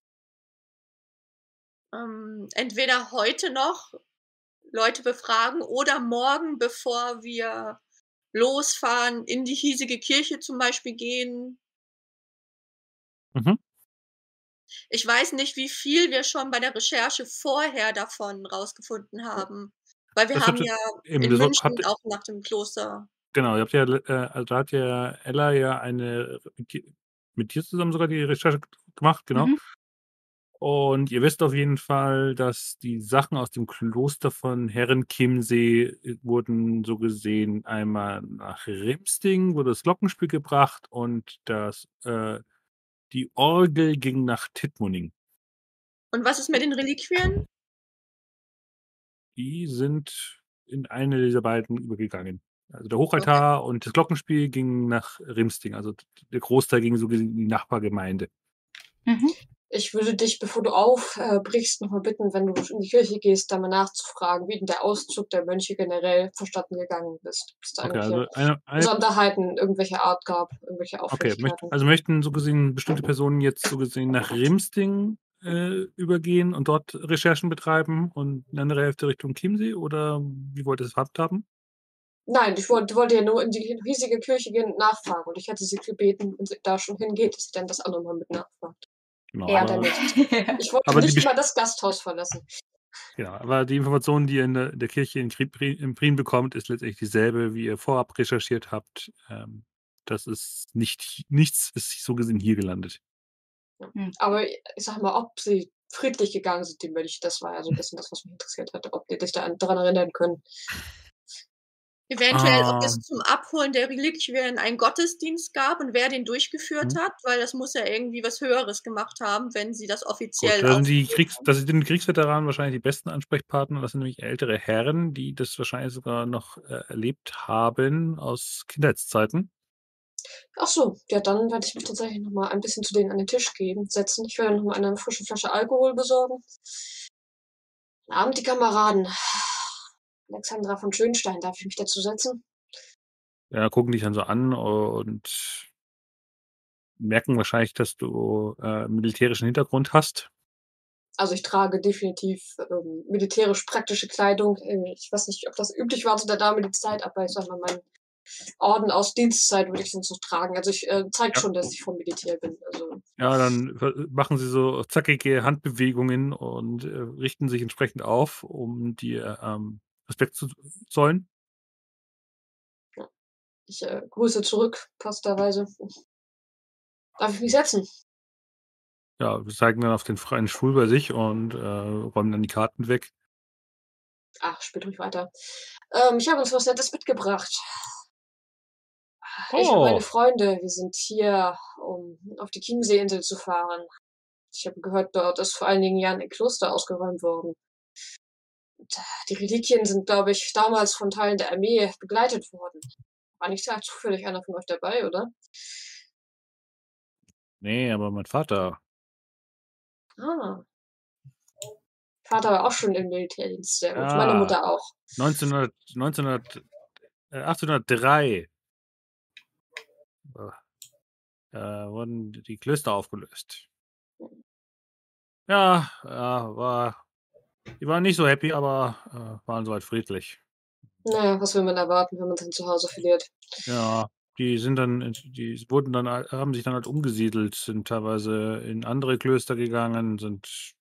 Ähm, entweder heute noch Leute befragen oder morgen, bevor wir losfahren, in die hiesige Kirche zum Beispiel gehen.
Mhm.
Ich weiß nicht, wie viel wir schon bei der Recherche vorher davon rausgefunden haben. Weil wir
Das
haben ja in München
habt ihr
auch nach dem Kloster
Genau, ihr habt ja, äh, also da hat ja Ella ja eine mit dir zusammen sogar die Recherche gemacht, genau.
Mhm.
Und ihr wisst auf jeden Fall, dass die Sachen aus dem Kloster von Herrenchiemsee äh, wurden so gesehen einmal nach Rimsting, wurde das Glockenspiel gebracht und das, äh, die Orgel ging nach Tittmoning.
Und was ist mit den Reliquien?
Die sind in eine dieser beiden übergegangen. Also der
Okay.
Hochaltar und das Glockenspiel ging nach Rimsting. Also der Großteil ging so gesehen in die Nachbargemeinde.
Mhm.
Ich würde dich, bevor du aufbrichst, nochmal bitten, wenn du in die Kirche gehst, da mal nachzufragen, wie denn der Auszug der Mönche generell verstanden gegangen ist. Ob es da
Okay,
irgendwelche
also eine, eine
Besonderheiten irgendwelcher Art gab, irgendwelche
Okay, also möchten so gesehen bestimmte Personen jetzt so gesehen nach Rimsting äh, übergehen und dort Recherchen betreiben und eine andere Hälfte Richtung Chiemsee oder wie wollt ihr es handhaben?
Nein, ich wollte, wollte ja nur in die riesige Kirche gehen und nachfragen. Und ich hatte sie gebeten, wenn sie da schon hingeht, dass sie dann das andere mal mit nachfragt.
Genau,
Ja,
aber,
nicht. [laughs] Ich wollte
aber
nicht mal das Gasthaus verlassen.
genau, aber die Information, die ihr in der, der Kirche in, in Prien bekommt, ist letztendlich dieselbe, wie ihr vorab recherchiert habt. Ähm, das ist nicht, nichts ist so gesehen hier gelandet.
Aber ich sag mal, ob sie friedlich gegangen sind, die Mönche, das war ja so ein bisschen das, was mich interessiert hatte, ob die dich da daran erinnern können.
Eventuell, ob es
Ähm,
zum Abholen der Reliquien einen Gottesdienst gab und wer den durchgeführt
hm.
hat, weil das muss ja irgendwie was Höheres gemacht haben, wenn sie das
Gut,
offiziell
da sind die Kriegs, das sind die Kriegsveteranen wahrscheinlich die besten Ansprechpartner. Das sind nämlich ältere Herren, die das wahrscheinlich sogar noch äh, erlebt haben aus Kindheitszeiten.
Ach so, ja, dann werde ich mich tatsächlich noch mal ein bisschen zu denen an den Tisch gehen, setzen. Ich werde noch mal eine frische Flasche Alkohol besorgen. Guten Abend, die Kameraden. Alexandra von Schönstein, darf ich mich dazu setzen?
Ja, gucken dich dann so an und merken wahrscheinlich, dass du äh, militärischen Hintergrund hast.
Also ich trage definitiv ähm, militärisch-praktische Kleidung. Äh, Ich weiß nicht, ob das üblich war zu der damaligen Zeit, aber ich sag mal, mein Orden aus Dienstzeit würde ich sonst noch tragen. Also ich äh, zeige
Ja.
schon, dass ich vom Militär bin. Also
Ja, dann ver- machen sie so zackige Handbewegungen und äh, richten sich entsprechend auf, um dir ähm, Respekt zu zollen.
ich äh, grüße zurück, passterweise. Darf ich mich setzen?
Ja, wir zeigen dann auf den freien Stuhl bei sich und äh, räumen dann die Karten weg.
Ach, spielt ruhig weiter. Ähm, ich habe uns was Nettes mitgebracht. Ich und meine
Oh,
Freunde, wir sind hier, um auf die Chiemseeinsel zu fahren. Ich habe gehört, dort ist vor einigen Jahren ein Kloster ausgeräumt worden. Äh, die Reliquien sind, glaube ich, damals von Teilen der Armee begleitet worden. War nicht da zufällig einer von euch dabei, oder?
nee, aber mein Vater.
Ah. Vater war auch schon im Militärdienst, sehr gut. Meine
Ja,
Mutter auch.
1900, 1900, äh, 1803 äh, wurden die Klöster aufgelöst. Ja, ja, war, die waren nicht so happy, aber äh, waren soweit friedlich.
Naja, was will man erwarten, wenn man sein Zuhause verliert?
Ja, die sind dann, die wurden dann, haben sich dann halt umgesiedelt, sind teilweise in andere Klöster gegangen, sind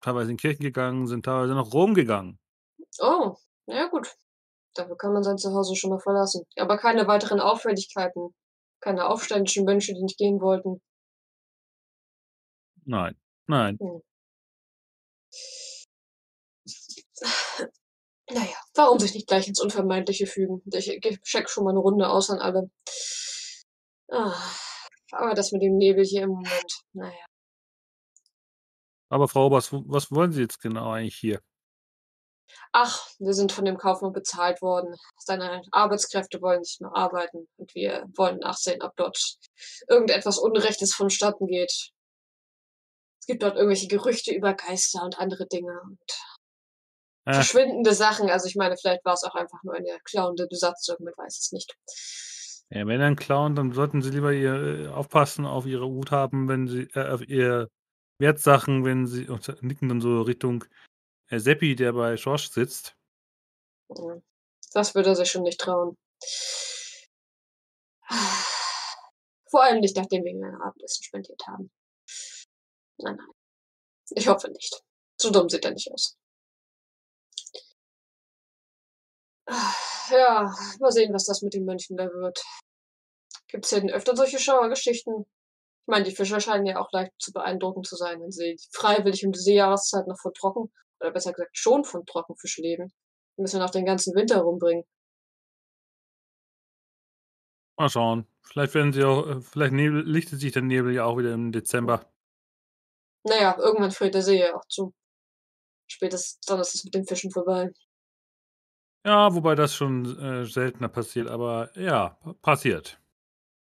teilweise in Kirchen gegangen, sind teilweise nach Rom gegangen.
Oh, na ja gut. Dafür kann man sein Zuhause schon mal verlassen. Aber keine weiteren Auffälligkeiten. Keine aufständischen Mönche, die nicht gehen wollten.
Nein, nein.
Hm. [sighs] Naja, warum sich nicht gleich ins Unvermeidliche fügen? Ich ge- check schon mal eine Runde aus an alle. Ah, aber das mit dem Nebel hier im Moment, naja.
Aber Frau Oberst, wo- was wollen Sie jetzt genau eigentlich hier?
Ach, wir sind von dem Kaufmann bezahlt worden. Seine Arbeitskräfte wollen nicht mehr arbeiten und wir wollen nachsehen, ob dort irgendetwas Unrechtes vonstatten geht. Es gibt dort irgendwelche Gerüchte über Geister und andere Dinge und
Äh,
verschwindende Sachen. Also ich meine, vielleicht war es auch einfach nur eine klauende Besatzung, man weiß es nicht.
ja, wenn dann klauen, dann sollten Sie lieber ihr, äh, aufpassen auf Ihre Hut haben, wenn Sie, äh, auf Ihr Wertsachen, wenn Sie, und nicken dann so Richtung äh, Seppi, der bei Schorsch sitzt.
Das würde er sich schon nicht trauen. Vor allem nicht, nachdem wir ein Abendessen spendiert haben. Nein, nein. Ich hoffe nicht. So dumm sieht er nicht aus. Ja, mal sehen, was das mit den Mönchen da wird. Gibt's hier denn öfter solche Schauergeschichten? Ich meine, die Fischer scheinen ja auch leicht zu beeindrucken zu sein, wenn sie freiwillig um diese Jahreszeit noch von Trocken, oder besser gesagt schon von Trockenfisch leben. Die müssen wir noch den ganzen Winter rumbringen.
Mal schauen. Vielleicht werden sie auch, äh, vielleicht nebel, lichtet sich der Nebel ja auch wieder im Dezember.
Naja, irgendwann friert der See ja auch zu. Spätestens dann ist es mit den Fischen vorbei.
Ja, wobei das schon äh, seltener passiert, aber ja, passiert.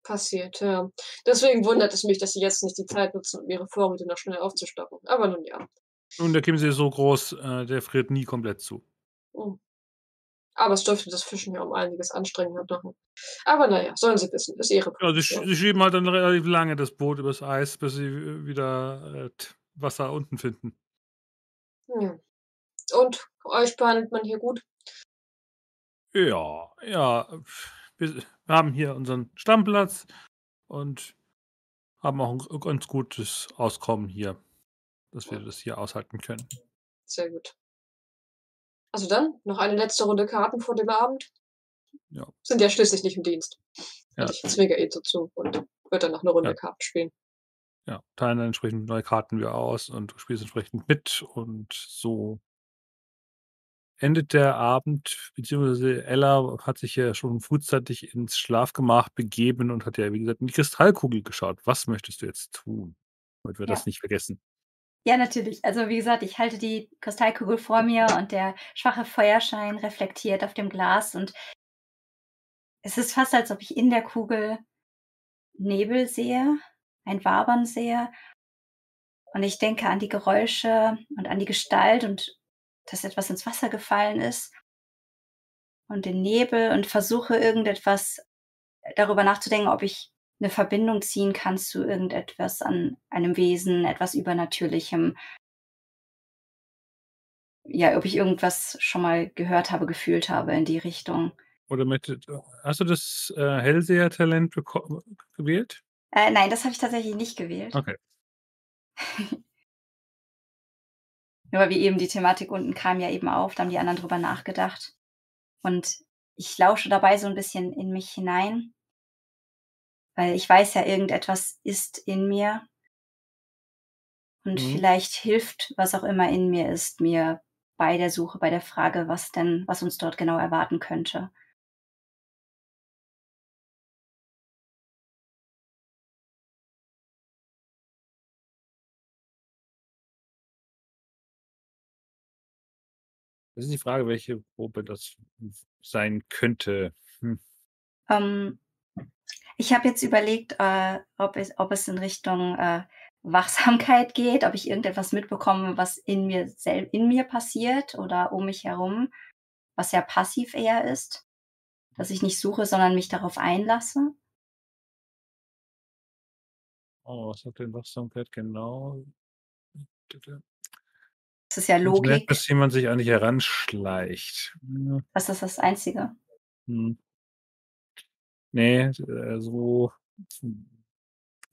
Passiert, ja. Deswegen wundert es mich, dass sie jetzt nicht die Zeit nutzen, um ihre Vorräte noch schnell aufzustocken. Aber nun ja.
Nun, der Chiemsee ist so groß, äh, der friert nie komplett zu.
Hm. Aber es dürfte das Fischen ja um einiges anstrengender machen. Aber naja, sollen sie wissen, ist ihre
Ja, sie, sch
Position.
sie schieben halt dann relativ lange das Boot übers Eis, bis sie wieder äh, Wasser unten finden.
Hm. Und euch behandelt man hier gut?
Ja, ja. Wir, haben hier unseren Stammplatz und haben auch ein ganz gutes Auskommen hier, dass wir das hier aushalten können.
Sehr gut. Also dann, noch eine letzte Runde Karten vor dem Abend.
Ja.
Sind ja schließlich nicht im Dienst.
Ja.
Ich zwinge eh so zu und wird dann noch eine Runde
Ja.
Karten spielen.
Ja, teilen dann entsprechend neue Karten wir aus und du spielst entsprechend mit und so endet der Abend, beziehungsweise Ella hat sich ja schon frühzeitig ins Schlafgemach begeben und hat ja, wie gesagt, in die Kristallkugel geschaut. Was möchtest du jetzt tun? Damit wir
Ja.
das nicht vergessen.
Ja, natürlich. Also wie gesagt, ich halte die Kristallkugel vor mir und der schwache Feuerschein reflektiert auf dem Glas und es ist fast, als ob ich in der Kugel Nebel sehe, ein Wabern sehe. Und ich denke an die Geräusche und an die Gestalt und dass etwas ins Wasser gefallen ist und den Nebel und versuche irgendetwas darüber nachzudenken, ob ich eine Verbindung ziehen kann zu irgendetwas an einem Wesen, etwas Übernatürlichem. Ja, ob ich irgendwas schon mal gehört habe, gefühlt habe in die Richtung.
Oder möchtest, hast du das äh, Hellseher-Talent gewählt?
Äh, nein, das habe ich tatsächlich nicht gewählt.
Okay. [laughs]
Nur weil wie eben die Thematik unten kam ja eben auf, da haben die anderen drüber nachgedacht. Und ich lausche dabei so ein bisschen in mich hinein, weil ich weiß ja, irgendetwas ist in mir. Und
Mhm.
vielleicht hilft, was auch immer in mir ist, mir bei der Suche, bei der Frage, was denn, was uns dort genau erwarten könnte.
Das ist die Frage, welche Probe das sein könnte. Hm.
Ähm, ich habe jetzt überlegt, äh, ob, es, ob es in Richtung äh, Wachsamkeit geht, ob ich irgendetwas mitbekomme, was in mir in mir passiert oder um mich herum, was ja passiv eher ist, dass ich nicht suche, sondern mich darauf einlasse.
Oh, was hat denn Wachsamkeit genau?
Das ist ja Logik.
dass jemand sich an dich heranschleicht. Ja.
Das ist das Einzige.
Hm. Nee, äh, so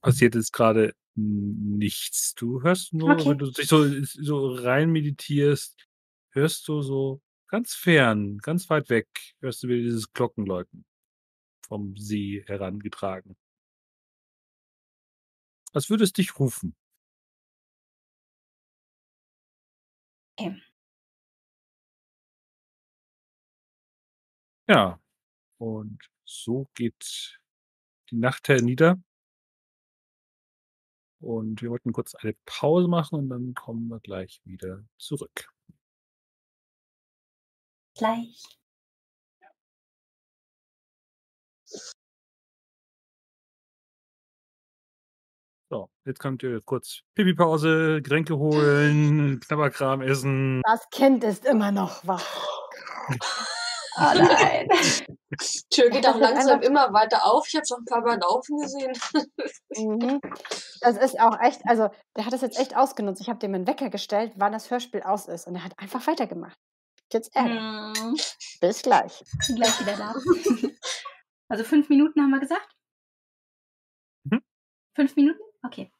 passiert jetzt gerade nichts. Du hörst nur,
Okay.
wenn du dich so, so rein meditierst, hörst du so ganz fern, ganz weit weg, hörst du wieder dieses Glockenläuten vom See herangetragen. Als würde es dich rufen.
Okay.
Ja, und so geht die Nacht hernieder. Und wir wollten kurz eine Pause machen und dann kommen wir gleich wieder zurück.
Gleich.
So, jetzt könnt ihr kurz Pipi-Pause, Getränke holen, Knabberkram essen.
Das Kind ist immer noch wach. [laughs]
Oh nein. [laughs]
Tür geht auch langsam immer weiter auf. Ich habe es auch ein paar Mal laufen gesehen.
Mhm. [laughs] Das ist auch echt, also der hat das jetzt echt ausgenutzt. Ich habe dem einen Wecker gestellt, wann das Hörspiel aus ist. Und er hat einfach weitergemacht. Jetzt Ärger.
Hm,
Bis gleich.
bin gleich wieder da. Also fünf Minuten haben wir gesagt?
Mhm.
Fünf Minuten? Okay.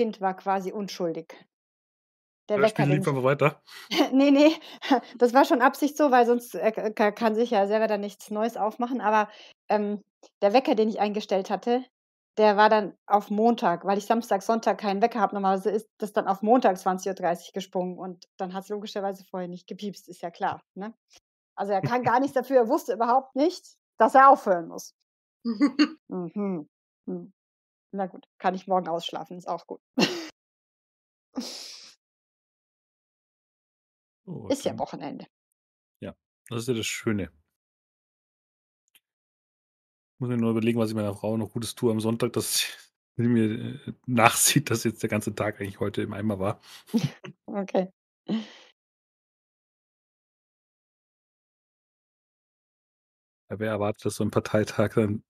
Kind war quasi unschuldig. Der
Ja,
Wecker,
lieber mal weiter. [laughs]
ne, ne, [laughs] das war schon Absicht so, weil sonst, äh, kann sich ja selber dann nichts Neues aufmachen. Aber, ähm, der Wecker, den ich eingestellt hatte, der war dann auf Montag, weil ich Samstag, Sonntag keinen Wecker habe. Normalerweise ist das dann auf Montag 20:30 Uhr gesprungen und dann hat's logischerweise vorher nicht gepiepst, ist ja klar, ne? Also, er kann [laughs] gar nichts dafür. Er wusste überhaupt nicht, dass er aufhören muss. Mhm. Hm. Na gut, kann ich morgen ausschlafen, ist auch gut.
Gut, [laughs]
Ist ja Wochenende.
Ja, das ist ja das Schöne. Muss mir nur überlegen, was ich meiner Frau noch Gutes tue am Sonntag, dass sie [laughs] mir, äh, nachsieht, dass jetzt der ganze Tag eigentlich heute im Eimer war. [laughs]
Okay.
Ja, wer erwartet, dass so 'n Parteitag dann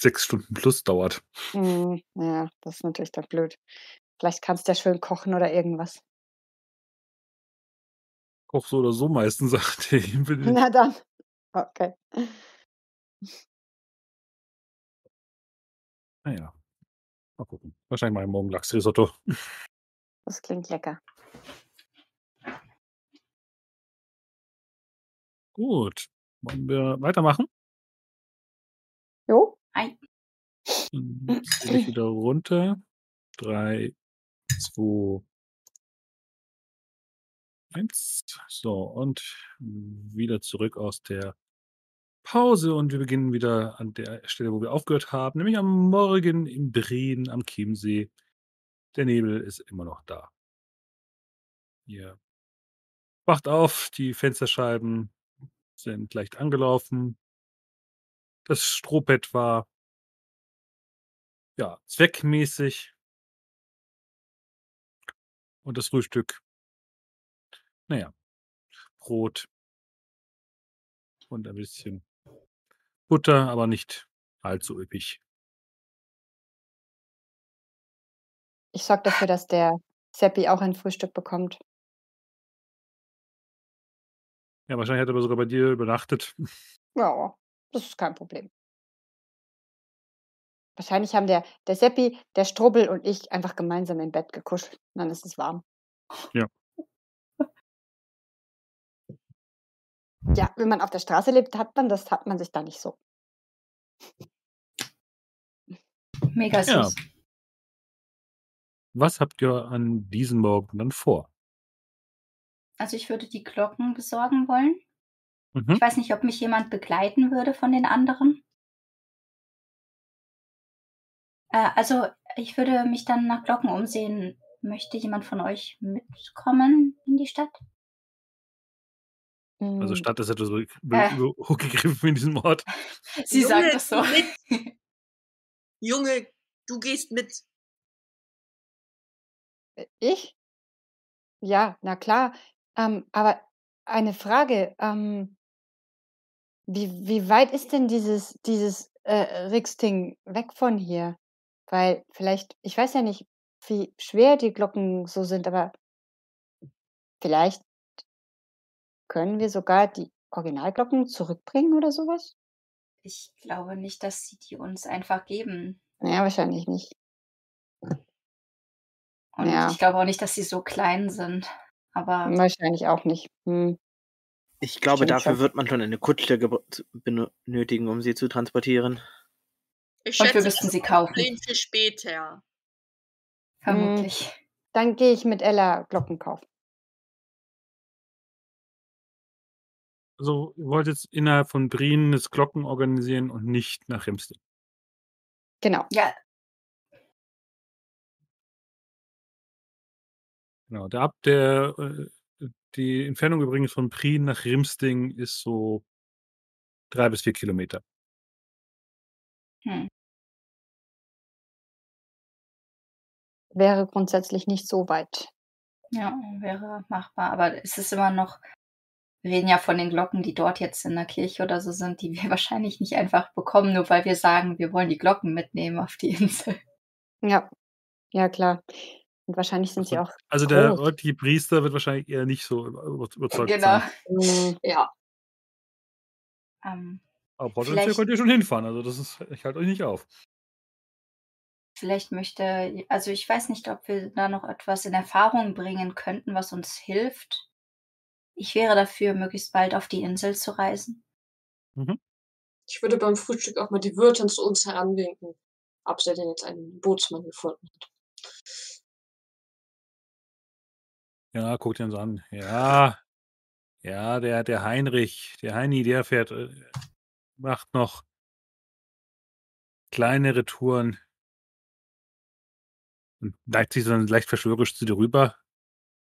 6 Stunden plus dauert?
Mhm. Ja, das ist natürlich dann blöd. Vielleicht kannst du ja schön kochen oder irgendwas.
Koche so oder so meistens, [laughs] sagte ich.
Na dann. Okay.
Na ja. Mal gucken. Wahrscheinlich ich morgen Lachsrisotto.
Das klingt lecker.
Gut. Wollen wir weitermachen?
Jo.
Ei.
Dann zähle ich wieder runter. 3, 2 1. So, und wieder zurück aus der Pause und wir beginnen wieder an der Stelle, wo wir aufgehört haben, nämlich am Morgen in Breen am Chiemsee. Der Nebel ist immer noch da. Ihr wacht auf, die Fensterscheiben sind leicht angelaufen. Das Strohbett war ja, zweckmäßig. Und das Frühstück na ja, Brot und ein bisschen Butter, aber nicht allzu üppig.
Ich sorge dafür, dass der Seppi auch ein Frühstück bekommt.
Ja, wahrscheinlich hat er aber sogar bei dir übernachtet.
Ja, das ist kein Problem. Wahrscheinlich haben der der Seppi, der Strubbel und ich einfach gemeinsam im Bett gekuschelt und dann ist es warm.
Ja.
Ja, wenn man auf der Straße lebt, hat man das hat man sich da nicht so.
Mega
Ja.
süß.
Was habt ihr an diesem Morgen dann vor?
Also, ich würde die Glocken besorgen wollen.
Mhm.
Ich weiß nicht, ob mich jemand begleiten würde von den anderen. Äh, also, ich würde mich dann nach Glocken umsehen. Möchte jemand von euch mitkommen in die Stadt?
Also,
Hm.
Stadt ist etwas
Äh. [laughs]
hochgegriffen in diesem Ort. [laughs]
Sie sagt
Junge,
das so.
mit. [laughs] Junge, du gehst mit.
Äh, ich? Ja, na klar. Ähm, aber eine Frage, ähm wie wie weit ist denn dieses dieses, äh, Rixting weg von hier? Weil vielleicht ich weiß ja nicht, wie schwer die Glocken so sind, aber vielleicht können wir sogar die Originalglocken zurückbringen oder so was?
Ich glaube nicht, dass sie die uns einfach geben.
Ja, wahrscheinlich nicht.
Und
Ja.
ich glaube auch nicht, dass sie so klein sind. Aber
Wahrscheinlich auch nicht. Mhm.
Ich glaube,
Stimmt
dafür wird man schon eine Kutsche benötigen, um sie zu transportieren.
Ich
Und wir
schätze,
müssten
das
sie kaufen.
Für später.
vermutlich.
Hm, dann gehe ich mit Ella Glocken kaufen.
Also, ihr wollt jetzt innerhalb von Brien das Glocken organisieren und nicht nach Rimsting?
Genau.
Ja.
Genau, der ab der äh, die Entfernung übrigens von Prien nach Rimsting ist so 3 bis 4 Kilometer.
Hm.
Wäre grundsätzlich nicht so weit.
Ja, wäre machbar. Aber es ist immer noch wir reden ja von den Glocken, die dort jetzt in der Kirche oder so sind, die wir [laughs] wahrscheinlich nicht einfach bekommen, nur weil wir sagen, wir wollen die Glocken mitnehmen auf die Insel.
Ja. Ja, klar. Und wahrscheinlich sind sie auch
Also, der
groß.
örtliche Priester wird wahrscheinlich eher nicht so über über überzeugt
Genau.
sein.
Mhm.
Ja.
Ähm,
Aber potenziell
vielleicht
könnt ihr schon hinfahren, also das ist ich halte euch nicht auf.
Vielleicht möchte, also ich weiß nicht, ob wir da noch etwas in Erfahrung bringen könnten, was uns hilft. Ich wäre dafür, möglichst bald auf die Insel zu reisen.
Mhm.
Ich würde beim Frühstück auch mal die Wirtin zu uns heranwinken, ob sie denn jetzt einen Bootsmann gefunden hat.
Ja, guckt ihn so an. Ja, ja, der, der Heinrich, der Heini, der fährt, äh, macht noch kleinere Touren und neigt sich dann leicht verschwörerisch zu dir rüber.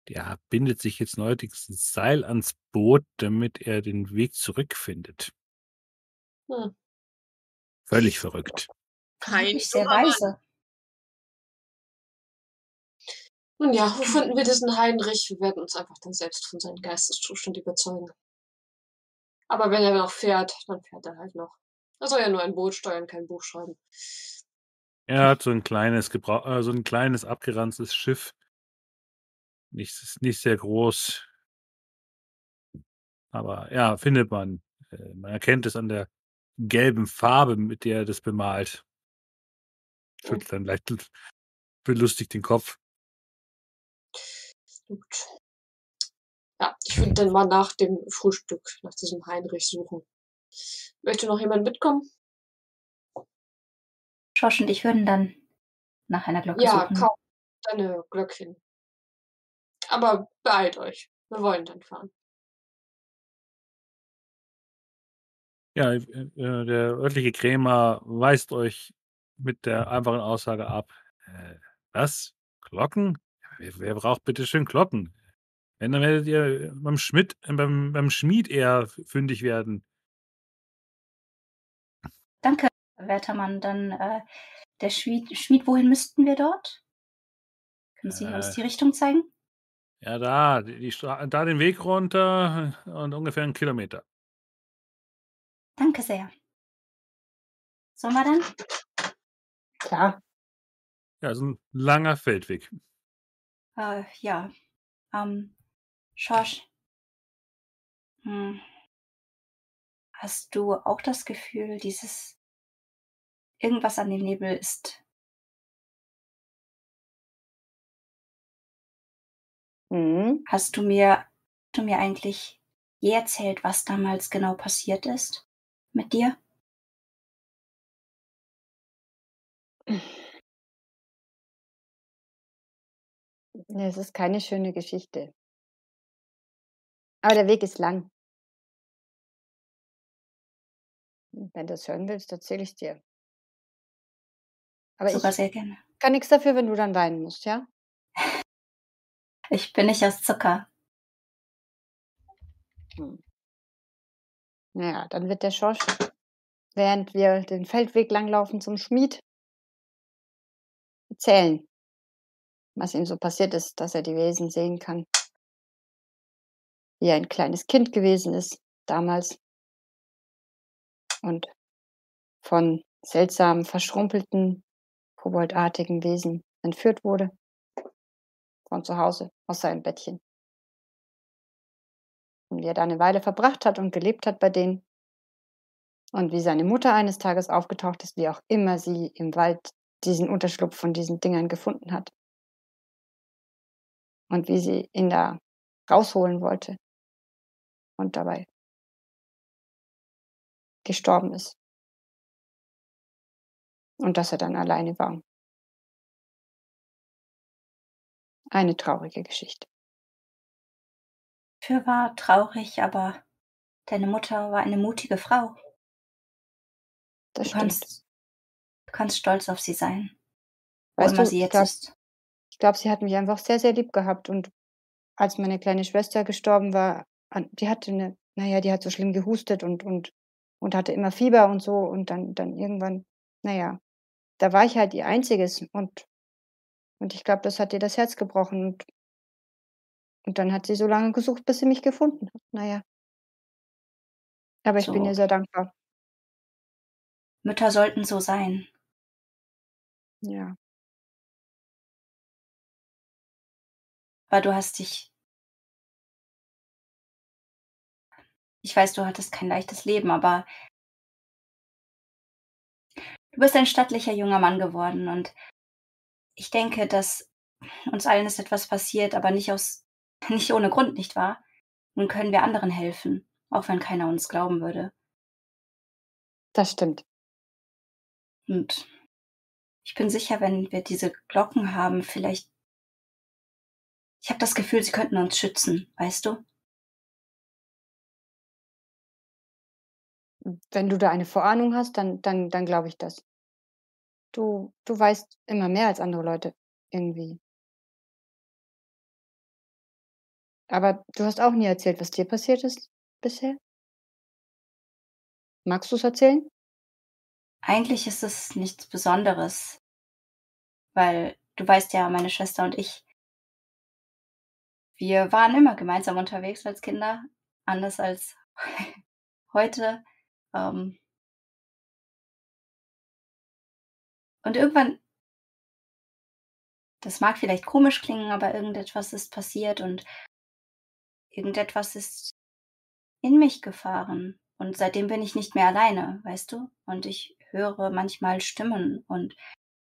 Der bindet sich jetzt neuerdings ein Seil ans Boot, damit er den Weg zurückfindet.
Hm.
Völlig verrückt.
Kein
Wirklich sehr weise.
Nun ja, wo finden wir diesen Heinrich? Wir werden uns einfach dann selbst von seinem Geisteszustand überzeugen. Aber wenn er noch fährt, dann fährt er halt noch. Er soll ja nur ein Boot steuern, kein Buch schreiben.
Er hat so ein kleines, Gebrauch, äh, so ein kleines abgeranztes Schiff. Nicht, nicht sehr groß. Aber ja, findet man. Äh, Man erkennt es an der gelben Farbe, mit der er das bemalt. Schüttelt dann leicht belustigt den Kopf.
Gut. Ja, ich würde dann mal nach dem Frühstück, nach diesem Heinrich suchen. Möchte noch jemand mitkommen?
Schorsch und ich würden dann nach einer Glocke
Ja,
suchen.
kaum deine Glöckchen. Aber beeilt euch. Wir wollen dann fahren.
Ja, äh, äh, der örtliche Krämer weist euch mit der einfachen Aussage ab. Äh, was? Glocken? Wer, wer braucht bitte schön Glocken? Wenn, dann werdet ihr beim Schmidt, äh, beim, beim Schmied eher fündig werden.
Danke, werter Mann. Dann äh, der Schmied, Schmied, wohin müssten wir dort? Können Sie uns
Äh.
die Richtung zeigen?
Ja, da, die, die Stra da den Weg runter und ungefähr einen Kilometer.
Danke sehr. Sollen wir dann?
Klar.
Ja, so ein langer Feldweg.
Äh, ja. Ähm, Schorsch. Hm. Hast du auch das Gefühl, dieses irgendwas an dem Nebel ist
Mhm.
Hast du mir, du mir eigentlich je erzählt, was damals genau passiert ist mit dir?
Es ist keine schöne Geschichte. Aber der Weg ist lang. Und Wenn du es hören willst, erzähle ich dir. Aber
Sogar
ich
sehr gerne.
kann nichts dafür, wenn du dann weinen musst, ja?
Ich bin nicht aus Zucker.
Hm. Naja, dann wird der Schorsch, während wir den Feldweg langlaufen zum Schmied, erzählen, was ihm so passiert ist, dass er die Wesen sehen kann. Wie er ein kleines Kind gewesen ist, damals. Und von seltsamen, verschrumpelten, koboldartigen Wesen entführt wurde. Von zu Hause, aus seinem Bettchen. Und wie er da eine Weile verbracht hat und gelebt hat bei denen. Und wie seine Mutter eines Tages aufgetaucht ist, wie auch immer sie im Wald diesen Unterschlupf von diesen Dingern gefunden hat. Und wie sie ihn da rausholen wollte. Und dabei gestorben ist. Und dass er dann alleine war. Eine traurige Geschichte.
Für war traurig, aber deine Mutter war eine mutige Frau.
Das
Du
stimmt.
kannst, du kannst stolz auf sie sein. Wo
Weißt
immer
du,
sie jetzt
glaub-
ist.
Ich glaube, sie hat mich einfach sehr, sehr lieb gehabt. Und als meine kleine Schwester gestorben war, die hatte eine, naja, die hat so schlimm gehustet und, und, und hatte immer Fieber und so. Und dann, dann irgendwann, naja, da war ich halt ihr Einziges. Und, und ich glaube, das hat ihr das Herz gebrochen. Und, und dann hat sie so lange gesucht, bis sie mich gefunden hat. Naja. Aber ich bin
So.
ihr sehr dankbar.
Mütter sollten so sein.
Ja.
Aber du hast dich. Ich weiß, du hattest kein leichtes Leben, aber du bist ein stattlicher junger Mann geworden und ich denke, dass uns allen ist etwas passiert, aber nicht aus, [laughs] nicht ohne Grund, nicht wahr? Nun können wir anderen helfen, auch wenn keiner uns glauben würde.
Das stimmt.
Und ich bin sicher, wenn wir diese Glocken haben, vielleicht. Ich habe das Gefühl, sie könnten uns schützen, weißt du?
Wenn du da eine Vorahnung hast, dann, dann, dann glaube ich das. Du, du weißt immer mehr als andere Leute irgendwie. Aber du hast auch nie erzählt, was dir passiert ist bisher? Magst du es erzählen?
Eigentlich ist es nichts Besonderes, weil du weißt ja, meine Schwester und ich, wir waren immer gemeinsam unterwegs als Kinder, anders als [laughs] heute. Ähm und irgendwann, das mag vielleicht komisch klingen, aber irgendetwas ist passiert und irgendetwas ist in mich gefahren. Und seitdem bin ich nicht mehr alleine, weißt du? Und ich höre manchmal Stimmen und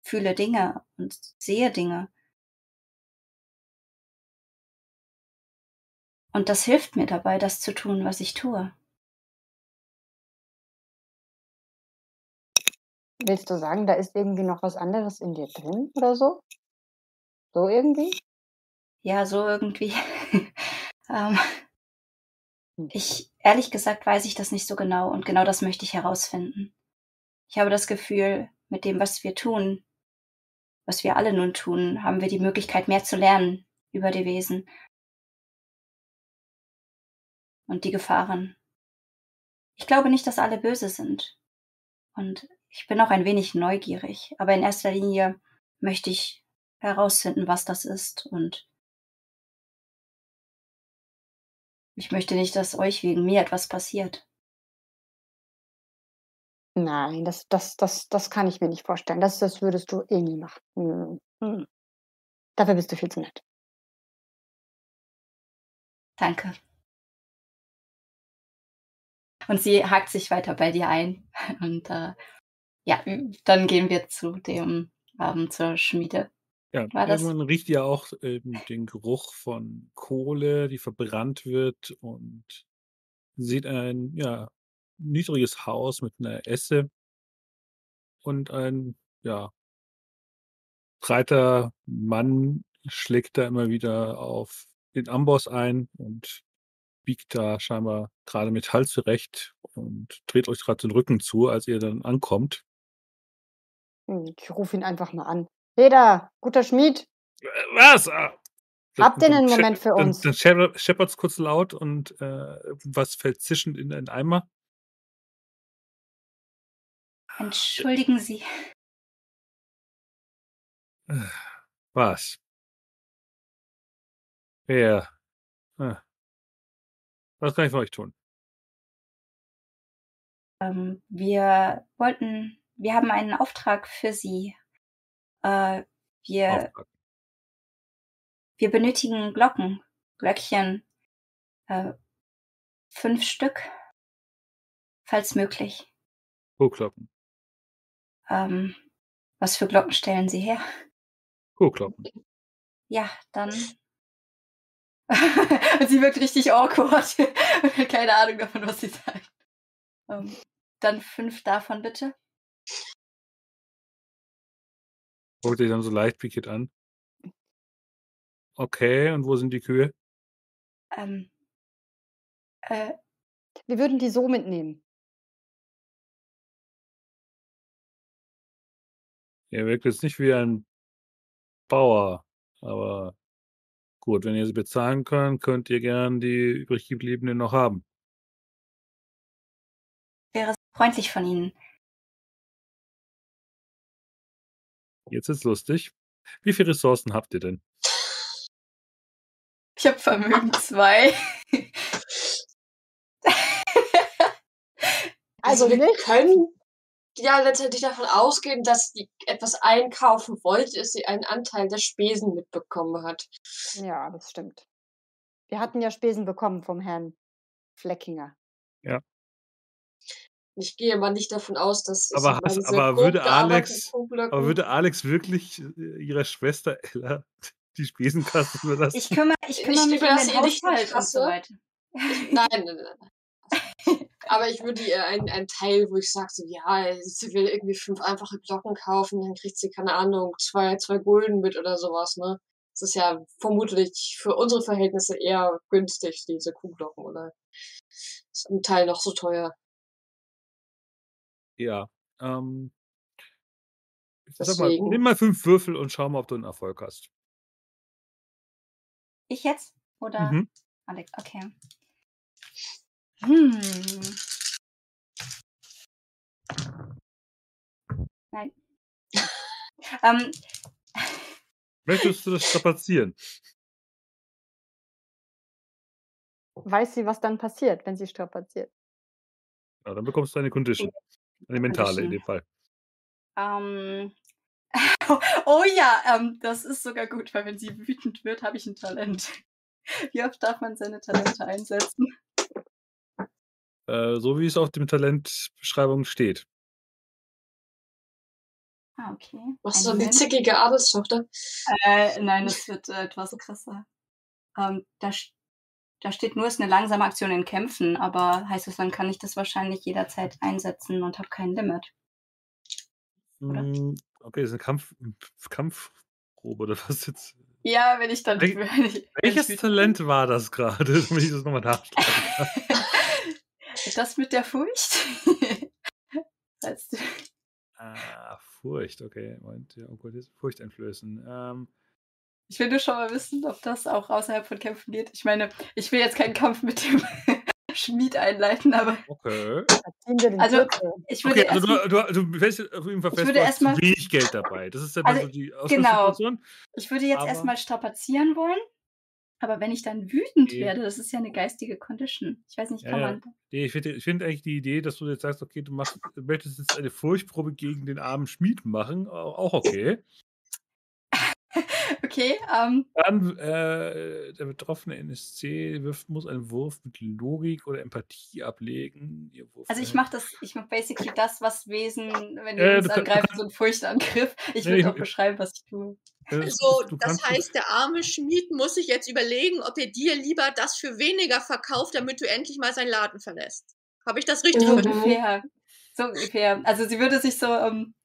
fühle Dinge und sehe Dinge. Und das hilft mir dabei, das zu tun, was ich tue.
Willst du sagen, da ist irgendwie noch was anderes in dir drin oder so? So irgendwie?
Ja, so irgendwie. [laughs] ähm, ich, ehrlich gesagt, weiß ich das nicht so genau und genau das möchte ich herausfinden. Ich habe das Gefühl, mit dem, was wir tun, was wir alle nun tun, haben wir die Möglichkeit, mehr zu lernen über die Wesen und die Gefahren. Ich glaube nicht, dass alle böse sind. Und ich bin auch ein wenig neugierig, aber in erster Linie möchte ich herausfinden, was das ist und ich möchte nicht, dass euch wegen mir etwas passiert.
Nein, das, das, das, das kann ich mir nicht vorstellen. Das, das würdest du eh nie machen. Hm. Hm. Dafür bist du viel zu nett.
Danke. Und sie hakt sich weiter bei dir ein [laughs] und äh, ja, dann gehen wir zu dem ähm, zur Schmiede.
Ja,
War das?
man riecht ja auch ähm, den Geruch von Kohle, die verbrannt wird und sieht ein ja, niedriges Haus mit einer Esse und ein ja, breiter Mann schlägt da immer wieder auf den Amboss ein und biegt da scheinbar gerade Metall zurecht und dreht euch gerade den Rücken zu, als ihr dann ankommt.
Hm, Ich rufe ihn einfach mal an. Peter, guter Schmied,
Äh, Was? Ah.
habt ihr
Dann
einen Moment für
Dann,
uns?
dann scheppert es kurz laut und äh, was fällt zischend in den Eimer.
Entschuldigen Sie.
Was? Ja. Ah. Was kann ich für euch tun?
Ähm, wir wollten, wir haben einen Auftrag für Sie. Äh, wir,
Auftrag.
wir benötigen Glocken, Glöckchen, äh, fünf Stück, falls möglich.
Kuhglocken.
Ähm, was für Glocken stellen Sie her?
Kuhglocken.
Ja, dann. Und [laughs] sie wirkt richtig awkward [laughs] keine Ahnung davon, was sie sagt. Ähm, dann fünf davon bitte.
Guckt ihr dann so leicht pikiert an. Okay, und wo sind die Kühe?
Ähm, äh,
Wir würden die so mitnehmen.
Ihr wirkt jetzt nicht wie ein Bauer, aber gut, wenn ihr sie bezahlen könnt, könnt ihr gern die übrig gebliebenen noch haben.
wäre freundlich von Ihnen.
Jetzt ist lustig. Wie viele Ressourcen habt ihr denn?
Ich habe Vermögen zwei.
Also
wir
nicht?
Ja letztendlich davon ausgehen, dass sie etwas einkaufen wollte, dass sie einen Anteil der Spesen mitbekommen hat.
Ja, das stimmt. Wir hatten ja Spesen bekommen vom Herrn Fleckinger.
Ich gehe mal nicht davon aus, dass
Aber, hast, aber, würde Alex, aber würde Alex wirklich äh, ihrer Schwester Ella [laughs] die Spesenkasse überlassen?
Ich kümmere, ich kümmere
Ich
mich um den
die
Haushalt und so weiter.
Nein, nein, nein. Aber ich würde ihr einen, einen Teil, wo ich sage, so, ja, sie will irgendwie fünf einfache Glocken kaufen, dann kriegt sie, keine Ahnung, zwei, zwei Gulden mit oder sowas, ne? Das ist ja vermutlich für unsere Verhältnisse eher günstig, diese Kuhglocken, oder? Ist ein Teil noch so teuer.
Ja. Ähm, ich sag mal,
Deswegen.
nimm mal fünf Würfel und schau mal, ob du einen Erfolg hast.
Ich jetzt? Oder
Mhm.
Alex? Okay. Hm. Nein. [laughs] ähm,
Möchtest du das strapazieren?
Weiß sie, was dann passiert, wenn sie strapaziert?
Ja, dann bekommst du eine Condition. Eine mentale in dem Fall.
ähm, [laughs] oh ja, ähm, das ist sogar gut, weil wenn sie wütend wird, habe ich ein Talent. Wie oft darf man seine Talente einsetzen?
Äh, so wie es auf dem Talentbeschreibung steht.
Ah, okay.
Dann die
Moment.
zickige Adelstochter?
Äh, nein, das wird äh, etwas krasser. Ähm, da, da steht nur, es ist eine langsame Aktion in Kämpfen, aber heißt es, dann kann ich das wahrscheinlich jederzeit einsetzen und habe kein Limit. Oder?
Hm, Okay, das ist eine Kampf Kampfprobe oder [laughs] was jetzt?
Ja, wenn ich dann.
Wel- [laughs]
Wenn ich, wenn ich
Welches Talent war das gerade, [laughs] damit ich das nochmal nachschlagen kann?
Das mit der Furcht? [laughs] Weißt du?
Ah, Furcht, okay. Moment, ja, Okkultismus, Furcht einflößen. Ähm,
Ich will nur schon mal wissen, ob das auch außerhalb von Kämpfen geht. Ich meine, ich will jetzt keinen Kampf mit dem [laughs] Schmied einleiten, aber
okay.
Also, ich würde
Okay, also
erst,
du, du, du fällst auf jeden Fall
Ich
fest,
würde
du hast wenig Geld dabei. Das ist ja dann
Also,
so die
genau. Ich würde jetzt
aber-
erstmal strapazieren wollen. Aber wenn ich dann wütend
Okay.
werde, das ist ja eine geistige Condition. Ich weiß nicht, kann
ja.
man.
Nee, ich finde find eigentlich die Idee, dass du jetzt sagst, okay, du machst, du möchtest jetzt eine Furchtprobe gegen den armen Schmied machen, au- auch okay. [laughs]
Okay, ähm,
Dann äh, der betroffene NSC wirft, muss einen Wurf mit Logik oder Empathie ablegen. Ihr Wurf
also ich mache das, ich mache basically das, was Wesen, wenn die
Ja,
uns angreifen, [laughs] so ein Furchtangriff. Ich
Nee,
würde
ich-
auch beschreiben, was ich tue.
Äh,
Also, das heißt, der arme Schmied muss sich jetzt überlegen, ob er dir lieber das für weniger verkauft, damit du endlich mal seinen Laden verlässt. Habe ich das richtig.
So
verstanden?
ungefähr. So ungefähr. Also sie würde sich so, ähm,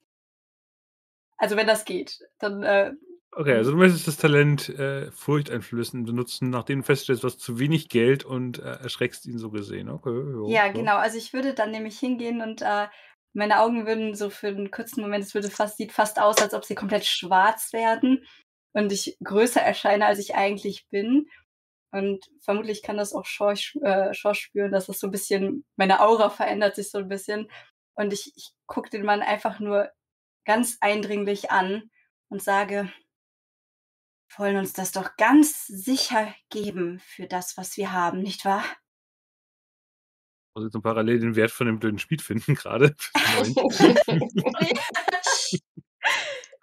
also wenn das geht, dann, äh,
Okay, also du möchtest das Talent äh, Furcht einflößen benutzen, nachdem du feststellst, du hast zu wenig Geld und äh, erschreckst ihn so gesehen. Okay, jo,
ja,
jo.
genau. Also ich würde dann nämlich hingehen und äh, meine Augen würden so für einen kurzen Moment, es würde fast, sieht fast aus, als ob sie komplett schwarz werden und ich größer erscheine, als ich eigentlich bin. Und vermutlich kann das auch Schorch, äh, Schorch spüren, dass das so ein bisschen, meine Aura verändert sich so ein bisschen. Und ich, ich gucke den Mann einfach nur ganz eindringlich an und sage, wollen uns das doch ganz sicher geben für das, was wir haben, nicht wahr?
Ich muss jetzt noch parallel den Wert von dem blöden Schmied finden [laughs] gerade. [laughs]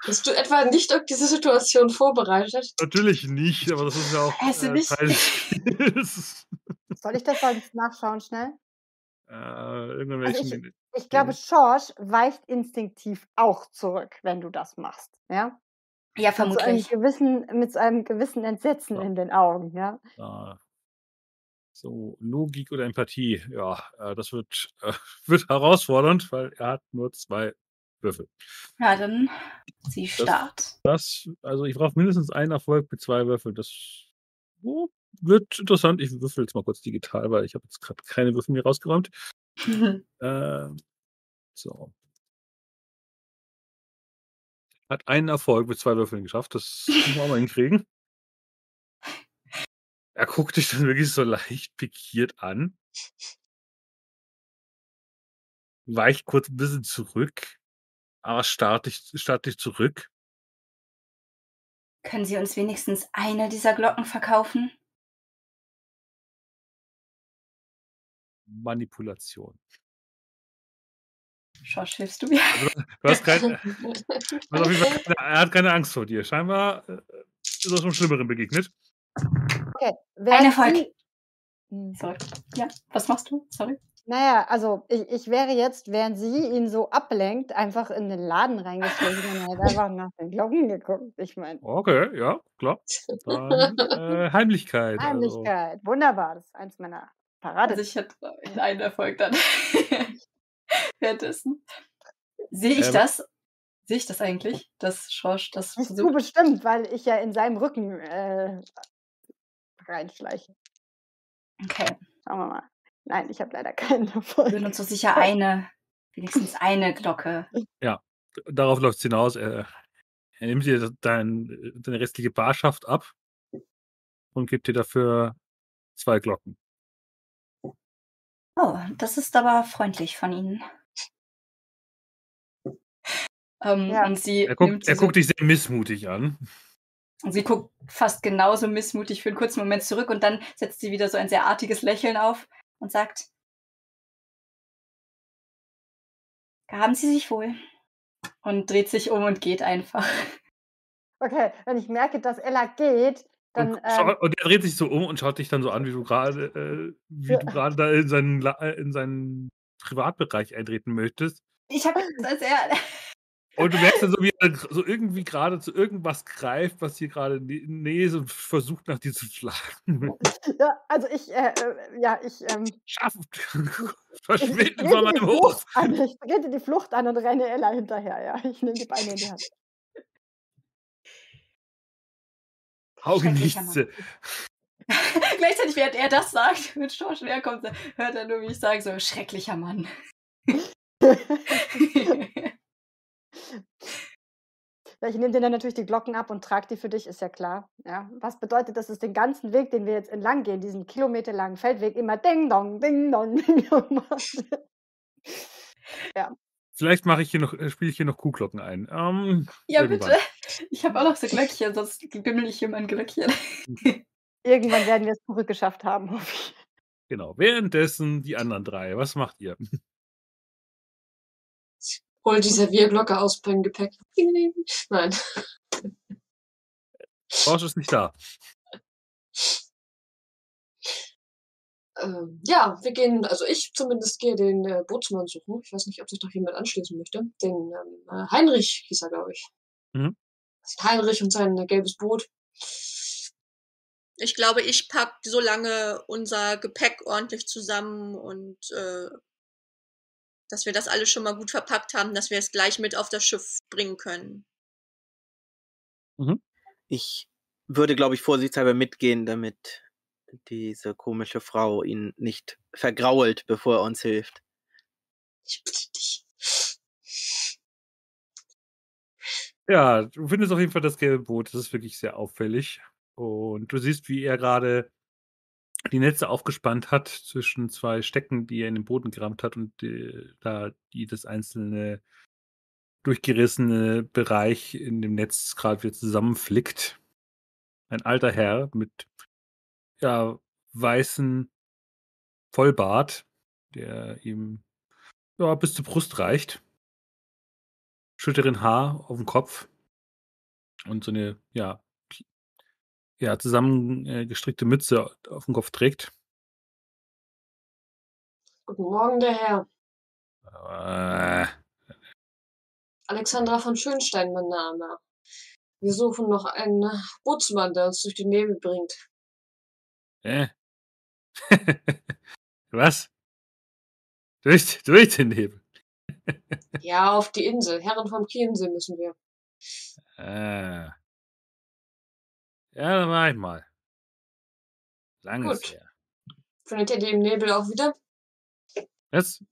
Bist du etwa nicht auf diese Situation vorbereitet?
Natürlich nicht, aber das ist ja auch
du
äh,
nicht?
Teil des Spiels.
Soll ich das sonst nachschauen schnell?
äh, irgendwelchen.
Also Ich glaube, Schorsch weicht instinktiv auch zurück, wenn du das machst. Ja?
Ja,
Mit so
vermutlich.
gewissen, mit so einem gewissen Entsetzen
Ja.
in den Augen, ja.
Ah, so, Logik oder Empathie. Ja, äh, das wird, äh, [laughs] wird herausfordernd, weil er hat nur zwei Würfel.
Ja, dann sie Start.
Das, also ich brauche mindestens einen Erfolg mit zwei Würfeln. Das oh, wird interessant. Ich würfel jetzt mal kurz digital, weil ich habe jetzt gerade keine Würfel mehr rausgeräumt. [laughs] Ähm, so. Hat einen Erfolg mit zwei Würfeln geschafft. Das wir auch mal [laughs] hinkriegen. Er guckt dich dann wirklich so leicht pikiert an. Weicht kurz ein bisschen zurück. Aber starrt dich, starrt dich zurück.
Können Sie uns wenigstens eine dieser Glocken verkaufen?
Manipulation.
Schorsch, hilfst du mir?
Du hast keine, du [laughs] hast auf jeden Fall keine, er hat keine Angst vor dir. Scheinbar äh, ist er schon Schlimmeren begegnet.
Okay.
Ein Erfolg.
sie- Hm.
Sorry. Ja, was machst du? Sorry.
Naja, also ich, ich wäre jetzt, während sie ihn so ablenkt, einfach in den Laden reingeschlichen und hätte einfach nach den Glocken geguckt. Ich meine,
Okay, ja, klar. Dann äh, [laughs] Heimlichkeit. Also.
Heimlichkeit. Wunderbar. Das ist eins meiner Parade.
Also ich hatte einen Erfolg dann. [laughs] Währenddessen. Sehe ich
Ähm.
das? Sehe ich das eigentlich, dass Schorsch das
Bist du
versucht?
bestimmt, weil ich ja in seinem Rücken äh, reinschleiche.
Okay.
Schauen wir mal. Nein, ich habe leider keinen
würden uns so sicher eine, wenigstens eine Glocke. [laughs]
Darauf läuft es hinaus. Er, er nimmt dir dein, deine restliche Barschaft ab und gibt dir dafür zwei Glocken.
Oh, das ist aber freundlich von Ihnen. Ähm,
Ja.
Und sie
Er guckt, er guckt dich sehr missmutig an.
und sie guckt fast genauso missmutig für einen kurzen Moment zurück und dann setzt sie wieder so ein sehr artiges Lächeln auf und sagt, haben Sie sich wohl? Und dreht sich um und geht einfach.
Okay, wenn ich merke, dass Ella geht, dann.
Und,
Ähm,
schau, und er dreht sich so um und schaut dich dann so an, wie du gerade, äh, wie
Ja.
du gerade da in seinen, äh, in seinen Privatbereich eintreten möchtest.
Ich habe [laughs] als er.
Und du merkst dann so, wie er so irgendwie gerade zu irgendwas greift, was hier gerade in die Nähe ist und versucht nach dir zu schlagen.
ja, also ich, äh, äh, ja, ich. Ähm,
Schaff!
trete
von
die
meinem Hof!
Flucht an. Ich trete die Flucht an und renne Ella hinterher. Ja, ich nehme die Beine in die Hand.
Augenlicht.
Schrecklicher [laughs] Gleichzeitig, während er das sagt, mit näher kommt, hört er nur, wie ich sage, so, schrecklicher Mann. [laughs]
Ja, ich nehme dir dann natürlich die Glocken ab und trage die für dich, ist ja klar. Ja, was bedeutet, dass es den ganzen Weg, den wir jetzt entlang gehen, diesen kilometerlangen Feldweg, immer Ding Dong, Ding Dong, [laughs] Ding Dong macht.
Vielleicht mache ich hier noch, äh, spiele ich hier noch Kuhglocken ein. Ähm,
ja,
Irgendwann.
bitte. Ich habe auch noch so Glöckchen, sonst bimmel ich hier mein Glöckchen. [laughs]
Irgendwann werden wir es zurückgeschafft haben, hoffe ich.
genau. Währenddessen die anderen drei. Was macht ihr?
Hol die Servierglocke aus beim Gepäck. Nein.
Rausch ist nicht da.
Ähm, ja, wir gehen, also ich zumindest gehe den äh, Bootsmann suchen. Ich weiß nicht, ob sich noch jemand anschließen möchte. Den ähm, äh, Heinrich hieß er, glaube ich.
Mhm.
Heinrich und sein äh, gelbes Boot.
Ich glaube, ich pack so lange unser Gepäck ordentlich zusammen und äh, dass wir das alles schon mal gut verpackt haben, dass wir es gleich mit auf das Schiff bringen können.
Ich würde, glaube ich, vorsichtshalber mitgehen, damit diese komische Frau ihn nicht vergrault, bevor er uns hilft.
Ich bitte dich.
Ja, du findest auf jeden Fall das gelbe Boot. Das ist wirklich sehr auffällig. Und du siehst, wie er gerade die Netze aufgespannt hat zwischen zwei Stecken, die er in den Boden gerammt hat und äh, da die das einzelne durchgerissene Bereich in dem Netz gerade wieder zusammenflickt. Ein alter Herr mit ja, weißen Vollbart, der ihm ja, bis zur Brust reicht. Schütteren Haar auf dem Kopf und so eine ja, ja zusammengestrickte Mütze auf dem Kopf trägt.
Guten Morgen, der Herr.
Äh,
Alexandra von Schönstein, mein Name. Wir suchen noch einen äh, Bootsmann, der uns durch die Nebel bringt.
äh. [laughs] Was? Durch, durch den Nebel.
Ja, auf die Insel. Herren vom Chiemsee müssen wir.
Äh. Ja, dann mach ich mal. Langes
Gut.
her.
Findet ihr die im Nebel auch wieder?
Was?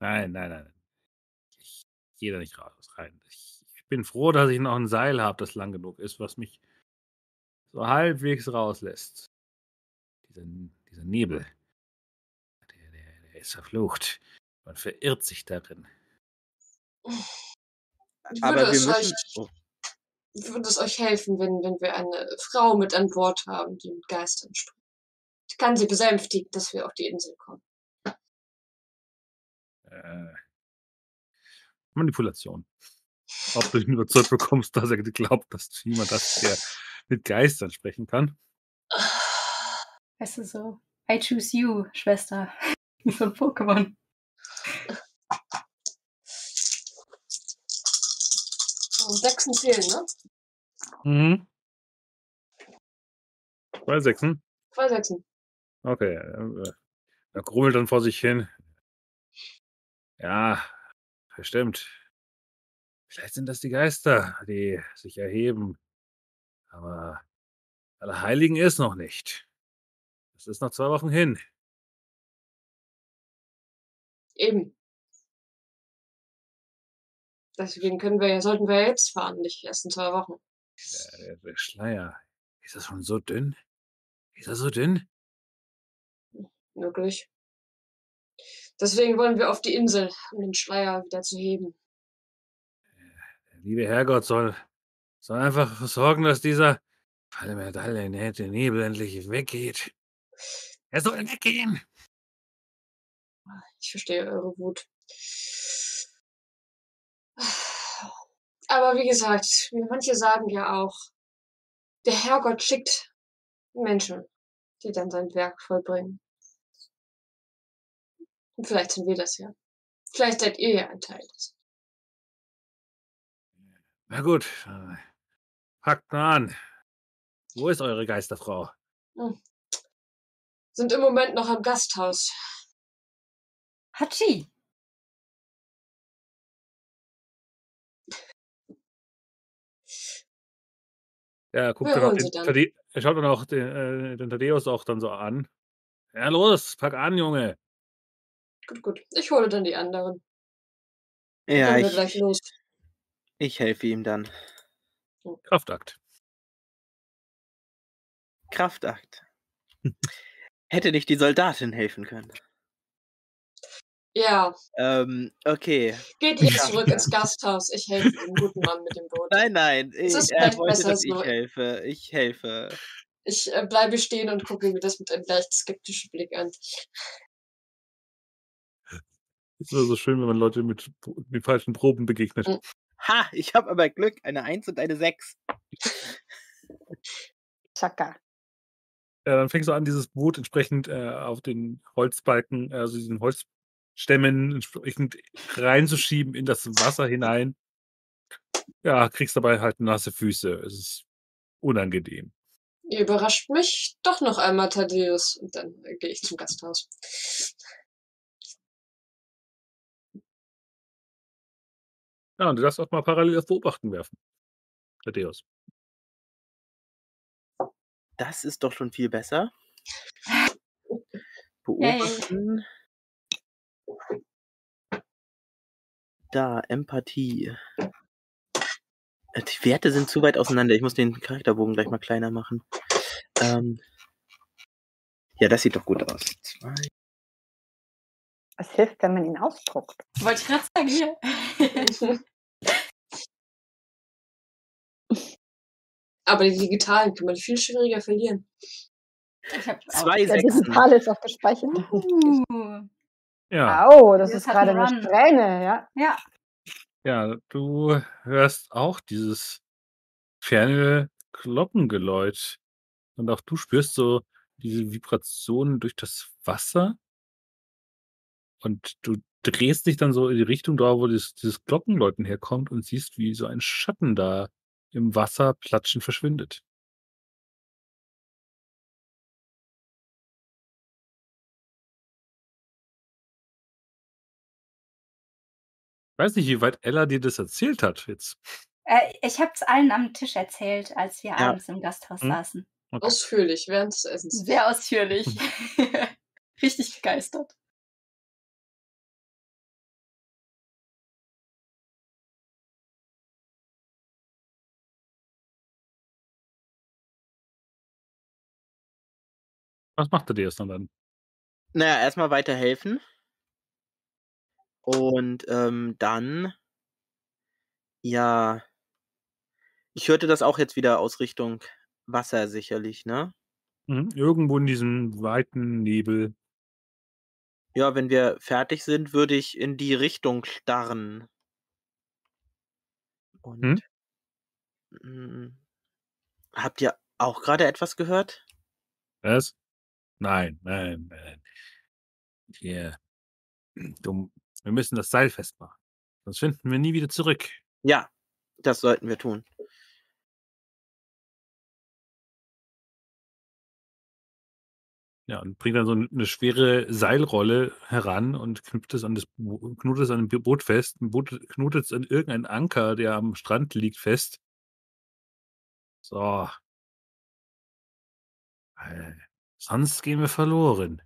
Nein, nein, nein. Ich gehe da nicht raus rein. Ich, ich bin froh, dass ich noch ein Seil habe, das lang genug ist, was mich so halbwegs rauslässt. Dieser, dieser Nebel. Der, der, der ist verflucht. Man verirrt sich darin.
Aber
Würde
wir
es,
müssen.
Würde es euch helfen, wenn, wenn wir eine Frau mit an Bord haben, die mit Geistern spricht? Ich kann sie besänftigen, dass wir auf die Insel kommen.
Äh, Manipulation. Ob du ihn überzeugt bekommst, dass er glaubt, dass jemand das der mit Geistern sprechen kann.
Weißt du, so I choose you, Schwester. Wie so ein Pokémon.
So, Sechsen zählen, ne?
Mhm. Zwei Sechsen.
Zwei Sechsen.
Okay. äh, Er grummelt dann vor sich hin. Ja, bestimmt. Vielleicht sind das die Geister, die sich erheben. Aber Allerheiligen ist noch nicht. Es ist noch zwei Wochen hin.
Eben. Deswegen können wir ja, sollten wir jetzt fahren, nicht erst in zwei Wochen.
Der, der, Schleier. Ist das schon so dünn? Ist er so dünn?
Wirklich. Deswegen wollen wir auf die Insel, um den Schleier wieder zu heben.
Der liebe Herrgott soll, soll einfach sorgen, dass dieser nette Nebel endlich weggeht. Er soll weggehen.
Ich verstehe eure Wut. Aber wie gesagt, manche sagen ja auch, der Herrgott schickt Menschen, die dann sein Werk vollbringen. Und vielleicht sind wir das ja. Vielleicht seid ihr ja ein Teil des.
Na gut, äh, packt mal an. Wo ist eure Geisterfrau?
Hm. Sind im Moment noch im Gasthaus.
Hatschi.
Ja, guckt dann auch den. Tade er schaut dann auch den, äh, den Thaddeus auch dann so an. Ja, los, pack an, Junge.
Gut, gut. Ich hole dann die anderen.
Ja,
Dann wir gleich
ich,
los.
ich helfe ihm dann.
Kraftakt.
Kraftakt. Hätte nicht die Soldatin helfen können.
Ja,
Ähm, okay.
geht ihr zurück ins Gasthaus. Ich helfe dem guten Mann mit dem Boot.
Nein, nein,
Es ist
ich, er wollte,
besser
dass ich
so.
helfe. Ich helfe.
Ich äh, bleibe stehen und gucke mir das mit einem leicht skeptischen Blick an.
Ist immer so schön, wenn man Leute mit, mit falschen Proben begegnet.
Mhm.
Ha, ich habe aber Glück. Eine 1 und eine 6.
Chaka.
Ja, dann fängst du an, dieses Boot entsprechend äh, auf den Holzbalken, also diesen Holzstämmen entsprechend reinzuschieben in das Wasser hinein. Ja, kriegst dabei halt nasse Füße. Es ist unangenehm.
Ihr überrascht mich doch noch einmal, Thaddeus. Und dann äh, gehe ich zum Gasthaus.
Ja, und du darfst auch mal parallel auf Beobachten werfen. Thaddeus.
Das ist doch schon viel besser. Beobachten. Da, Empathie. Äh, Die Werte sind zu weit auseinander. Ich muss den Charakterbogen gleich mal kleiner machen. Ähm, ja, das sieht doch gut aus. Zwei.
Es hilft, wenn man ihn ausdruckt.
Wollte ich gerade sagen, hier. [laughs]
Aber die digitalen kann man viel schwieriger verlieren.
Ich hab auch.
Zwei
Der
Sechsen.
Digital ist auch gespeichert.
Uh, [laughs]
Ja,
Au, das
Das
ist gerade eine
Run.
Strähne, ja.
ja,
ja, du hörst auch dieses ferne Glockengeläut. Und auch du spürst so diese Vibrationen durch das Wasser. Und du drehst dich dann so in die Richtung da, wo dieses, dieses Glockenläuten herkommt und siehst, wie so ein Schatten da im Wasser platschen verschwindet. Weiß nicht, wie weit Ella dir das erzählt hat jetzt.
äh, ich habe es allen am Tisch erzählt, als wir
Ja.
abends im Gasthaus
Hm.
saßen.
Okay.
Ausführlich während des Essens.
Sehr ausführlich. [laughs] Richtig begeistert.
Was macht er dir jetzt dann?
Naja, erstmal weiterhelfen. Und ähm, dann, ja, ich hörte das auch jetzt wieder aus Richtung Wasser sicherlich, ne?
Mhm. Irgendwo in diesem weiten Nebel.
Ja, wenn wir fertig sind, würde ich in die Richtung starren. Und mm, habt ihr auch gerade etwas gehört?
Was? Nein, nein, nein. Wir, du, wir müssen das Seil festmachen. Sonst finden wir nie wieder zurück.
Ja, das sollten wir tun.
Ja, und bringt dann so eine schwere Seilrolle heran und knüpft es an das knotet es an dem Boot fest. Knotet es an irgendeinen Anker, der am Strand liegt, fest. So. Äh, sonst gehen wir verloren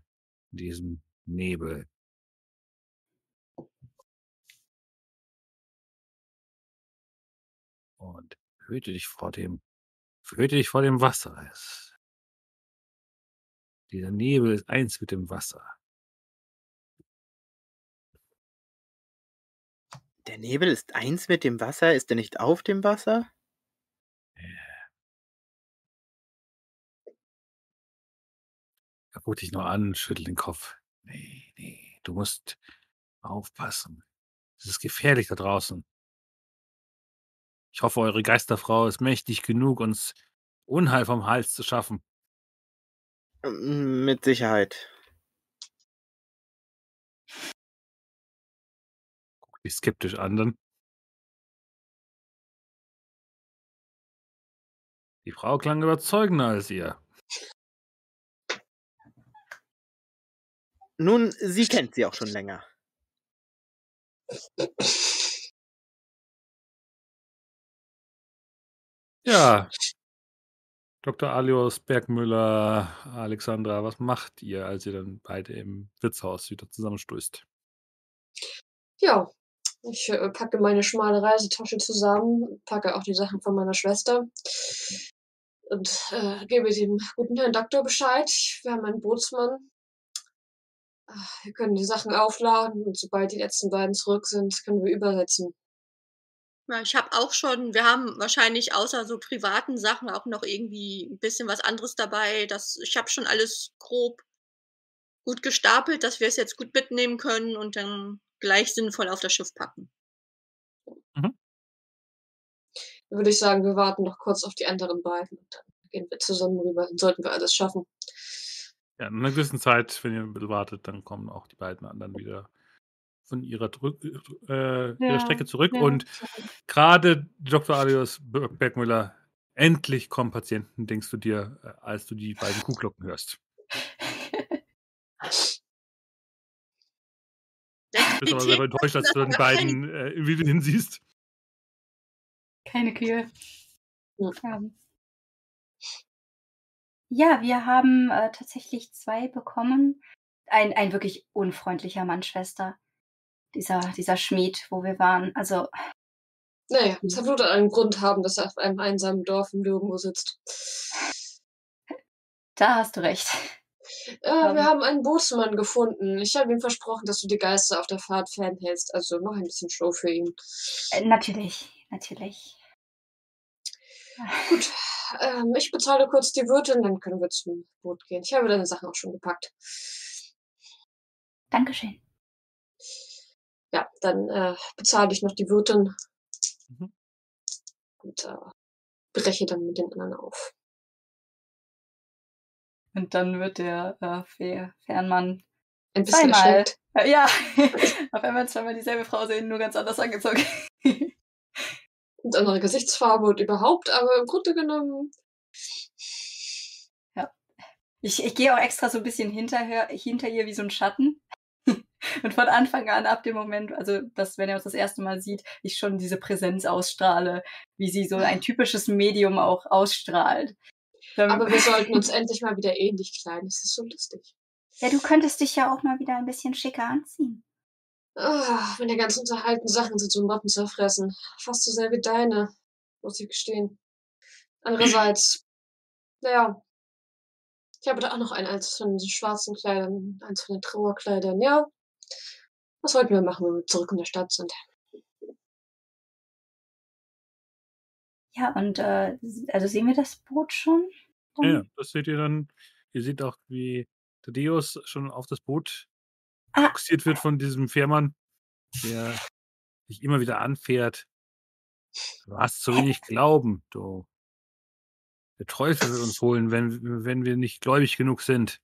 in diesem Nebel. Und hüte dich vor dem hüte dich vor dem Wasser. Es dieser Nebel ist eins mit dem Wasser.
Der Nebel ist eins mit dem Wasser. Ist er nicht auf dem Wasser?
Er guckt dich nur an, schüttelt den Kopf. Nee, nee, du musst aufpassen. Es ist gefährlich da draußen. Ich hoffe, eure Geisterfrau ist mächtig genug, uns Unheil vom Hals zu schaffen.
Mit Sicherheit.
Guckt dich skeptisch an dann. Die Frau klang überzeugender als ihr.
Nun, sie kennt sie auch schon länger.
Ja. Dr. Alios, Bergmüller, Alexandra, was macht ihr, als ihr dann beide im Wirtshaus wieder zusammenstößt?
Ja, ich äh, packe meine schmale Reisetasche zusammen, packe auch die Sachen von meiner Schwester und äh, gebe dem guten Herrn Doktor Bescheid. Wir haben einen Bootsmann. Ah, Wir können die Sachen aufladen und sobald die letzten beiden zurück sind, können wir übersetzen.
Ja, ich habe auch schon wir haben wahrscheinlich außer so privaten Sachen auch noch irgendwie 'n bisschen was anderes dabei. Das ich habe schon alles grob gut gestapelt, dass wir es jetzt gut mitnehmen können und dann gleich sinnvoll auf das Schiff packen.
Mhm.
Dann würde ich sagen, wir warten noch kurz auf die anderen beiden und dann gehen wir zusammen rüber, dann sollten wir alles schaffen.
Ja, in 'ner gewissen Zeit, wenn ihr 'n bisschen wartet, dann kommen auch die beiden anderen wieder von ihrer drück äh, ihrer
Ja,
Strecke zurück
ja,
und grade Dr. Alios Be Bergmüller, endlich kommen Patienten, denkst du dir, äh, als du die beiden Kuhglocken hörst. [laughs] Bist aber selber enttäuscht, als du dann die beiden, äh, wieder hinsiehst.
Keine Kühe.
Ja.
Ja, wir haben, äh, tatsächlich 2 bekommen. Ein ein wirklich unfreundlicher Mann, Schwester. Dieser dieser Schmied, wo wir waren. Also
Na ja, es wird einen Grund haben, dass er auf einem einsamen Dorf im Nirgendwo sitzt.
Da hast du recht.
Äh, wir
Ähm.
haben einen Bootsmann gefunden. Ich habe ihm versprochen, dass du die Geister auf der Fahrt fernhältst, also noch ein bisschen Show für ihn.
Äh, natürlich, natürlich.
Gut, ähm, ich bezahle kurz die Wirtin, dann können wir zum Boot gehen. Ich habe deine Sachen auch schon gepackt.
Dankeschön.
Ja, dann, äh, bezahle ich noch die Wirtin
Mhm.
und, äh, breche dann mit den anderen auf.
Und dann wird der, äh, Fähr Fährmann
Ein bisschen
zweimal äh, ja, [laughs] auf einmal zweimal dieselbe Frau sehen, nur ganz anders angezogen.
Und andere Gesichtsfarbe und überhaupt, aber im Grunde genommen
Ja. Ich ich gehe auch extra so 'n bisschen hinterher hinter ihr wie so 'n Schatten. [laughs] Und von Anfang an, ab dem Moment also, dass, wenn er uns das erste Mal sieht, ich schon diese Präsenz ausstrahle, wie sie so ein typisches Medium auch ausstrahlt. Ähm
Aber wir sollten uns [laughs] endlich mal wieder ähnlich kleiden. Das ist so lustig.
Ja, du könntest dich ja auch mal wieder ein bisschen schicker anziehen.
Ah, meine ganzen unterhaltenen Sachen sind so Motten zerfressen. Fast so sehr wie deine, muss ich gestehen. Andererseits, [clears throat] na ja, ich habe da auch noch ein eins von diesen schwarzen Kleidern, eins von den Trauerkleidern. Ja, was wollten wir machen, wenn wir zurück in der Stadt sind?
Ja, und, äh, also, sehen wir das Boot schon
Ja, ja,
dann?
das seht ihr dann. Ihr seht auch, wie Thaddeus schon auf das Boot
Ah.
bugsiert wird von diesem Fährmann, der dich immer wieder anfährt. Du hast zu wenig Glauben, du. Der Teufel will uns holen, wenn wenn wir nicht gläubig genug sind.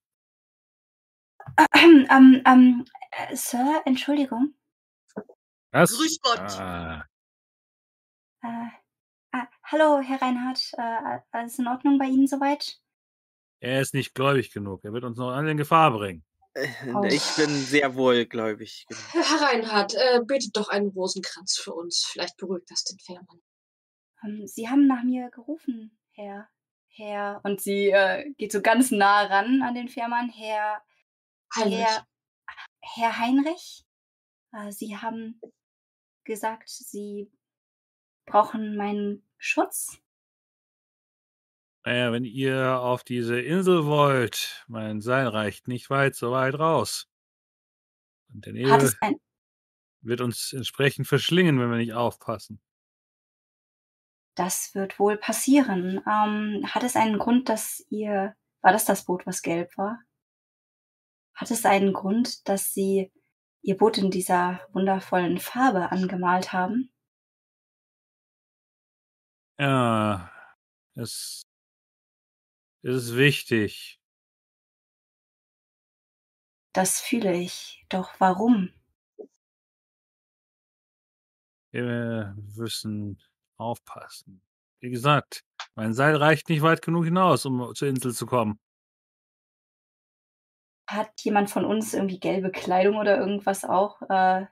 [clears throat]
ähm, ähm, äh, Sir, Entschuldigung.
Was?
Grüß Gott.
Ah,
Äh, ah, hallo, Herr Reinhardt. Äh, alles in Ordnung bei Ihnen soweit?
er ist nicht gläubig genug. Er wird uns noch alle in Gefahr bringen.
Äh,
Oh.
Ich bin sehr wohlgläubig. Genau.
Herr Reinhardt, äh, betet doch einen Rosenkranz für uns. Vielleicht beruhigt das den Fährmann.
Ähm, Sie haben nach mir gerufen, Herr. Herr. Und sie äh, geht so ganz nah ran an den Fährmann. Herr.
Heinrich.
Herr, Herr Heinrich. Äh, Sie haben gesagt, Sie brauchen meinen Schutz.
Naja, wenn ihr auf diese Insel wollt, mein Seil reicht nicht weit so weit raus. Und der Nebel wird uns entsprechend verschlingen, wenn wir nicht aufpassen.
Das wird wohl passieren. Ähm, hat es einen Grund, dass ihr. War das das Boot, was gelb war? Hat es einen Grund, dass Sie Ihr Boot in dieser wundervollen Farbe angemalt haben?
Ja, es, ist wichtig.
Das fühle ich. Doch warum?
Wir müssen aufpassen. Wie gesagt, mein Seil reicht nicht weit genug hinaus, um zur Insel zu kommen.
Hat jemand von uns irgendwie gelbe Kleidung oder irgendwas auch äh,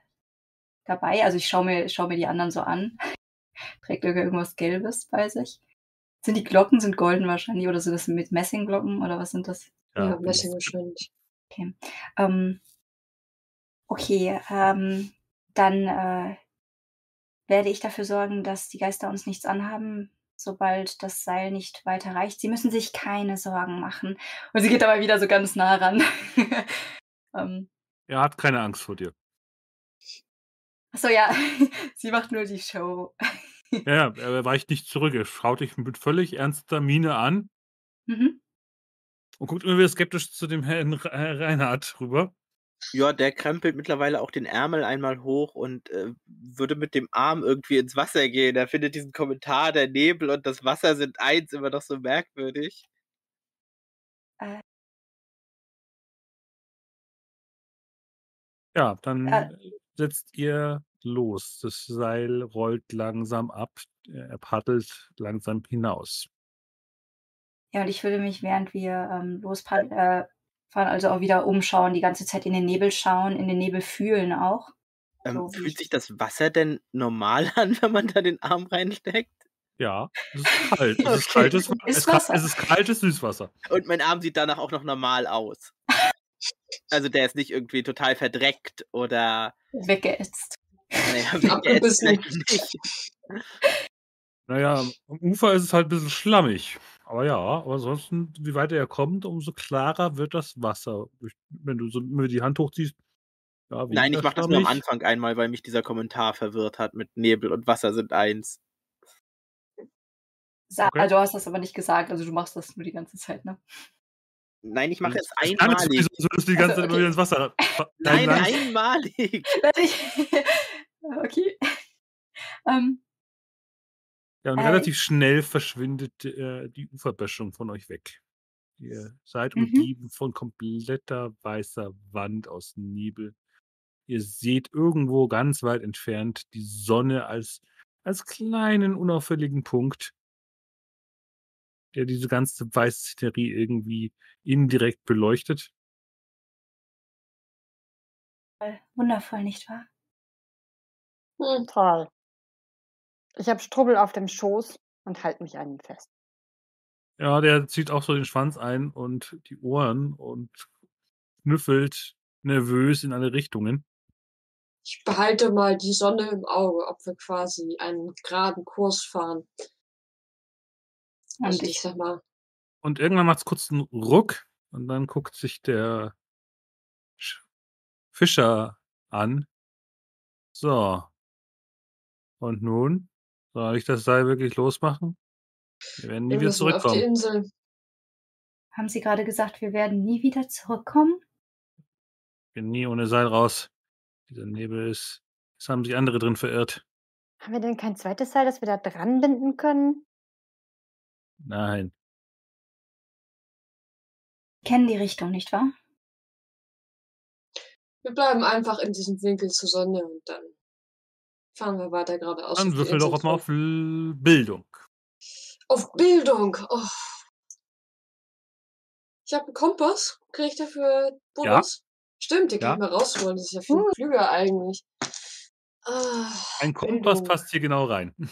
dabei? Also ich schaue mir, schau mir die anderen so an. [laughs] Trägt irgendwas Gelbes bei sich? Sind die Glocken sind golden wahrscheinlich oder sind das mit Messingglocken oder was sind das?
Ja,
bin
Messing
ich-
wahrscheinlich.
Ähm, okay, ähm, dann äh, werde ich dafür sorgen, dass die Geister uns nichts anhaben, sobald das Seil nicht weiter reicht. Sie müssen sich keine Sorgen machen. Und sie geht aber wieder so ganz nah ran. [laughs] ähm,
Er hat keine Angst vor dir.
achso, ja, [laughs] sie macht nur die Show.
Ja, er weicht nicht zurück. Er schaut dich mit völlig ernster Miene an
Mhm.
und guckt immer wieder skeptisch zu dem Herrn Re- Herr Reinhardt rüber.
Ja, der krempelt mittlerweile auch den Ärmel einmal hoch und äh, würde mit dem Arm irgendwie ins Wasser gehen. Er findet diesen Kommentar, der Nebel und das Wasser sind eins, immer noch so merkwürdig.
Äh,
Ja, dann
Äh.
setzt ihr los. Das Seil rollt langsam ab. Er paddelt langsam hinaus.
ja, und ich würde mich, während wir ähm, losfahren, äh, also auch wieder umschauen, die ganze Zeit in den Nebel schauen, in den Nebel fühlen auch.
Ähm,
So
fühlt
ich-
sich das Wasser denn normal [laughs] an, wenn man da den Arm reinsteckt?
Ja, es ist [laughs] kalt. Es ist
Okay.
kaltes,
Ist
es,
Wasser.
es ist kaltes Süßwasser.
Und mein Arm sieht danach auch noch normal aus. Also der ist nicht irgendwie total verdreckt oder
Weggeätzt.
naja, [laughs]
Abgebissen.
vielleicht nicht.
Naja, am Ufer ist es halt ein bisschen schlammig. Aber ja, aber ansonsten, wie weiter er kommt, umso klarer wird das Wasser. Wenn du so immer die Hand hochziehst, ja,
Nein, ich mache das nur am. Anfang einmal, weil mich dieser Kommentar verwirrt hat mit Nebel und Wasser sind eins.
Sa
Okay.
Also du hast das aber nicht gesagt, also du machst das nur die ganze Zeit, ne?
Nein, ich mache es einmalig.
so, würdest du die ganze
Also,
Zeit immer
okay.
wieder ins Wasser.
Nein,
rein-
einmalig. [laughs] [laughs]
Okay. [laughs] ähm,
Ja, und
Äh,
relativ schnell verschwindet äh, die Uferböschung von euch weg. Ihr seid
Mhm.
umgeben von kompletter weißer Wand aus Nebel. Ihr seht irgendwo ganz weit entfernt die Sonne als, als kleinen, unauffälligen Punkt, der diese ganze weiße Szenerie irgendwie indirekt beleuchtet.
wundervoll, nicht wahr?
Hm.
Ich habe Strubbel auf dem Schoß und halte mich an ihn fest.
Ja, der zieht auch so den Schwanz ein und die Ohren und schnüffelt nervös in alle Richtungen.
Ich behalte mal die Sonne im Auge, ob wir quasi einen geraden Kurs fahren. Also
Und
ich sag mal,
Und irgendwann macht es kurz einen Ruck und dann guckt sich der Sch- Fischer an. So. Und nun? Soll ich das Seil wirklich losmachen? Wir werden nie
wir
wieder
müssen auf die
zurückkommen.
Insel.
haben Sie gerade gesagt, wir werden nie wieder zurückkommen?
Ich bin nie ohne Seil raus. Dieser Nebel ist. Es haben sich andere drin verirrt.
Haben wir denn kein zweites Seil, das wir da dran binden können?
Nein.
Kennen die Richtung, nicht wahr?
Wir bleiben einfach in diesem Winkel zur Sonne und dann fahren wir weiter geradeaus.
Dann würfel doch auch mal auf Bildung.
Auf Bildung. Oh. Ich habe einen Kompass. Kriege ich dafür Bonus? Stimmt, den kann
Ja.
ich mal rausholen. Das ist ja viel
Uh.
klüger eigentlich. Ah,
Ein Kompass
Bildung.
passt hier genau rein. [laughs]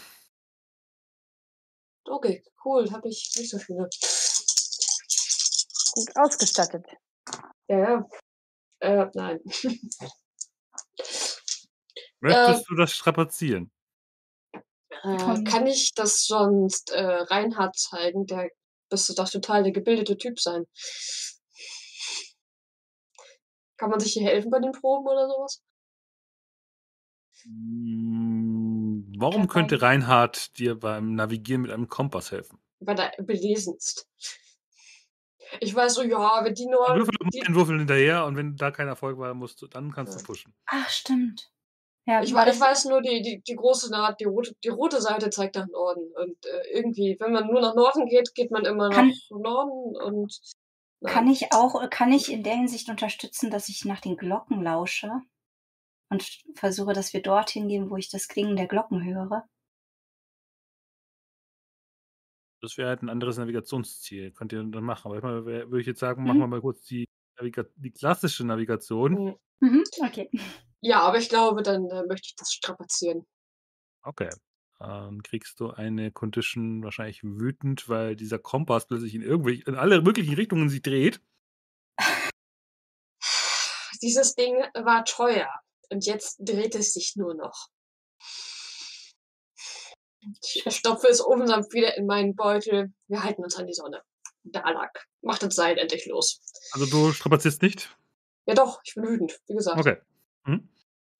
Okay, cool. Habe ich nicht so viele.
Gut ausgestattet.
Ja, ja. Äh, nein. [laughs]
Möchtest du das strapazieren?
Äh, kann ich das sonst äh, Reinhard zeigen? Der müsste doch total der gebildete Typ sein. Kann man sich hier helfen bei den Proben oder sowas?
Mm, Warum
Kann
könnte
sein.
Reinhard dir beim Navigieren mit einem Kompass helfen?
Weil er belesen ist. Ich weiß so, ja, wenn die nur.
Würfel
Die,
den Würfel hinterher und wenn da kein Erfolg war, musst du, dann kannst du pushen.
Ach, stimmt. Ja,
ich,
war
wei- ich weiß nur, die, die, die große Naht, die rote, die rote Seite zeigt nach Norden. Und äh, irgendwie, wenn man nur nach Norden geht, geht man immer
Kann-
nach Norden und. Nein.
kann ich auch, kann ich in der Hinsicht unterstützen, dass ich nach den Glocken lausche und versuche, dass wir dorthin gehen, wo ich das Klingen der Glocken höre?
Das wäre halt ein anderes Navigationsziel. Könnt ihr dann machen. Aber ich wär- würde ich jetzt sagen,
Mhm.
machen wir mal kurz die, Naviga die klassische Navigation.
Mhm,
okay.
Ja, aber ich glaube, dann äh, möchte ich das strapazieren.
Okay. Dann kriegst du eine Condition wahrscheinlich wütend, weil dieser Kompass plötzlich in irgendwelche, in alle möglichen Richtungen sich dreht.
Dieses Ding war teuer und jetzt dreht es sich nur noch. Ich stopfe es oben dann wieder in meinen Beutel. Wir halten uns an die Sonne. Da lag. Macht das Seil endlich los.
Also du strapazierst nicht?
Ja doch, ich bin wütend, wie gesagt.
Okay. Hm?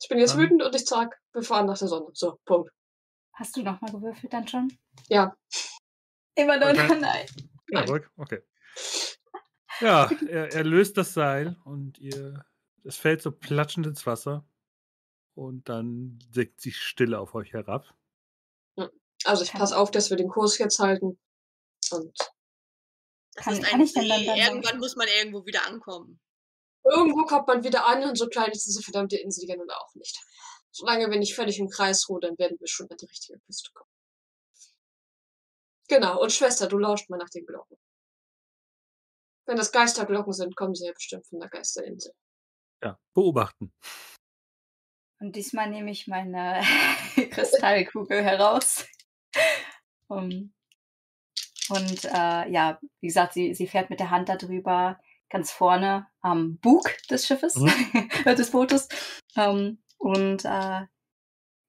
Ich bin jetzt
Dann-
wütend und ich sag, wir fahren nach der Sonne. So, Punkt.
Hast du nochmal gewürfelt dann schon?
Ja.
Immer noch
Okay.
nein.
Ja,
Nein.
Okay. Ja, [laughs] er, er löst das Seil und ihr, es fällt so platschend ins Wasser und dann senkt sich Stille auf euch herab.
Also ich passe auf, dass wir den Kurs jetzt halten. Und
Das
Kann-
ist
kann
ein
ich denn dann dann-
Irgendwann muss man irgendwo wieder ankommen.
Irgendwo kommt man wieder an und so klein ist diese verdammte Insel ja nun auch nicht. Solange wir nicht völlig im Kreis rudern, werden wir schon an die richtige Küste kommen. Genau, und Schwester, du lauscht mal nach den Glocken. Wenn das Geisterglocken sind, kommen sie ja bestimmt von der Geisterinsel.
Ja, beobachten.
Und diesmal nehme ich meine [laughs] Kristallkugel heraus. Um, und äh, ja, wie gesagt, sie, sie fährt mit der Hand darüber ganz vorne am Bug des Schiffes, [laughs] des Bootes. Ähm, und äh,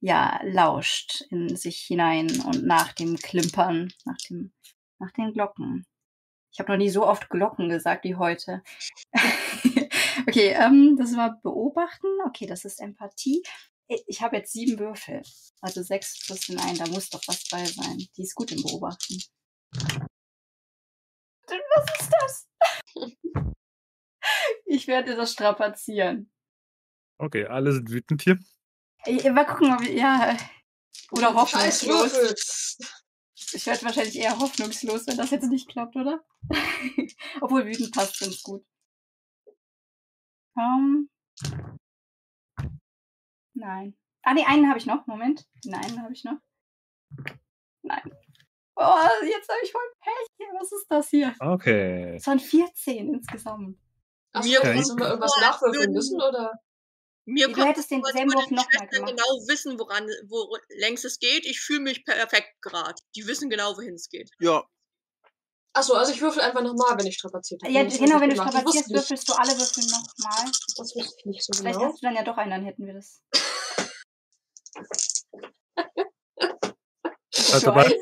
ja, lauscht in sich hinein und nach dem Klimpern, nach, dem, nach den Glocken. Ich habe noch nie so oft Glocken gesagt wie heute. [laughs] okay, ähm, das war Beobachten. Okay, das ist Empathie. Ich- Ich habe jetzt sieben Würfel. Also sechs plus den einen, da muss doch was bei sein. Die ist gut im Beobachten. Was ist das? Ich werde das strapazieren.
Okay, alle sind wütend hier.
Ich, mal gucken, ob ich, ja. Oder hoffnungslos. Ich werde wahrscheinlich eher hoffnungslos, wenn das jetzt nicht klappt, oder? [laughs] Obwohl wütend passt ganz gut. Ähm. Nein. Ah, nee, einen habe ich noch. Moment. Den einen habe ich noch. Nein. Oh, jetzt habe ich voll Pech. Was ist das hier?
Okay.
Es waren 14 insgesamt.
Achso,
Mir
okay. müssen wir irgendwas nachwürfeln müssen, oder?
Mir
Du
kommt
hättest den
vor, als
selben
würden
Wurf
die
noch mal
Schwestern
gemacht.
genau wissen, woran, wo längst es geht. Ich fühle mich perfekt gerade. Die wissen genau, wohin es geht.
Ja,
Achso, also ich würfel einfach nochmal, wenn ich strapaziert habe.
Ja,
Das
genau, wenn du
gemacht.
Strapazierst, würfelst du alle Würfel nochmal.
Das wusste ich nicht so
Vielleicht
genau.
hast du dann ja doch einen, dann hätten wir das.
Also [laughs] bei,
Also,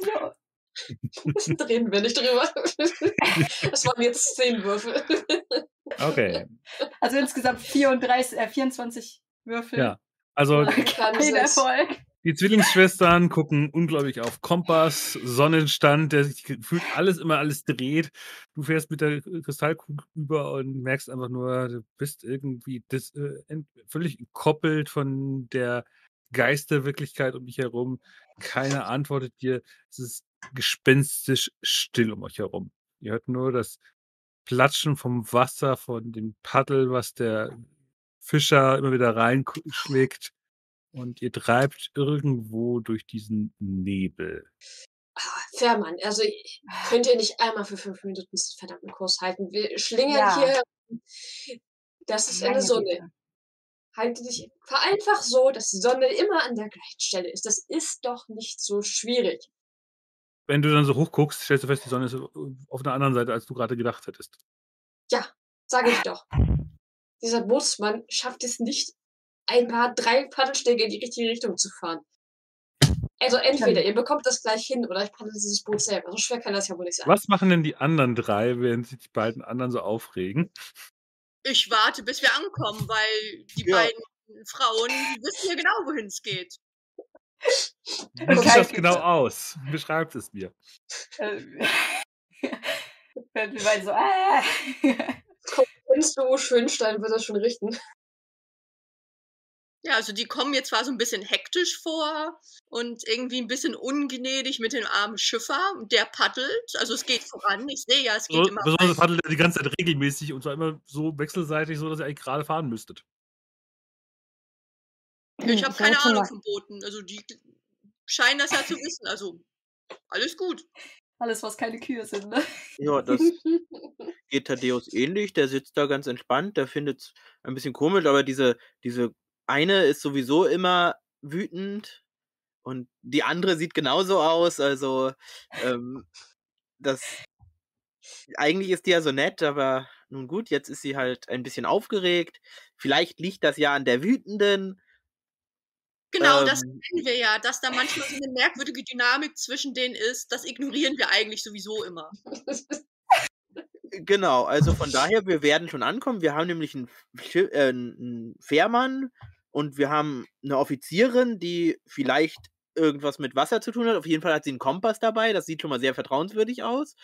[laughs]
Reden wir nicht drüber. [laughs] Das waren jetzt zehn Würfel.
okay.
also insgesamt 34, äh, 24 Würfel.
Ja. Also
Kein. Erfolg.
die Zwillingsschwestern gucken unglaublich auf Kompass, Sonnenstand, der sich gefühlt alles immer alles dreht. Du fährst mit der Kristallkugel über und merkst einfach nur, du bist irgendwie dis, äh, völlig entkoppelt von der Geisterwirklichkeit um dich herum. Keiner antwortet dir. Es ist gespenstisch still um euch herum. Ihr hört nur das Platschen vom Wasser, von dem Paddel, was der Fischer immer wieder reinschlägt. Und ihr treibt irgendwo durch diesen Nebel.
Ah, Fährmann, also könnt ihr nicht einmal für fünf Minuten diesen verdammten Kurs halten? Wir schlingern
Ja.
hier. Das ist eine Sonne. Halte dich vereinfach so, dass die Sonne immer an der gleichen Stelle ist. Das ist doch nicht so schwierig.
Wenn du dann so hochguckst, stellst du fest, die Sonne ist auf einer anderen Seite, als du gerade gedacht hättest.
Ja, sage ich doch. Dieser Bootsmann schafft es nicht, ein paar drei Paddelstege in die richtige Richtung zu fahren. Also entweder ihr bekommt das gleich hin oder ich paddel dieses Boot selber. So schwer kann das ja wohl nicht sein.
Was machen denn die anderen drei, während sich die beiden anderen so aufregen?
Ich warte, bis wir ankommen, weil die
Ja.
beiden Frauen die wissen ja genau, wohin es geht.
Wie sieht das genau aus? Beschreibt es mir.
Äh, Wenn [laughs] wir beide so, äh.
Kennst du Schönstein, wird das schon richten.
Ja, also die kommen jetzt zwar so ein bisschen hektisch vor und irgendwie ein bisschen ungnädig mit dem armen Schiffer. Der paddelt, also es geht voran. Ich sehe ja, es geht
So,
immer
besonders paddelt er die ganze Zeit regelmäßig und zwar immer so wechselseitig, so dass ihr eigentlich gerade fahren müsstet.
Ich habe
Ich
keine Ahnung von Booten. Also die scheinen das ja zu wissen. Also alles gut.
Alles, was keine Kühe sind, ne?
Ja, das [laughs] geht Thaddeus ähnlich. Der sitzt da ganz entspannt. Der findet es ein bisschen komisch, aber diese, diese eine ist sowieso immer wütend und die andere sieht genauso aus. Also, ähm, das. Eigentlich ist die ja so nett, aber nun gut, jetzt ist sie halt ein bisschen aufgeregt. Vielleicht liegt das ja an der Wütenden.
Genau, das
Ähm.
kennen wir ja, dass da manchmal so eine merkwürdige Dynamik zwischen denen ist. Das ignorieren wir eigentlich sowieso immer.
Genau, also von daher, wir werden schon ankommen. Wir haben nämlich einen, äh, einen Fährmann und wir haben eine Offizierin, die vielleicht irgendwas mit Wasser zu tun hat. Auf jeden Fall hat sie einen Kompass dabei. Das sieht schon mal sehr vertrauenswürdig aus.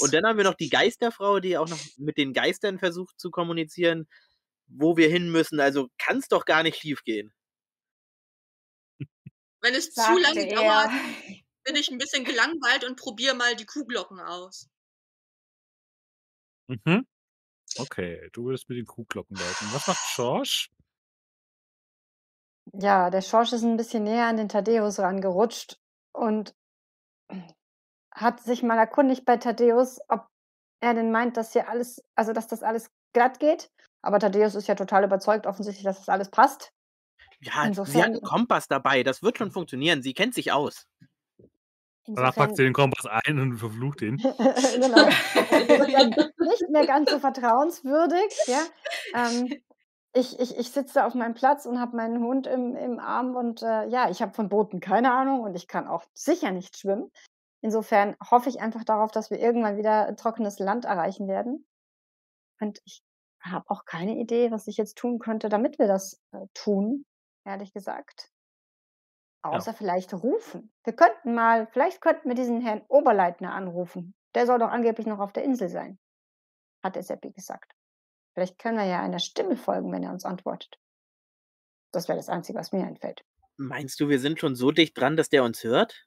Und dann haben wir noch die Geisterfrau, die auch noch mit den Geistern versucht zu kommunizieren, wo wir hin müssen. Also kann es doch gar nicht schief gehen.
Wenn es zu
Sagte
lange
er.
dauert, bin ich ein bisschen gelangweilt und probiere mal die Kuhglocken aus.
Mhm. Okay, du würdest mit den Kuhglocken läuten. Was macht Schorsch?
Ja, der Schorsch ist ein bisschen näher an den Thaddäus rangerutscht und hat sich mal erkundigt bei Thaddäus, ob er denn meint, dass hier alles, also dass das alles glatt geht. Aber Thaddäus ist ja total überzeugt, offensichtlich, dass das alles passt.
Ja, sie hat
Insofern-
einen Kompass dabei. Das wird schon funktionieren. Sie kennt sich aus.
Danach packt sie den Kompass ein und verflucht ihn. [laughs]
genau. [laughs] Insofern nicht mehr ganz so vertrauenswürdig. Ja? Ähm, ich, ich, ich sitze auf meinem Platz und habe meinen Hund im, im Arm und äh, ja, ich habe von Booten keine Ahnung und ich kann auch sicher nicht schwimmen. Insofern hoffe ich einfach darauf, dass wir irgendwann wieder trockenes Land erreichen werden. Und ich habe auch keine Idee, was ich jetzt tun könnte, damit wir das äh, tun, ehrlich gesagt. Außer vielleicht rufen. Wir könnten mal, vielleicht könnten wir diesen Herrn Oberleitner anrufen. Der soll doch angeblich noch auf der Insel sein, hat der Seppi gesagt. Vielleicht können wir ja einer Stimme folgen, wenn er uns antwortet. Das wäre das Einzige, was mir einfällt.
Meinst du, wir sind schon so dicht dran, dass der uns hört?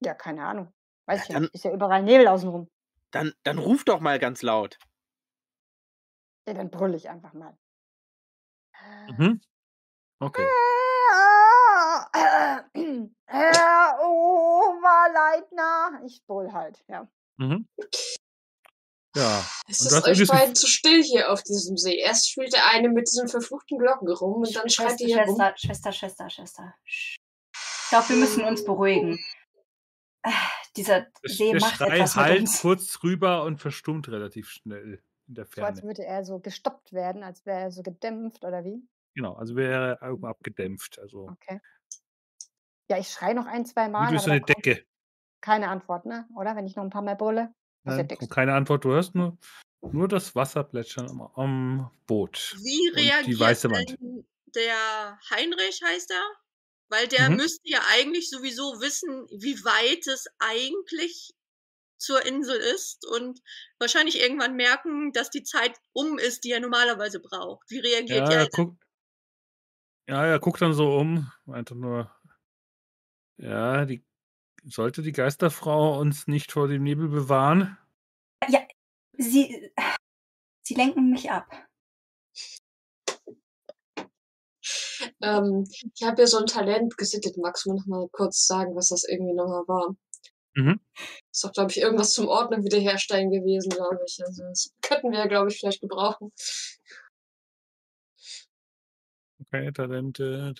Ja, keine Ahnung. Weiß ich ja
Dann-
nicht. Ist ja überall Nebel außenrum.
Dann, dann ruf doch mal ganz laut.
Ja, dann brülle ich einfach mal.
Mhm. Okay.
Herr Oberleitner. Ich brüll halt, ja.
Mhm. Ja.
Es
Und
ist
du
euch beiden zu still hier auf diesem See. Erst spielt der eine mit diesen verfluchten Glocken rum und dann schreit
Schwester,
ihr hier rum.
Schwester, Schwester, Schwester, Schwester. Sch- Ich glaube, wir müssen uns beruhigen. [sighs] Dieser See
der
macht
Schrei
etwas mit
halt
uns.
kurz rüber und verstummt relativ schnell in der
So als
Ferne.
würde er so gestoppt werden, als wäre er so gedämpft oder wie?
Genau, also wäre er irgendwo abgedämpft. Also
Okay. Ja, ich schreie noch ein, zwei Mal,
durch so
aber
eine Decke.
keine Antwort, ne? Oder? Wenn ich noch ein paar Mal brülle?
Nein, keine Antwort. Du hörst nur, nur das Wasser plätschern am, am Boot.
Wie
Und die
reagiert
weiße Wand.
denn der Heinrich, heißt er? Weil der
Mhm.
müsste ja eigentlich sowieso wissen, wie weit es eigentlich zur Insel ist und wahrscheinlich irgendwann merken, dass die Zeit um ist, die er normalerweise braucht. Wie reagiert
Ja,
er?
er guckt, ja, er guckt dann so um, meinte nur, ja, die sollte die Geisterfrau uns nicht vor dem Nebel bewahren.
Sie, sie lenken mich ab.
Ähm, ich habe ja so ein Talent gesittet. Magst du mir noch mal kurz sagen, was das irgendwie nochmal war?
Mhm.
Ist doch, glaube ich, irgendwas zum Ordnung wiederherstellen gewesen, glaube ich. Also das könnten wir, glaube ich, vielleicht gebrauchen.
Okay, Talente,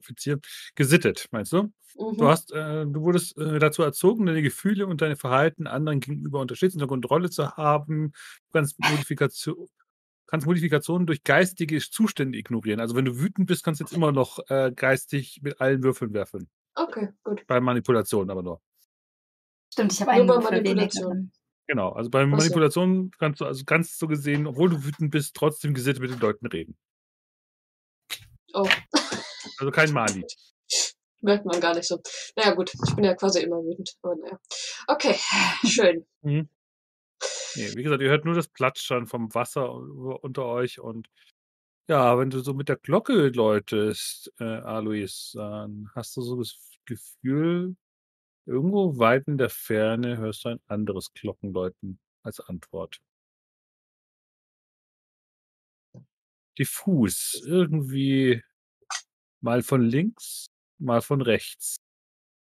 Offizier. Gesittet, meinst du? Du
Mhm.
hast, äh, du wurdest äh, dazu erzogen, deine Gefühle und deine Verhalten anderen gegenüber unterstützend unter Kontrolle zu haben. Du kannst Modifikation, kannst Modifikationen durch geistige Zustände ignorieren. Also wenn du wütend bist, kannst du jetzt immer noch äh, geistig mit allen Würfeln werfen.
Okay, gut.
Bei Manipulation aber nur.
Stimmt, ich habe
Nur
einen
bei
Würfel weniger.
Manipulation.
drin.
Genau, also bei
Ach so.
Manipulation kannst du also ganz so gesehen, obwohl du wütend bist, trotzdem gesittet mit den Leuten reden.
Oh,
Also kein Mali. [laughs]
merkt man gar nicht so. Naja, gut. Ich bin ja quasi immer wütend. Aber naja. Okay, [laughs] schön.
Mhm. Nee, wie gesagt, ihr hört nur das Platschern vom Wasser unter euch und ja, wenn du so mit der Glocke läutest, äh, Alois, dann hast du so das Gefühl, irgendwo weit in der Ferne hörst du ein anderes Glockenläuten als Antwort. Diffus, irgendwie mal von links, mal von rechts.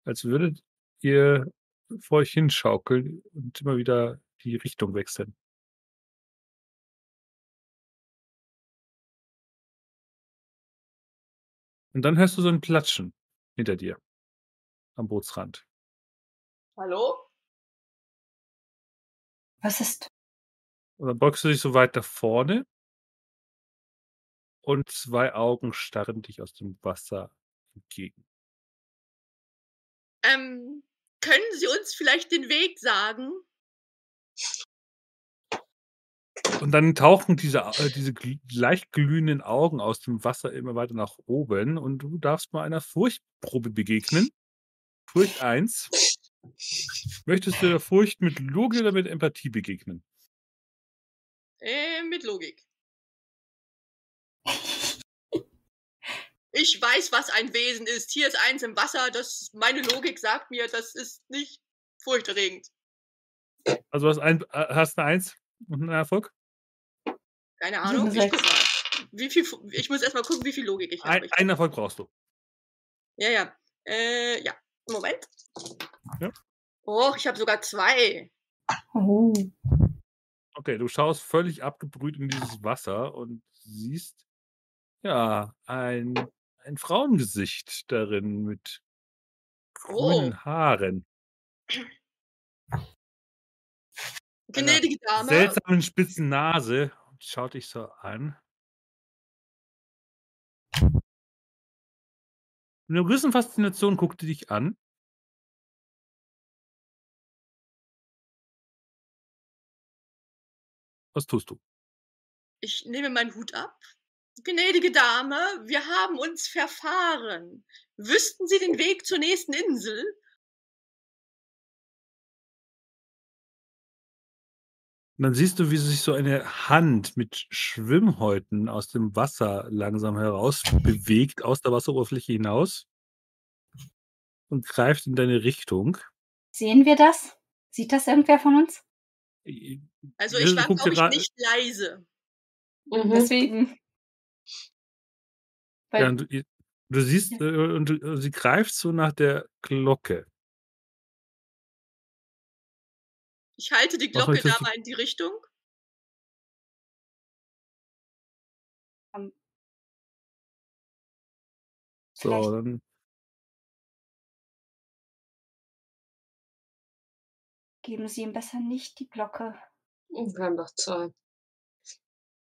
Als würdet ihr vor euch hinschaukeln und immer wieder die Richtung wechseln. Und dann hörst du so ein Platschen hinter dir am Bootsrand.
Hallo?
Was ist?
Und dann beugst du dich so weit nach vorne und zwei Augen starren dich aus dem Wasser entgegen.
Ähm, können Sie uns vielleicht den Weg sagen?
Und dann tauchen diese, äh, diese leicht glühenden Augen aus dem Wasser immer weiter nach oben und du darfst mal einer Furchtprobe begegnen. Furcht 1. Möchtest du der Furcht mit Logik oder mit Empathie begegnen?
Äh, mit Logik. Ich weiß, was ein Wesen ist. Hier ist eins im Wasser. Das, meine Logik sagt mir, das ist nicht furchterregend.
Also hast, ein, äh, hast eine Eins und einen Erfolg?
Keine Ahnung. Ich guck mal. Wie viel, ich muss erstmal gucken, wie viel Logik ich
Ein,
habe.
einen Erfolg brauchst du.
Ja, ja. Äh, ja. Moment.
Ja.
Oh, ich habe sogar zwei.
Oh.
Okay, du schaust völlig abgebrüht in dieses Wasser und siehst ja ein, ein Frauengesicht darin mit grünen
Oh.
Haaren.
Gnädige Dame.
seltsamen spitzen Nase und schaut dich so an. Mit einer gewissen Faszination guckt die dich an. Was tust du?
Ich nehme meinen Hut ab. Gnädige Dame, wir haben uns verfahren. Wüssten Sie den Weg zur nächsten Insel?
Und dann siehst du, wie sich so eine Hand mit Schwimmhäuten aus dem Wasser langsam heraus bewegt, aus der Wasseroberfläche hinaus und greift in deine Richtung.
Sehen wir das? Sieht das irgendwer von uns?
Also
Ja,
ich war, glaube ich, nicht leise.
Mhm.
Deswegen. Weil,
Ja, und du, du siehst,
Ja.
äh, und du, sie greift so nach der Glocke.
Ich halte die Glocke da mal in die Richtung.
So,
Vielleicht-
dann
geben Sie ihm besser nicht die Glocke.
Wir haben doch zwei.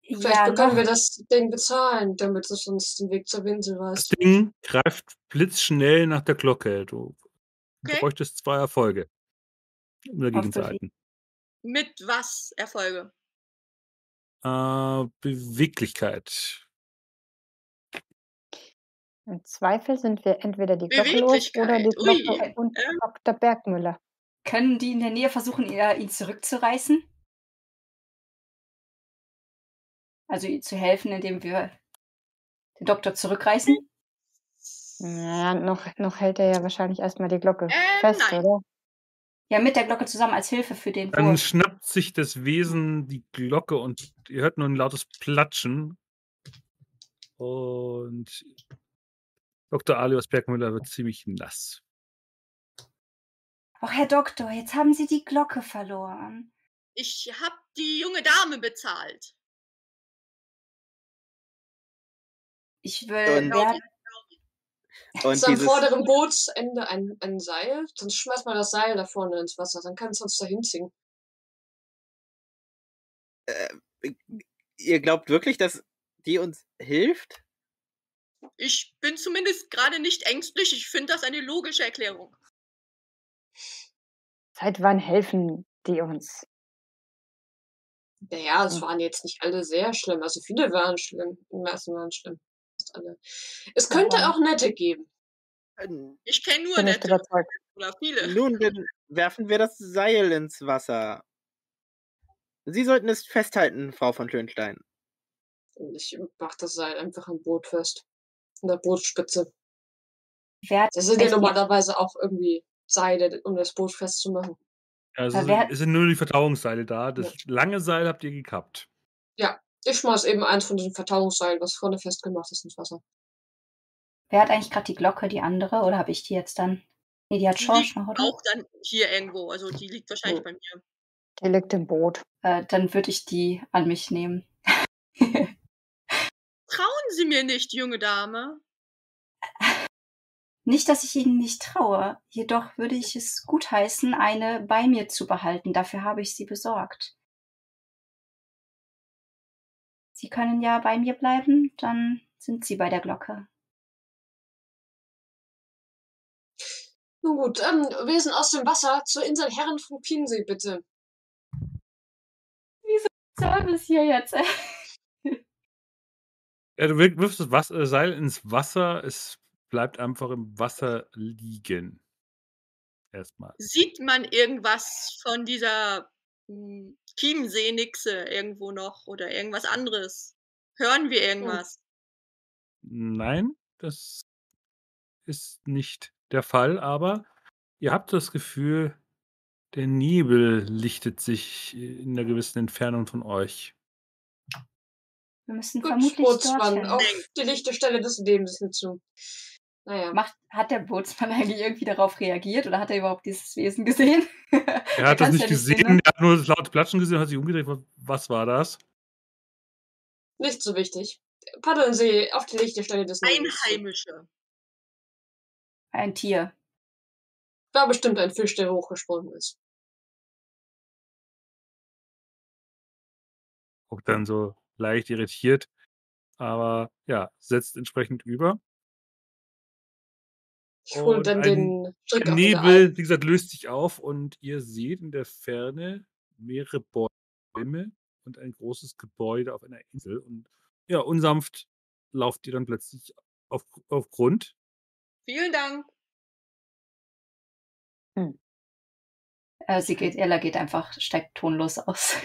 Vielleicht
Ja,
bekommen
noch.
wir das Ding bezahlen, damit es uns den Weg zur Insel
Das
weiß.
Ding greift blitzschnell nach der Glocke. Du
Okay.
bräuchtest zwei Erfolge, um dagegen zu halten.
Mit was Erfolge?
Äh, Beweglichkeit.
Im Zweifel sind wir entweder die Glocke los oder die Glocke
ui.
und
Ähm.
Dr. Bergmüller.
Können die in der Nähe versuchen, ihr- ihn zurückzureißen? Also zu helfen, indem wir den Doktor zurückreißen?
Ja, noch, noch hält er ja wahrscheinlich erstmal die Glocke
Ähm,
fest,
nein.
oder?
Ja, mit der Glocke zusammen als Hilfe für den
Dann
Wurf.
schnappt sich das Wesen die Glocke und ihr hört nur ein lautes Platschen. Und Dr. Alios Bergmüller wird ziemlich nass.
Och, Herr Doktor, jetzt haben Sie die Glocke verloren.
Ich hab die junge Dame bezahlt.
Ich will.
Und-
wer,
Und
ist am vorderen Bootsende ein, ein Seil, sonst schmeißt man das Seil da vorne ins Wasser, dann kann es uns da hinziehen.
ihr glaubt wirklich, dass die uns hilft?
Ich bin zumindest gerade nicht ängstlich. Ich finde das eine logische Erklärung.
Seit wann helfen die uns?
Naja, es
Hm.
waren jetzt nicht alle sehr schlimm. Also viele waren schlimm. Die meisten waren schlimm. Alle. Es könnte
Ja.
auch nette geben.
Ähm,
Ich kenne nur
Bin
nette
überzeugt.
oder viele. [laughs]
Nun, dann werfen wir das Seil ins Wasser. Sie sollten es festhalten, Frau von Schönstein.
Ich mach das Seil einfach am Boot fest. In der Bootspitze.
wer
Das sind ja
die-
normalerweise auch irgendwie Seile, um das Boot festzumachen.
Also sind, es sind nur die Verdauungsseile da. Das lange Seil habt ihr gekappt.
Ich schmeiß eben eins von diesen Vertauungsseilen, was vorne festgemacht ist, ins Wasser.
Wer hat eigentlich gerade die Glocke, die andere? Oder habe ich die jetzt dann? Nee, die hat
Die
Schorsch
liegt
noch, oder?
auch dann hier irgendwo. Also die liegt wahrscheinlich
Hm.
bei mir.
Die liegt im Boot.
Äh, dann würde ich die an mich nehmen. [laughs]
Trauen Sie mir nicht, junge Dame.
Nicht, dass ich Ihnen nicht traue, jedoch würde ich es gutheißen, eine bei mir zu behalten. Dafür habe ich sie besorgt. Sie können ja bei mir bleiben, dann sind Sie bei der Glocke.
Nun gut, ähm, Wesen aus dem Wasser zur Insel Herren von Chiemsee, bitte.
Service hier jetzt. [laughs]
Ja, du wirf- wirfst das Was äh, Seil ins Wasser. Es bleibt einfach im Wasser liegen. Erstmal.
Sieht man irgendwas von dieser Chiemsee-Nixe irgendwo noch oder irgendwas anderes? Hören wir irgendwas?
Nein, das ist nicht der Fall, aber ihr habt das Gefühl, der Nebel lichtet sich in einer gewissen Entfernung von euch.
Wir müssen
Gut,
vermutlich dorthin.
auf die lichte Stelle des Lebens hinzu. Naja,
Macht, hat der Bootsmann [laughs] eigentlich irgendwie darauf reagiert oder hat er überhaupt dieses Wesen gesehen?
Er hat [laughs] das nicht
ja
gesehen,
sehen,
er hat nur das laute Platschen gesehen, hat sich umgedreht. wa- Was war das?
nicht so wichtig. Paddeln Sie auf die lichte Stelle des Lebens.
Einheimische.
Ein Tier.
War bestimmt ein Fisch, der hochgesprungen ist.
Guckt dann so leicht irritiert, aber ja, setzt entsprechend über.
Ich hole
Und
dann den Strick
Der. Nebel, wie gesagt, löst sich auf und ihr seht in der Ferne mehrere Bäume und ein großes Gebäude auf einer Insel. Und ja, unsanft lauft ihr dann plötzlich auf, auf Grund.
Vielen Dank.
Äh, sie geht, Ella geht einfach, steigt tonlos aus.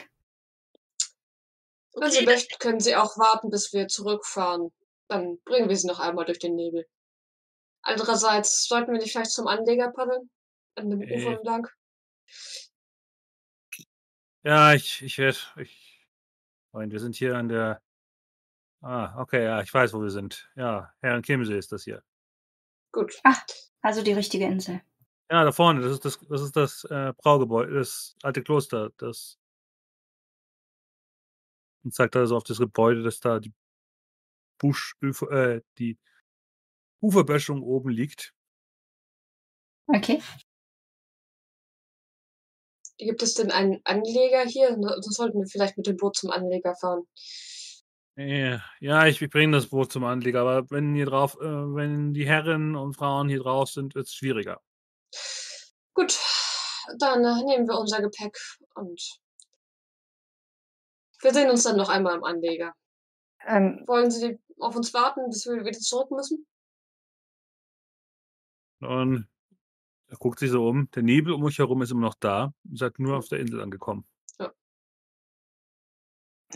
Wenn Sie
Okay, dann,
möchten, können Sie auch warten, bis wir zurückfahren. Dann bringen wir Sie noch einmal durch den Nebel. Andererseits sollten wir nicht vielleicht zum Anleger paddeln? An dem
Äh.
Ufer entlang?
Ja, ich, ich werde. Ich, Moment, wir sind hier an der. Ah, okay, ja, ich weiß, wo wir sind. Ja, Herrn Chiemsee ist das hier.
Gut.
Also die richtige Insel.
Ja, da vorne, das ist das, das, ist das äh, Braugebäude, das alte Kloster, das. Und zeigt da so auf das Gebäude, dass da die Busch, äh, die Uferböschung oben liegt.
Okay.
Gibt es denn einen Anleger hier? Na, Sonst sollten wir vielleicht mit dem Boot zum Anleger fahren.
Ja, ja, ich, ich bringe das Boot zum Anleger, aber wenn hier drauf, äh, wenn die Herren und Frauen hier drauf sind, wird es schwieriger.
Gut, dann äh, nehmen wir unser Gepäck und wir sehen uns dann noch einmal am Anleger.
Ähm,
Wollen Sie auf uns warten, bis wir wieder zurück müssen?
Und er guckt sich so um. Der Nebel um euch herum ist immer noch da. Ihr seid nur auf der Insel angekommen.
äh,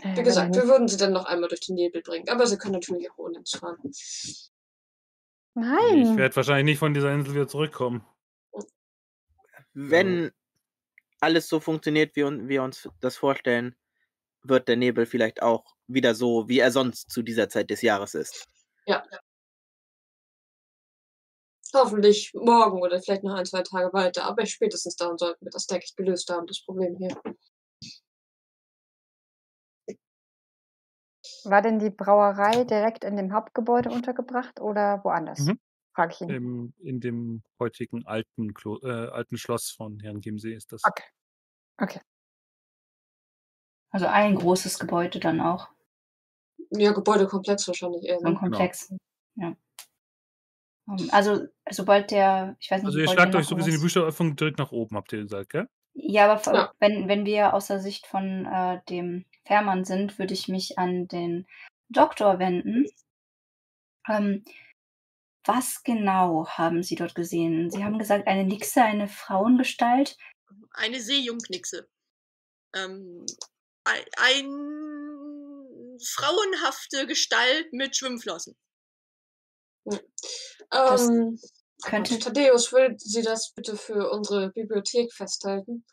Wie
wenn
gesagt, wir würden Sie dann noch einmal durch den Nebel bringen, aber Sie können natürlich auch ohne uns fahren.
nicht-
Ich
Nein.
werde wahrscheinlich nicht von dieser Insel wieder zurückkommen.
Wenn alles so funktioniert, wie wir uns das vorstellen, wird der Nebel vielleicht auch wieder so, wie er sonst zu dieser Zeit des Jahres ist.
Ja. Hoffentlich morgen oder vielleicht noch ein, zwei Tage weiter. Aber spätestens dann sollten wir das, denke ich, gelöst haben, das Problem hier.
War denn die Brauerei direkt in dem Hauptgebäude untergebracht oder woanders?
Mhm.
Frage ich ihn.
Im, in dem heutigen alten, Klo äh, alten Schloss von Herrn Chiemsee ist das.
Okay. Okay.
Also ein großes Gebäude dann auch.
Ja, Gebäudekomplex wahrscheinlich eher.
So ein
Ne?
Komplex. Ja. Ähm, Also, sobald der, ich weiß nicht,
Also ihr schlagt euch so gesehen die
irgendwas-
Bücheröffnung direkt nach oben, habt ihr gesagt, gell?
Ja, aber
Ja.
wenn, wenn wir aus der Sicht von äh, dem Fährmann sind, würde ich mich an den Doktor wenden. Ähm, was genau haben Sie dort gesehen? Sie haben gesagt, eine Nixe, eine Frauengestalt.
Eine Seejungnixe. Ähm, ein, ein frauenhafte Gestalt mit Schwimmflossen.
Das
Ähm,
könnte-
Thaddeus, würden Sie das bitte für unsere Bibliothek festhalten?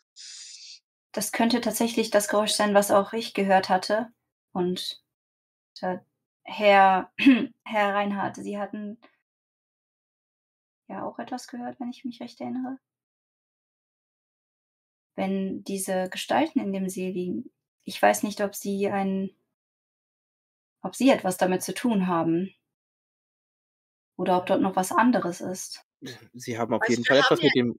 Das könnte tatsächlich das Geräusch sein, was auch ich gehört hatte. Und äh, Herr, [clears throat] Herr Reinhardt, Sie hatten ja auch etwas gehört, wenn ich mich recht erinnere. Wenn diese Gestalten in dem See liegen, ich weiß nicht, ob Sie ein, ob Sie etwas damit zu tun haben. Oder ob dort noch was anderes ist.
Sie haben auf
Also
jeden Fall etwas mit dem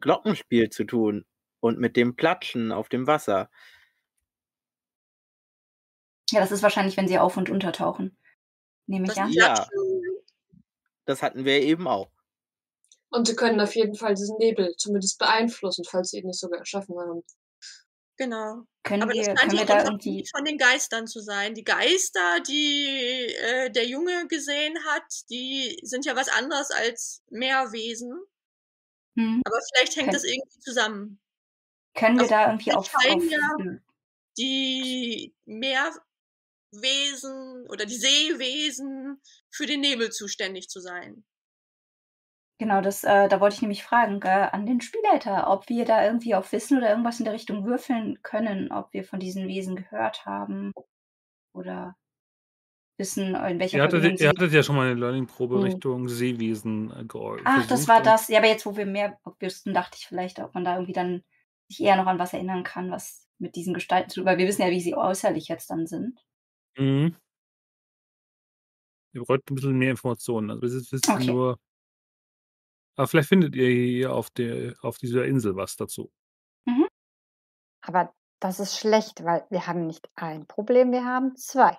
Glockenspiel zu tun und mit dem Platschen auf dem Wasser.
Ja, das ist wahrscheinlich, wenn Sie auf und untertauchen. Nehme ich
Das
an.
Ja. Das hatten wir eben auch.
Und Sie können auf jeden Fall diesen Nebel zumindest beeinflussen, falls Sie ihn nicht sogar erschaffen haben.
Genau.
Können
Aber das
wir,
scheint
können
ja
irgendwie.
Von den Geistern zu sein. Die Geister, die äh, der Junge gesehen hat, die sind ja was anderes als Meerwesen.
Hm,
Aber vielleicht hängt
Können-
das irgendwie zusammen.
können wir
Also,
da irgendwie auf, auf
ja- Die Meerwesen oder die Seewesen für den Nebel zuständig zu sein.
Genau, das, äh, da wollte ich nämlich fragen, äh, an den Spielleiter, ob wir da irgendwie auf Wissen oder irgendwas in der Richtung würfeln können, ob wir von diesen Wesen gehört haben oder wissen, in welcher
Ihr hattet, ihr hattet ja schon mal eine Learning-Probe
Hm.
Richtung Seewesen äh, geäu-
Ach, das war das. Ja, aber jetzt, wo wir mehr wüssten, dachte ich vielleicht, ob man da irgendwie dann sich eher noch an was erinnern kann, was mit diesen Gestalten zu tun, weil wir wissen ja, wie sie äußerlich jetzt dann sind.
Mhm. Ihr braucht ein bisschen mehr Informationen. Also, wisst ihr
Okay.
nur. Aber vielleicht findet ihr hier auf, der, auf dieser Insel was dazu.
Aber das ist schlecht, weil wir haben nicht ein Problem, wir haben zwei.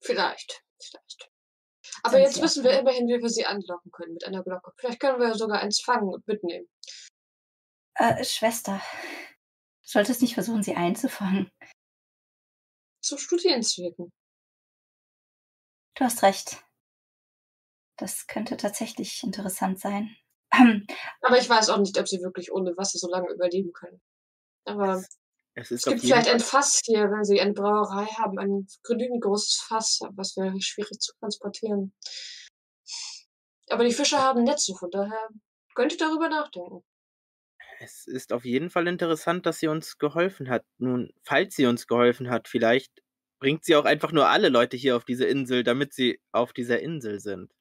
Vielleicht, vielleicht. Aber
Sind
jetzt
Sie
wissen wir immerhin, wie wir sie anlocken können mit einer Glocke. Vielleicht können wir sogar eins fangen und mitnehmen.
Äh, Schwester, du solltest nicht versuchen, sie einzufangen.
Zu Studienzwecken.
Du hast recht. Das könnte tatsächlich interessant sein.
Aber ich weiß auch nicht, ob sie wirklich ohne Wasser so lange überleben können. Aber
Es ist
es gibt vielleicht
Fall
ein Fass hier, wenn sie eine Brauerei haben, ein genügend großes Fass, was wäre schwierig zu transportieren. Aber die Fische haben Netze, von daher könnt ihr darüber nachdenken.
Es ist auf jeden Fall interessant, dass sie uns geholfen hat. Nun, falls sie uns geholfen hat, vielleicht bringt sie auch einfach nur alle Leute hier auf diese Insel, damit sie auf dieser Insel sind.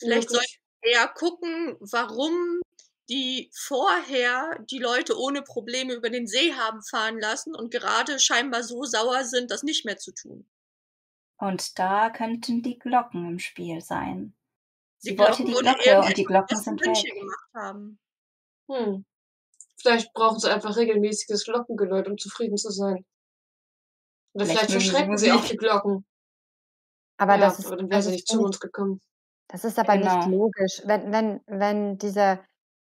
Vielleicht wir eher gucken, warum die vorher die Leute ohne Probleme über den See haben fahren lassen und gerade scheinbar so sauer sind, das nicht mehr zu tun.
und da könnten die Glocken im Spiel sein. Sie
Die
wollte
Glocken
die Glocke und die Glocken
sie
sind
Wünsche
weg.
gemacht haben.
Hm. Vielleicht brauchen sie einfach regelmäßiges Glockengeläut, um zufrieden zu sein. Oder
Vielleicht
vielleicht,
sie
verschrecken sie auch die Glocken.
Aber
ja,
das ist,
aber dann wäre
das
sie nicht zu uns gekommen.
Das ist aber nicht
Genau.
logisch. Wenn, wenn, wenn dieser,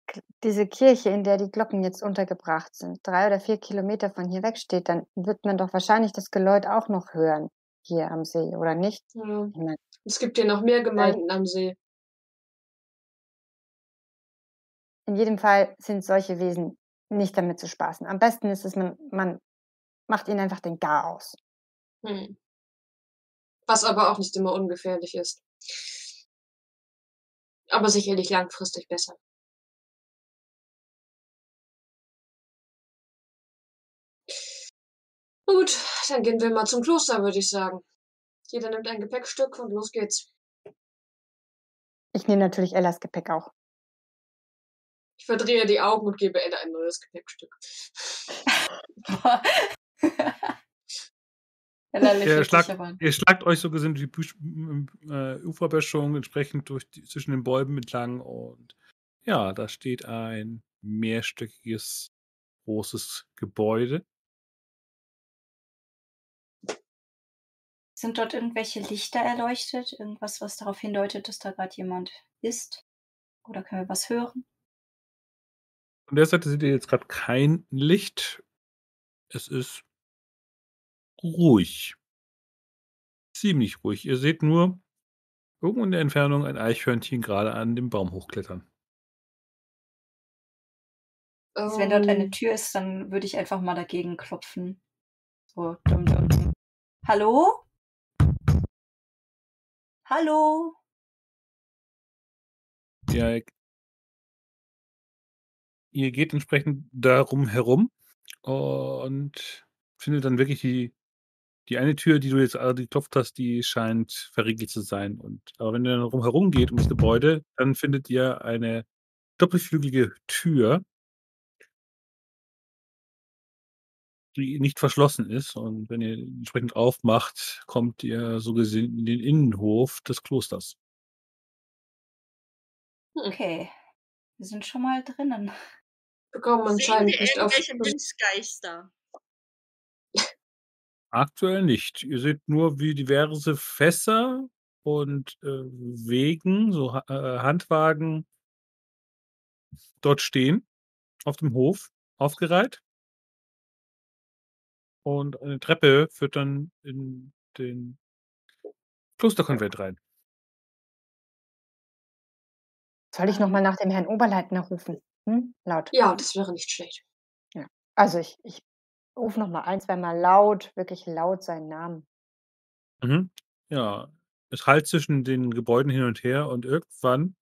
K- diese Kirche, in der die Glocken jetzt untergebracht sind, drei oder vier Kilometer von hier weg steht, dann wird man doch wahrscheinlich das Geläut auch noch hören hier am See, oder nicht?
Ja. Es gibt hier noch mehr Gemeinden am See.
in jedem Fall sind solche Wesen nicht damit zu spaßen. Am besten ist es, man, man macht ihnen einfach den Gar aus.
Hm. Was aber auch nicht immer ungefährlich ist. Aber sicherlich langfristig besser. dann gehen wir mal zum Kloster, würde ich sagen. Jeder nimmt ein Gepäckstück und los geht's.
Ich nehme natürlich Ellas Gepäck auch.
Ich verdrehe die Augen und gebe Ella ein neues Gepäckstück. [laughs] [laughs] [laughs]
Ihr, schlagt, ihr schlagt euch so gesehen die Büsch, äh, Uferböschung entsprechend durch die, zwischen den Bäumen entlang und ja, da steht ein mehrstöckiges großes Gebäude.
Sind dort irgendwelche Lichter erleuchtet? Irgendwas, was darauf hindeutet, dass da gerade jemand ist? Oder können wir was hören?
Von der Seite seht ihr jetzt gerade kein Licht. Es ist ruhig. Ziemlich ruhig. Ihr seht nur irgendwo in der Entfernung ein Eichhörnchen gerade an dem Baum hochklettern.
Also wenn dort eine
Ähm,
Tür ist, dann würde ich einfach mal dagegen klopfen. So, dumm, dumm, dumm. Hallo? Hallo?
Ihr, ihr geht entsprechend darum herum und findet dann wirklich die, die eine Tür, die du jetzt gerade geklopft hast, die scheint verriegelt zu sein. Und, aber wenn ihr dann rumherum geht um das Gebäude, dann findet ihr eine doppelflügelige Tür, die nicht verschlossen ist. Und wenn ihr entsprechend aufmacht, kommt ihr so gesehen in den Innenhof des Klosters.
Okay. Wir sind schon mal drinnen.
bekommen anscheinend nicht auf.
irgendwelche Münzgeister?
Aktuell nicht. Ihr seht nur, wie diverse Fässer und äh, Wegen, so äh, Handwagen, dort stehen, auf dem Hof, aufgereiht. Und eine Treppe führt dann in den Klosterkonvent rein.
Soll ich nochmal nach dem Herrn Oberleitner rufen? Hm? Laut.
Ja, das wäre nicht schlecht.
Also ich, ich rufe nochmal ein, zweimal laut, wirklich laut seinen Namen.
Mhm. Ja, es halt zwischen den Gebäuden hin und her und irgendwann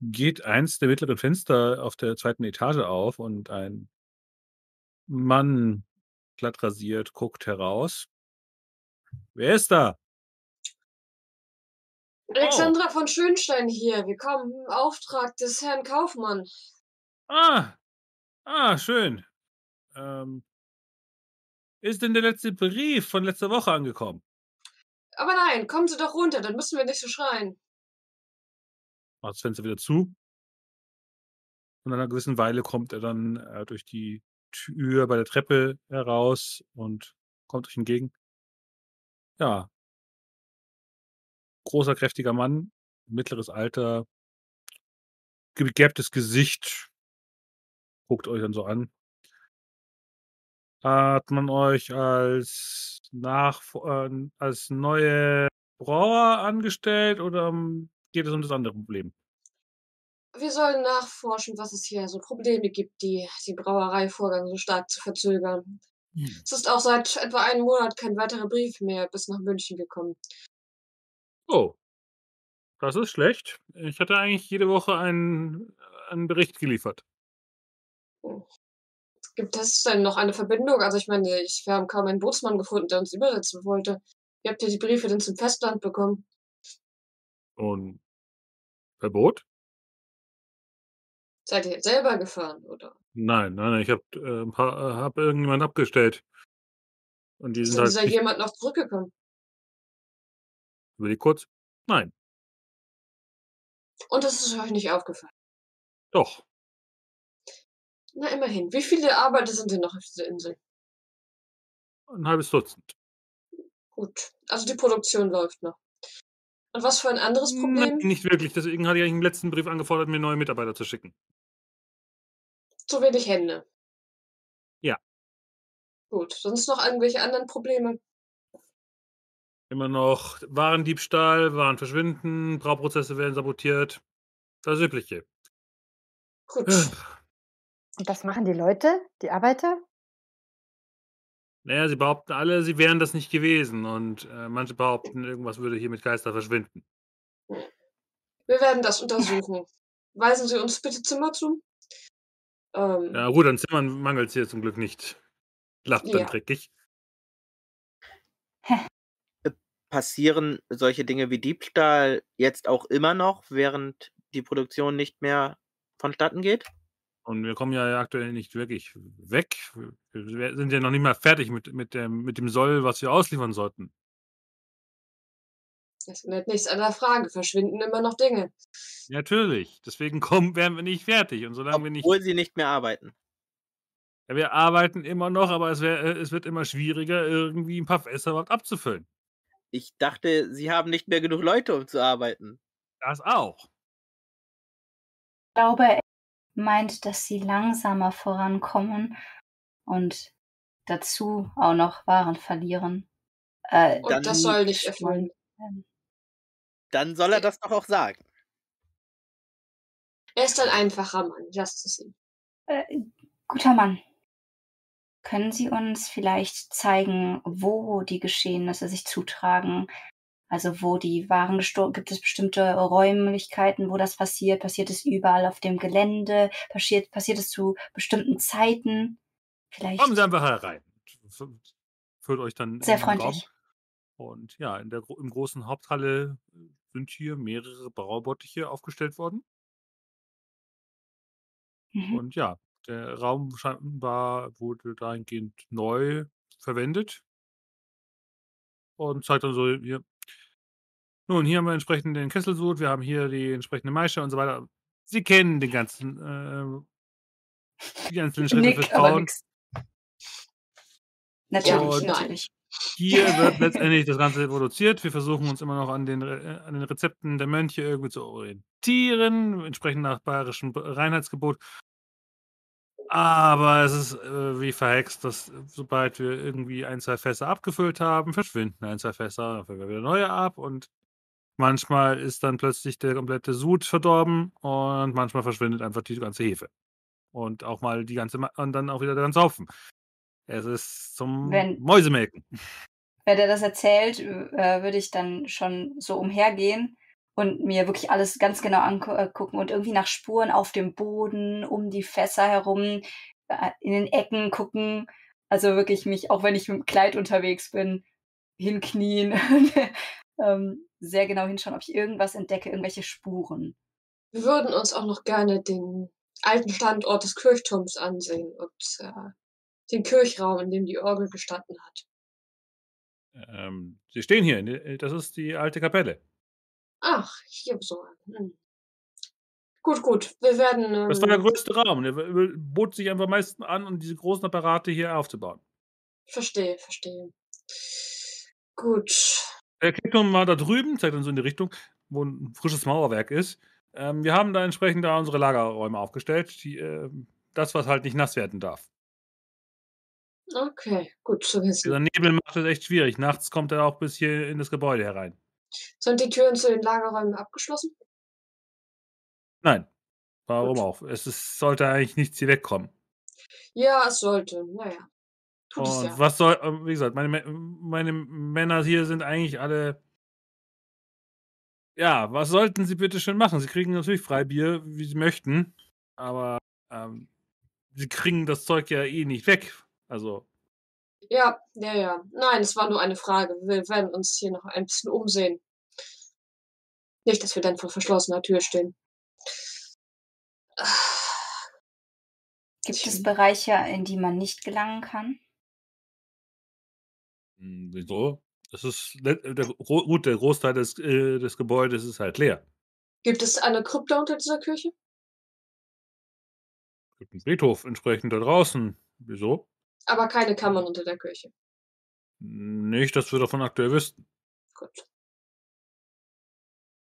geht eins der mittleren Fenster auf der zweiten Etage auf und ein Mann, glatt rasiert, guckt heraus. Wer ist da?
Alexandra von Schönstein hier. Wir kommen im Auftrag des Herrn Kaufmann.
Ah, ah, schön. Ähm, ist denn der letzte Brief von letzter Woche angekommen?
Aber nein, kommen Sie doch runter, dann müssen wir nicht so schreien.
Macht das Fenster wieder zu. Und nach einer gewissen Weile kommt er dann äh, durch die Tür bei der Treppe heraus und kommt euch entgegen. Ja. Großer, kräftiger Mann, mittleres Alter, gegerbtes Gesicht, guckt euch dann so an. Hat man euch als nach äh, als neue Brauer angestellt oder ähm, geht es um das andere Problem?
Wir sollen nachforschen, was es hier so Probleme gibt, die den Brauereivorgang so stark zu verzögern. Es ist auch seit etwa einem Monat kein weiterer Brief mehr bis nach München gekommen.
Oh, das ist schlecht. Ich hatte eigentlich jede Woche einen, einen Bericht geliefert.
Gibt es denn noch eine Verbindung? Also ich meine, ich, wir haben kaum einen Bootsmann gefunden, der uns übersetzen wollte. Wie habt ihr die Briefe denn zum Festland bekommen?
Und per Boot?
Seid ihr selber gefahren, oder?
Nein, nein, nein, ich habe äh, ein paar- äh, hab irgendjemand abgestellt. Und die
Ist
sind
denn
halt
dieser jemand noch zurückgekommen?
über die kurz. Nein,
Und das ist euch nicht aufgefallen.
doch.
Na immerhin. Wie viele Arbeiter sind denn noch auf dieser Insel?
Ein halbes Dutzend.
Gut. Also die Produktion läuft noch. Und was für ein anderes
Nein,
Problem?
nicht wirklich. Deswegen hatte ich im letzten Brief angefordert, mir neue Mitarbeiter zu schicken.
Zu wenig Hände.
Ja.
Gut. Sonst noch irgendwelche anderen Probleme?
Immer noch Warendiebstahl, Waren verschwinden, Brauprozesse werden sabotiert. Das Übliche.
Gut.
Und was machen die Leute, die Arbeiter?
Naja, sie behaupten alle, sie wären das nicht gewesen. Und äh, manche behaupten, irgendwas würde hier mit Geister verschwinden.
Wir werden das untersuchen. Weisen Sie uns bitte Zimmer zu. Ähm,
Ja, gut, an Zimmern mangelt es hier zum Glück nicht. Lacht dann
Ja.
dreckig.
Äh, passieren solche Dinge wie Diebstahl jetzt auch immer noch, während die Produktion nicht mehr vonstatten geht?
Und wir kommen ja aktuell nicht wirklich weg. Wir sind ja noch nicht mal fertig mit, mit, dem, mit dem Soll, was wir ausliefern sollten.
Das ändert nichts an der Frage. Verschwinden immer noch Dinge.
Natürlich. Deswegen kommen, werden wir nicht fertig. Und solange wir nicht.
Obwohl sie nicht mehr arbeiten.
Ja, wir arbeiten immer noch, aber es, wär, äh, es wird immer schwieriger, irgendwie ein paar Fässer überhaupt abzufüllen.
Ich dachte, sie haben nicht mehr genug Leute, um zu arbeiten.
Das auch.
Ich glaube, er meint, dass sie langsamer vorankommen und dazu auch noch Waren verlieren. Äh,
Und das soll nicht erfüllen.
Dann soll er das doch auch sagen.
Er ist ein einfacher Mann. Ihn.
Äh, guter Mann. Können Sie uns vielleicht zeigen, wo die Geschehnisse sich zutragen? Also wo die Waren gestohlen, gibt es bestimmte Räumlichkeiten, wo das passiert? Passiert es überall auf dem Gelände? Passiert, passiert es zu bestimmten Zeiten? Vielleicht.
Kommen Sie einfach herein. Führt euch dann
Sehr
den Raum.
freundlich.
Und ja, in der im großen Haupthalle sind hier mehrere Braubottiche aufgestellt worden.
Mhm.
Und ja, der Raum scheinbar wurde dahingehend neu verwendet. Und zeigt dann so hier. Nun, hier haben wir entsprechend den Kesselsud, wir haben hier die entsprechende Maische und so weiter. Sie kennen den ganzen, äh, die einzelnen [laughs] Schritte fürs
Nick,
Brauen.
nix. Natürlich,
Und-
natürlich.
Hier wird [laughs] letztendlich das Ganze produziert. Wir versuchen uns immer noch an den, Re- äh, an den Rezepten der Mönche irgendwie zu orientieren, entsprechend nach bayerischem Reinheitsgebot. Aber es ist äh, wie verhext, dass äh, sobald wir irgendwie ein, zwei Fässer abgefüllt haben, verschwinden ein, zwei Fässer, dann füllen wir wieder neue ab und manchmal ist dann plötzlich der komplette Sud verdorben und manchmal verschwindet einfach die ganze Hefe. Und auch mal die ganze, Ma und dann auch wieder der ganze Hopfen. Es ist zum
Wenn-
Mäusemelken.
Wenn er das erzählt, äh, würde ich dann schon so umhergehen und mir wirklich alles ganz genau angucken und irgendwie nach Spuren auf dem Boden, um die Fässer herum, äh, in den Ecken gucken. Also wirklich mich, auch wenn ich mit dem Kleid unterwegs bin, hinknien, ähm, sehr genau hinschauen, ob ich irgendwas entdecke, irgendwelche Spuren.
Wir würden uns auch noch gerne den alten Standort des Kirchturms ansehen und äh, den Kirchraum, in dem die Orgel gestanden hat.
Ähm, Sie stehen hier. Das ist die alte Kapelle.
Ach, hier so. Hm. Gut, gut. Wir werden. Ähm,
Das war der größte Raum. Der bot sich einfach am meisten an, um diese großen Apparate hier aufzubauen.
Verstehe, verstehe. Gut.
Der Kirchturm war da drüben, zeigt dann so in die Richtung, wo ein frisches Mauerwerk ist. Ähm, wir haben da entsprechend da unsere Lagerräume aufgestellt. Die, ähm, das, was halt nicht nass werden darf.
Okay, gut zu wissen.
Dieser Nebel macht es echt schwierig. Nachts kommt er auch bis hier in das Gebäude herein.
Sind die Türen zu den Lagerräumen abgeschlossen?
Nein. Warum
Gut.
auch? Es ist, sollte eigentlich nichts hier wegkommen.
Ja, es sollte. Naja. Tut es
Und
ja.
was soll, äh, wie gesagt, meine, meine Männer hier sind eigentlich alle. Ja, was sollten sie bitte schön machen? Sie kriegen natürlich Freibier, wie sie möchten, aber ähm, sie kriegen das Zeug ja eh nicht weg. Also,
Ja, ja, ja. Nein, es war nur eine Frage. Wir werden uns hier noch ein bisschen umsehen. Nicht, dass wir dann vor verschlossener Tür stehen.
Gibt es Bereiche, in die man nicht gelangen kann?
Mh, wieso? Das ist le- der, gut, der Großteil des, äh, des Gebäudes ist halt leer.
Gibt es eine Krypta unter dieser Kirche?
Es gibt einen Friedhof entsprechend da draußen. Wieso?
Aber keine Kammern unter der Kirche.
Nicht, dass wir davon aktuell wüssten.
Gut.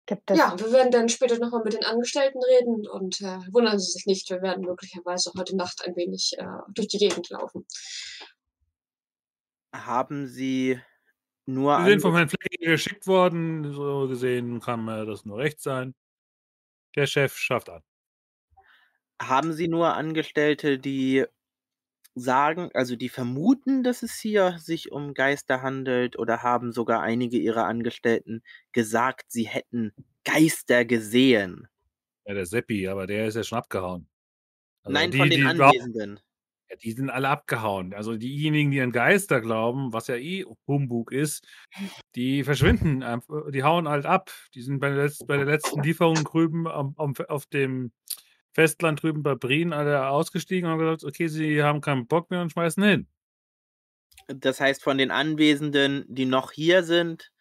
Gibt es,
Ja, wir werden dann später nochmal mit den Angestellten reden und äh, wundern Sie sich nicht, wir werden möglicherweise heute Nacht ein wenig äh, durch die Gegend laufen.
Haben Sie nur
Wir sind von Herrn Fleckinger geschickt worden. So gesehen kann äh, das nur recht sein. Der Chef schafft an.
haben Sie nur Angestellte, die sagen, also die vermuten, dass es hier sich um Geister handelt, oder haben sogar einige Ihrer Angestellten gesagt, sie hätten Geister gesehen?
Ja, der Seppi, aber der ist ja schon abgehauen. Also
Nein,
die,
von den Anwesenden.
Ja, die sind alle abgehauen. Also diejenigen, die an Geister glauben, was ja eh Humbug ist, die verschwinden einf die hauen halt ab. Die sind bei der letz bei der letzten [laughs] Lieferung drüben am am auf dem Festland drüben bei Brien alle ausgestiegen und haben gesagt: „Okay, sie haben keinen Bock mehr“ und schmeißen hin.
Das heißt, von den Anwesenden, die noch hier sind,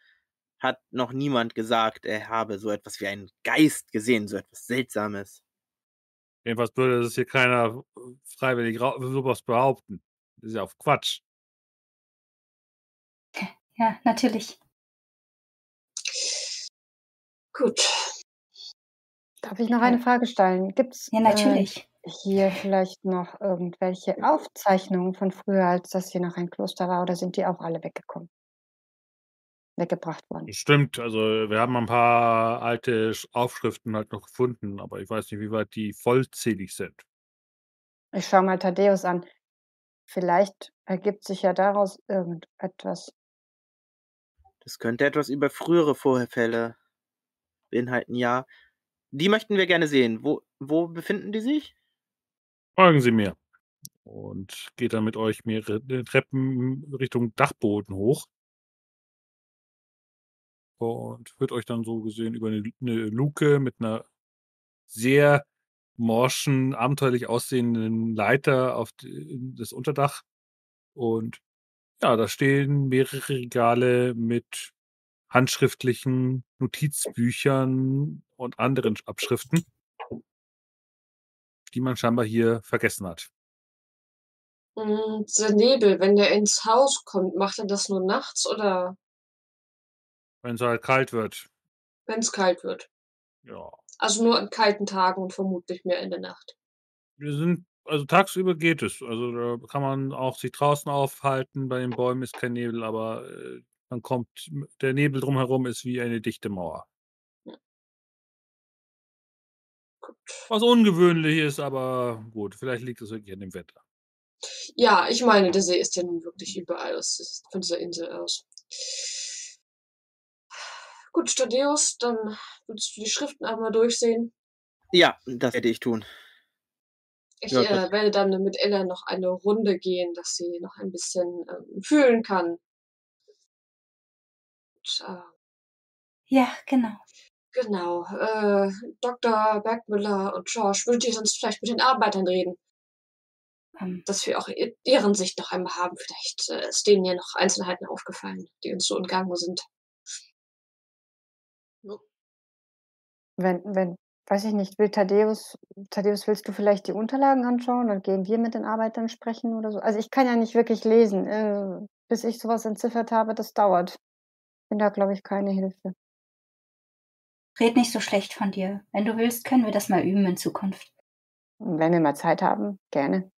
hat noch niemand gesagt, er habe so etwas wie einen Geist gesehen, so etwas Seltsames.
Jedenfalls würde das hier keiner freiwillig rau so was behaupten. Das ist ja auf Quatsch.
Ja, natürlich.
Gut.
Darf ich noch eine Frage stellen? Gibt's,
Ja,
äh, hier vielleicht noch irgendwelche Aufzeichnungen von früher, als das hier noch ein Kloster war, oder sind die auch alle weggekommen? Weggebracht worden?
Stimmt, also wir haben ein paar alte Sch Aufschriften halt noch gefunden, aber ich weiß nicht, wie weit die vollzählig sind.
Ich schaue mal Thaddäus an. Vielleicht ergibt sich ja daraus irgendetwas.
Das könnte etwas über frühere Vorfälle beinhalten, ja. Die möchten wir gerne sehen. Wo wo befinden die sich?
Folgen Sie mir. Und geht dann mit euch mehrere Treppen Richtung Dachboden hoch. Und führt euch dann so gesehen über 'ne 'ne Luke mit 'ner sehr morschen, abenteuerlich aussehenden Leiter auf d in das Unterdach. Und ja, da stehen mehrere Regale mit handschriftlichen Notizbüchern und anderen Sch Abschriften die man scheinbar hier vergessen hat.
Hm, dieser Nebel, wenn der ins Haus kommt, macht er das nur nachts oder
Wenn's halt kalt wird.
wenn's kalt wird?
Ja.
Also nur an kalten Tagen und vermutlich mehr in der Nacht.
Wir sind also tagsüber geht es. Also, da kann man auch sich draußen aufhalten. Bei den Bäumen ist kein Nebel, aber, äh, dann kommt der Nebel drumherum ist wie eine dichte Mauer.
Ja.
Was ungewöhnlich ist, aber gut, vielleicht liegt es wirklich an dem Wetter.
Ja, ich meine, der See ist ja nun wirklich überall aus von dieser Insel aus. Gut, Thaddäus, dann willst du die Schriften einmal durchsehen?
Ja, das werde ich tun.
Ich,
Ja,
äh, werde dann mit Ella noch eine Runde gehen, dass sie noch ein bisschen, ähm, fühlen kann. Und, äh
Ja, genau.
Genau, äh, Doktor Bergmüller und George, würdet ihr sonst vielleicht mit den Arbeitern reden?
Ähm.
Dass wir auch deren Sicht noch einmal haben. Vielleicht, äh, ist denen ja noch Einzelheiten aufgefallen, die uns so entgangen sind.
Wenn wenn weiß ich nicht, will Thaddäus Thaddäus, willst du vielleicht die Unterlagen anschauen? Dann gehen wir mit den Arbeitern sprechen oder so? Also, ich kann ja nicht wirklich lesen. Äh, bis ich so was entziffert habe, das dauert. Bin da, glaube ich, keine Hilfe.
Red nicht so schlecht von dir. Wenn du willst, können wir das mal üben in Zukunft.
Wenn wir mal Zeit haben, gerne.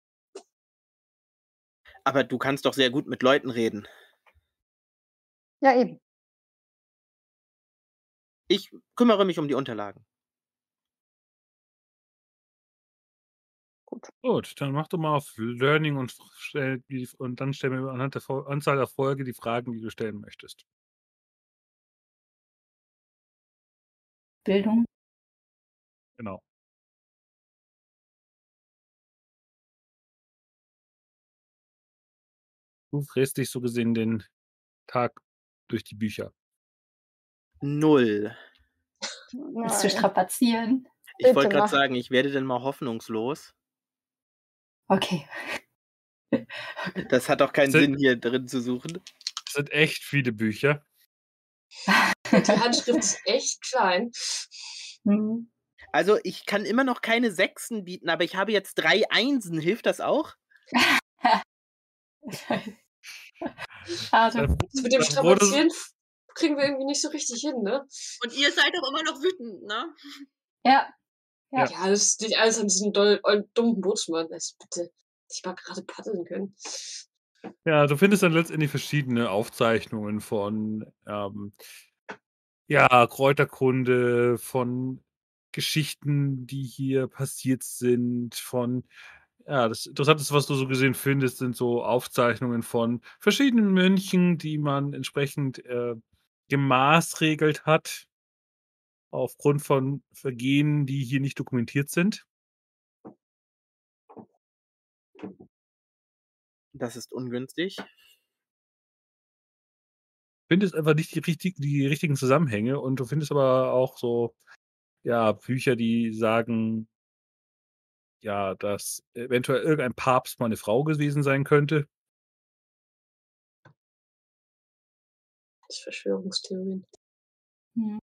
Aber du kannst doch sehr gut mit Leuten reden.
Ja, eben.
Ich kümmere mich um die Unterlagen.
Gut.
Gut, dann mach doch mal auf Learning und stell die und dann stell mir anhand der Anzahl der Folge die Fragen, die du stellen möchtest.
Bildung?
Genau. Du fräst dich so gesehen den Tag durch die Bücher.
0.
Willst du strapazieren?
Ich wollte
mach.
sagen, ich werde dann mal hoffnungslos.
Okay.
Das hat auch keinen
Sind
Sinn, hier drin zu suchen.
Es sind echt viele Bücher.
Die Handschrift ist echt klein.
Mhm.
Also, ich kann immer noch keine Sechsen bieten, aber ich habe jetzt 3 Einsen. Hilft das auch? [laughs]
Schade.
Das mit dem Strapazieren kriegen wir irgendwie nicht so richtig hin, ne?
Und ihr seid doch immer noch wütend, ne?
Ja.
Ja.
Ja.
Das liegt alles an diesem doll dummen Bootsmann. Also bitte, ich mal gerade paddeln können.
Ja, du findest dann letztendlich verschiedene Aufzeichnungen von, ähm ja, Kräuterkunde, von Geschichten, die hier passiert sind, von ja, das Interessanteste, was du so gesehen findest, sind so Aufzeichnungen von verschiedenen Mönchen, die man entsprechend, äh, gemaßregelt hat aufgrund von Vergehen, die hier nicht dokumentiert sind.
Das ist ungünstig.
findest einfach nicht die, richtig, die richtigen Zusammenhänge und du findest aber auch so, ja, Bücher, die sagen, ja, dass eventuell irgendein Papst mal eine Frau gewesen sein könnte.
Verschwörungstheorien.
Hm.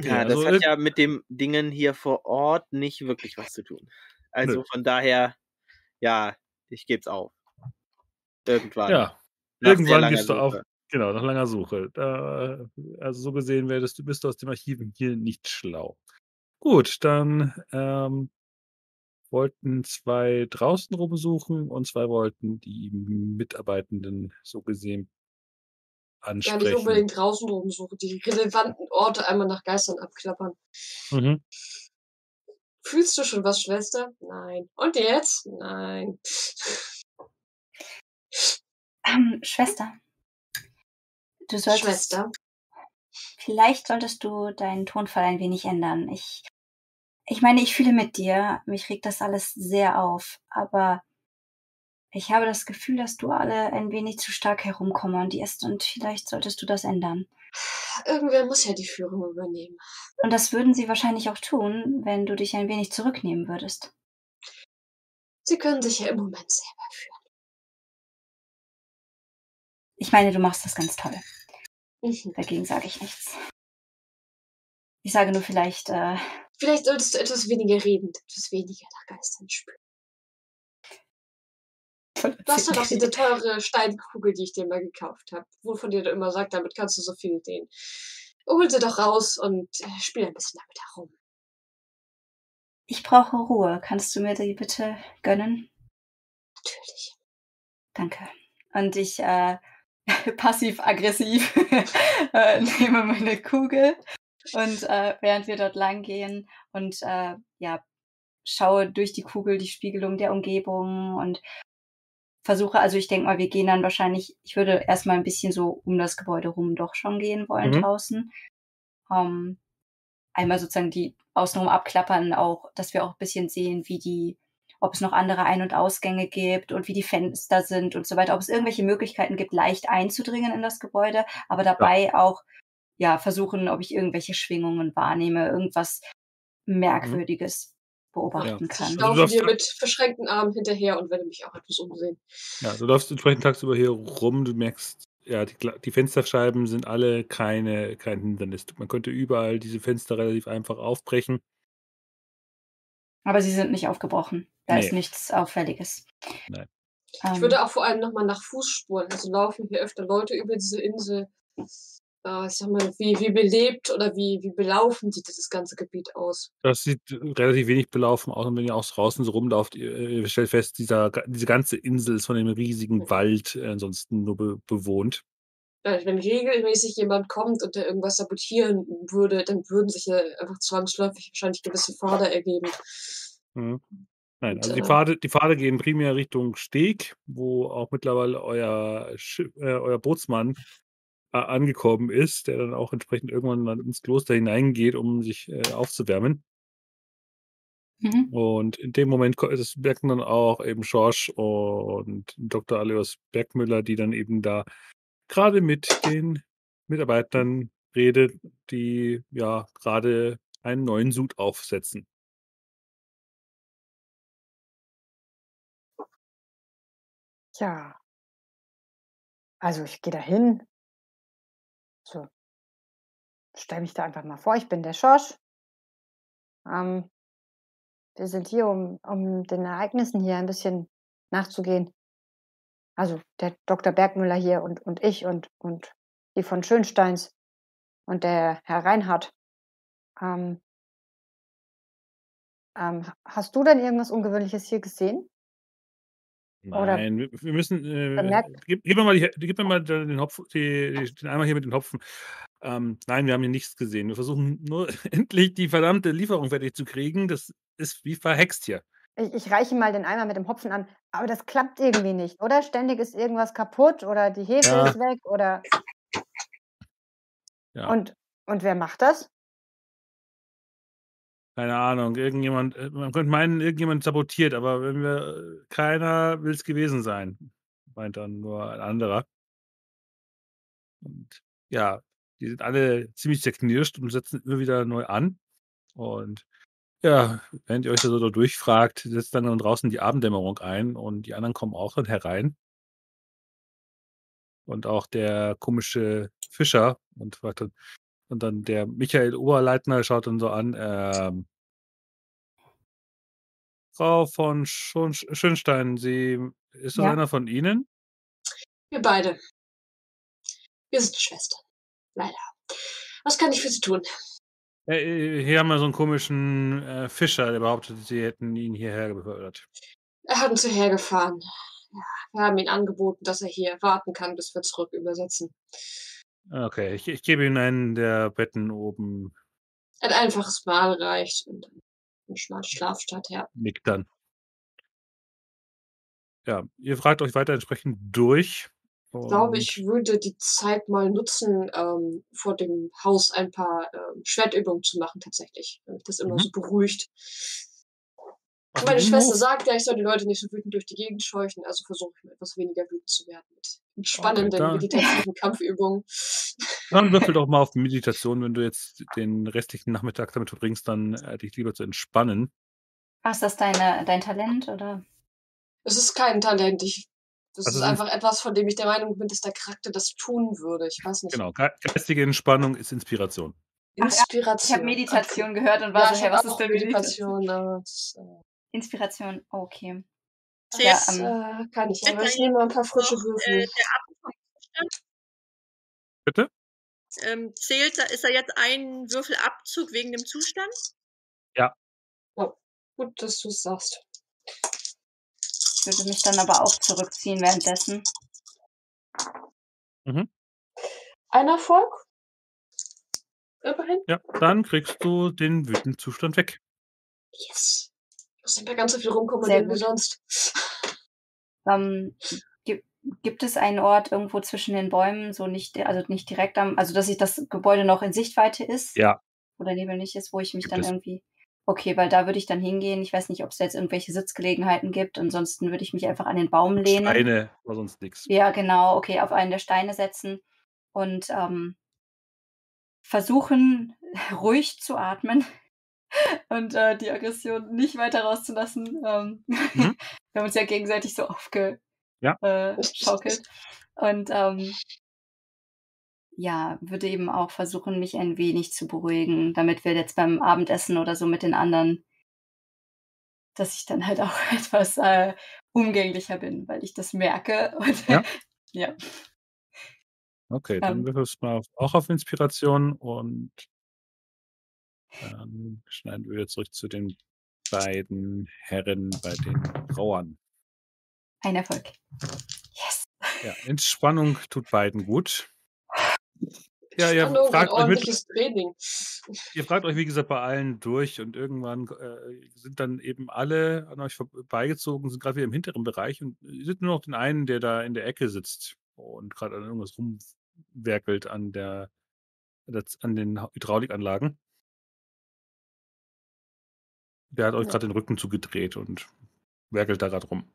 Ja, das
also
hat ja mit dem Dingen hier vor Ort nicht wirklich was zu tun. Also
Nö.
von daher, ja, ich geb's auf. Irgendwann.
Ja, irgendwann gibst du auf. Genau, nach langer Suche. Da, also so gesehen werdest du, bist du aus dem Archiven hier nicht schlau. Gut, dann ähm, wollten zwei draußen rumsuchen und zwei wollten die Mitarbeitenden so gesehen
Ja, nicht
ansprechen.
unbedingt draußen rumsuchen, die relevanten Orte einmal nach Geistern abklappern.
Mhm.
Fühlst du schon was, Schwester? Nein. Und jetzt? Nein.
Ähm, Schwester. Du solltest.
Schwester.
Vielleicht solltest du deinen Tonfall ein wenig ändern. Ich, ich meine, ich fühle mit dir. Mich regt das alles sehr auf. Aber ich habe das Gefühl, dass du alle ein wenig zu stark herumkommandierst und vielleicht solltest du das ändern.
Irgendwer muss ja die Führung übernehmen.
Und das würden sie wahrscheinlich auch tun, wenn du dich ein wenig zurücknehmen würdest.
Sie können sich ja im Moment selber führen.
Ich meine, du machst das ganz toll.
Mhm.
Dagegen sage ich nichts. Ich sage nur vielleicht, äh,
Vielleicht solltest du etwas weniger reden, etwas weniger nach Geistern spüren. Du hast doch noch diese [laughs] teure Steinkugel, die ich dir mal gekauft habe, wovon dir immer sagt, damit kannst du so viel sehen. Hol sie doch raus und äh, spiel ein bisschen damit herum.
Ich brauche Ruhe. Kannst du mir die bitte gönnen?
Natürlich.
Danke. Und ich äh, [laughs] passiv-aggressiv [laughs] äh, nehme meine Kugel und äh, während wir dort lang gehen und äh, ja, schaue durch die Kugel die Spiegelung der Umgebung und versuche, also ich denke mal, wir gehen dann wahrscheinlich, ich würde erstmal ein bisschen so um das Gebäude rum doch schon gehen wollen
Mhm.
draußen. Ähm, einmal sozusagen die außenrum abklappern, auch, dass wir auch ein bisschen sehen, wie die, ob es noch andere Ein- und Ausgänge gibt und wie die Fenster sind und so weiter, ob es irgendwelche Möglichkeiten gibt, leicht einzudringen in das Gebäude, aber dabei auch ja versuchen, ob ich irgendwelche Schwingungen wahrnehme, irgendwas Merkwürdiges beobachten
Ich
kann.
Also du
laufe
darfst-
dir mit verschränkten Armen hinterher und werde mich auch etwas umsehen.
Ja, du läufst entsprechend tagsüber hier rum, du merkst, ja, die, die Fensterscheiben sind alle keine, kein Hindernis. Man könnte überall diese Fenster relativ einfach aufbrechen.
Aber sie sind nicht aufgebrochen. Da
Nee.
ist nichts Auffälliges.
Nein.
Ähm,
Ich würde auch vor allem nochmal nach Fußspuren. Also laufen hier öfter Leute über diese Insel. Äh, ich sag mal, wie, wie belebt oder wie, wie belaufen sieht das ganze Gebiet aus?
Das sieht relativ wenig belaufen aus und wenn ihr auch draußen so rumlauft, ihr, ihr stellt fest, dieser, diese ganze Insel ist von einem riesigen Wald äh, ansonsten nur be bewohnt.
Wenn regelmäßig jemand kommt und der irgendwas sabotieren würde, dann würden sich ja einfach zwangsläufig wahrscheinlich gewisse Pfade ergeben.
Mhm. Nein, also die
äh,
Pfade, die Pfade gehen primär Richtung Steg, wo auch mittlerweile euer, Schiff, äh, euer Bootsmann angekommen ist, der dann auch entsprechend irgendwann dann ins Kloster hineingeht, um sich äh, aufzuwärmen.
mhm.
Und in dem Moment das merken dann auch eben Schorsch und Dr. Alois Bergmüller, die dann eben da gerade mit den Mitarbeitern redet, die ja gerade einen neuen Sud aufsetzen.
Ja. Also ich gehe da hin. So. Stell mich da einfach mal vor, ich bin der Schorsch. Ähm, wir sind hier, um, um den Ereignissen hier ein bisschen nachzugehen. Also der Dr. Bergmüller hier und, und ich und, und die von Schönsteins und der Herr Reinhardt. Ähm, ähm, hast du denn irgendwas Ungewöhnliches hier gesehen? Oder
Nein, wir, wir müssen. Äh, gib, gib, mir mal die, gib mir mal den, Hopf, die, den Eimer hier mit den Hopfen. Ähm, nein, wir haben hier nichts gesehen. Wir versuchen nur [laughs] endlich die verdammte Lieferung fertig zu kriegen. Das ist wie verhext hier.
Ich, ich reiche mal den Eimer mit dem Hopfen an, aber das klappt irgendwie nicht, oder? Ständig ist irgendwas kaputt oder die Hefe
Ja.
ist weg oder.
Ja.
Und, und wer macht das?
keine Ahnung, irgendjemand äh, man könnte meinen, irgendjemand sabotiert, aber wenn wir keiner will's gewesen sein, meint dann nur ein anderer. Und ja, die sind alle ziemlich zerknirscht und setzen immer wieder neu an. Und ja, während ihr euch da so durchfragt, setzt dann draußen die Abenddämmerung ein und die anderen kommen auch dann herein. Und auch der komische Fischer und dann und dann der Michael Oberleitner schaut dann so an, ähm Frau von Schon Schönstein, Sie ist das
Ja.
einer von Ihnen?
Wir beide. Wir sind Schwestern. Leider. Was kann ich für Sie tun?
Äh, hier haben wir so einen komischen, äh, Fischer, der behauptet, Sie hätten ihn hierher befördert.
Er hat uns hierher gefahren. Ja, wir haben ihm angeboten, dass er hier warten kann, bis wir zurück übersetzen.
Okay, ich ich gebe Ihnen einen der Betten oben.
Ein einfaches Mahl reicht und dann 'ne schmale Schlafstatt, ja.
Nickt dann. Ja, ihr fragt euch weiter entsprechend durch
Ich glaube,
und
ich würde die Zeit mal nutzen, ähm, vor dem Haus ein paar, ähm, Schwertübungen zu machen tatsächlich, weil mich das immer
Mhm.
so beruhigt.
Auf
Meine Schwester sagt ja, ich soll die Leute nicht so wütend durch die Gegend scheuchen, also versuche ich mal etwas weniger wütend zu werden mit
Okay,
entspannenden,
da
meditativen Kampfübungen.
dann [laughs] würfel doch mal auf Meditation, wenn du jetzt den restlichen Nachmittag damit verbringst, dann, äh, dich lieber zu entspannen.
Ach, ist das deine dein Talent, oder?
Es ist kein Talent. Ich das
Also
ist einfach etwas, von dem ich der Meinung bin, dass der Charakter das tun würde. Ich weiß nicht.
Genau, gei geistige Entspannung ist Inspiration.
Ach ja, ich habe
Inspiration.
Meditation
Okay.
gehört und war
Ja,
so:
ich
„Hä,
habe
was ist denn Meditation?“
Meditation, das, äh
Inspiration, okay.
Zählt
Ja,
das,
ähm
äh, kann ich, aber ich nehme mal 'n paar frische
äh,
Würfel.
Bitte?
Ähm, zählt da ist da jetzt ein Würfelabzug wegen dem Zustand?
Ja.
Oh, gut, dass du's sagst.
Ich würde mich dann aber auch zurückziehen währenddessen.
Mhm.
Ein Erfolg. Immerhin.
Ja, dann kriegst du den wütenden Zustand weg.
Yes. Ich muss nicht mehr ganz so viel rumkommandieren wie sonst.
Ähm, gi gibt es einen Ort irgendwo zwischen den Bäumen, so nicht also nicht direkt am also, dass ich das Gebäude noch in Sichtweite ist?
Ja.
Wo der Nebel nicht ist, wo ich mich
Gibt
dann
es.
irgendwie okay, weil da würde ich dann hingehen. Ich weiß nicht, ob's da jetzt irgendwelche Sitzgelegenheiten gibt. Ansonsten würde ich mich einfach an den Baum lehnen.
Steine, aber sonst nix.
Ja, genau, okay, auf einen der Steine setzen und, ähm versuchen, [laughs] ruhig zu atmen [laughs] und, äh, die Aggression nicht weiter rauszulassen. Ähm,
Mhm. [laughs]
wir haben uns ja gegenseitig so aufge
Ja.
äh. Und, ähm ja, würde eben auch versuchen, mich ein wenig zu beruhigen, damit wir jetzt beim Abendessen oder so mit den anderen dass ich dann halt [laughs] auch etwas, äh, umgänglicher bin, weil ich das merke und
Ja. [laughs]
ja.
Okay, dann
Ähm
würfelst mal auf auch auf Inspiration und dann schneiden wir wieder zurück zu den beiden Herren bei den Brauern.
Ein Erfolg. Yes.
Ja, Entspannung tut beiden gut. Ja, ihr fragt euch mit ihr fragt euch, wie gesagt, bei allen durch und irgendwann, äh, sind dann eben alle an euch vorbeigezogen, sind grad wieder im hinteren Bereich und ihr seht nur noch den einen, der da in der Ecke sitzt und grad an irgendwas rumwerkelt an der an den Hydraulikanlagen. Der hat euch
Ja.
grad den Rücken zugedreht und werkelt da grad rum.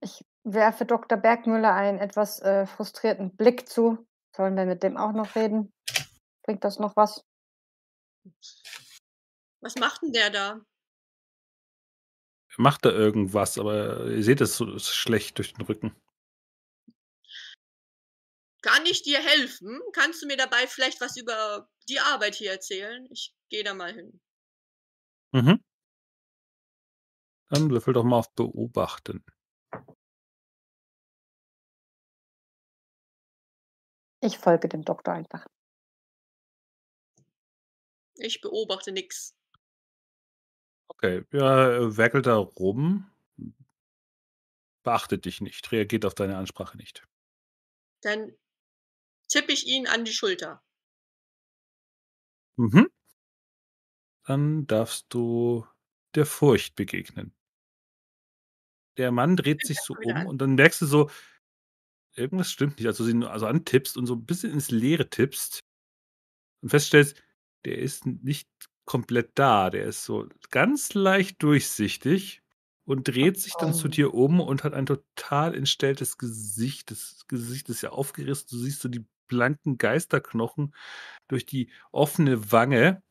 Ich werfe Dr. Bergmüller einen etwas, äh, frustrierten Blick zu. Sollen wir mit dem auch noch reden? Bringt das noch was?
Was macht 'n der da?
Macht da irgendwas, aber ihr seht es so schlecht durch den Rücken.
Kann ich dir helfen? Kannst du mir dabei vielleicht was über die Arbeit hier erzählen? Ich gehe da mal hin.
Mhm. Dann würfel doch mal auf Beobachten.
Ich folge dem Doktor einfach.
Ich beobachte nix.
Okay, ja, er werkelt da rum. Beachtet dich nicht, reagiert auf deine Ansprache nicht.
Dann tippe ich ihn an die Schulter.
Mhm. Dann darfst du der Furcht begegnen. Der Mann dreht sich so um
an.
und dann merkst du so, irgendwas stimmt nicht, als du ihn also antippst und so 'n bisschen ins Leere tippst und feststellst, der ist nicht komplett da. Der ist so ganz leicht durchsichtig und dreht sich dann zu
Oh.
dir um und hat ein total entstelltes Gesicht. Das Gesicht ist ja aufgerissen. Du siehst so die blanken Geisterknochen durch die offene Wange.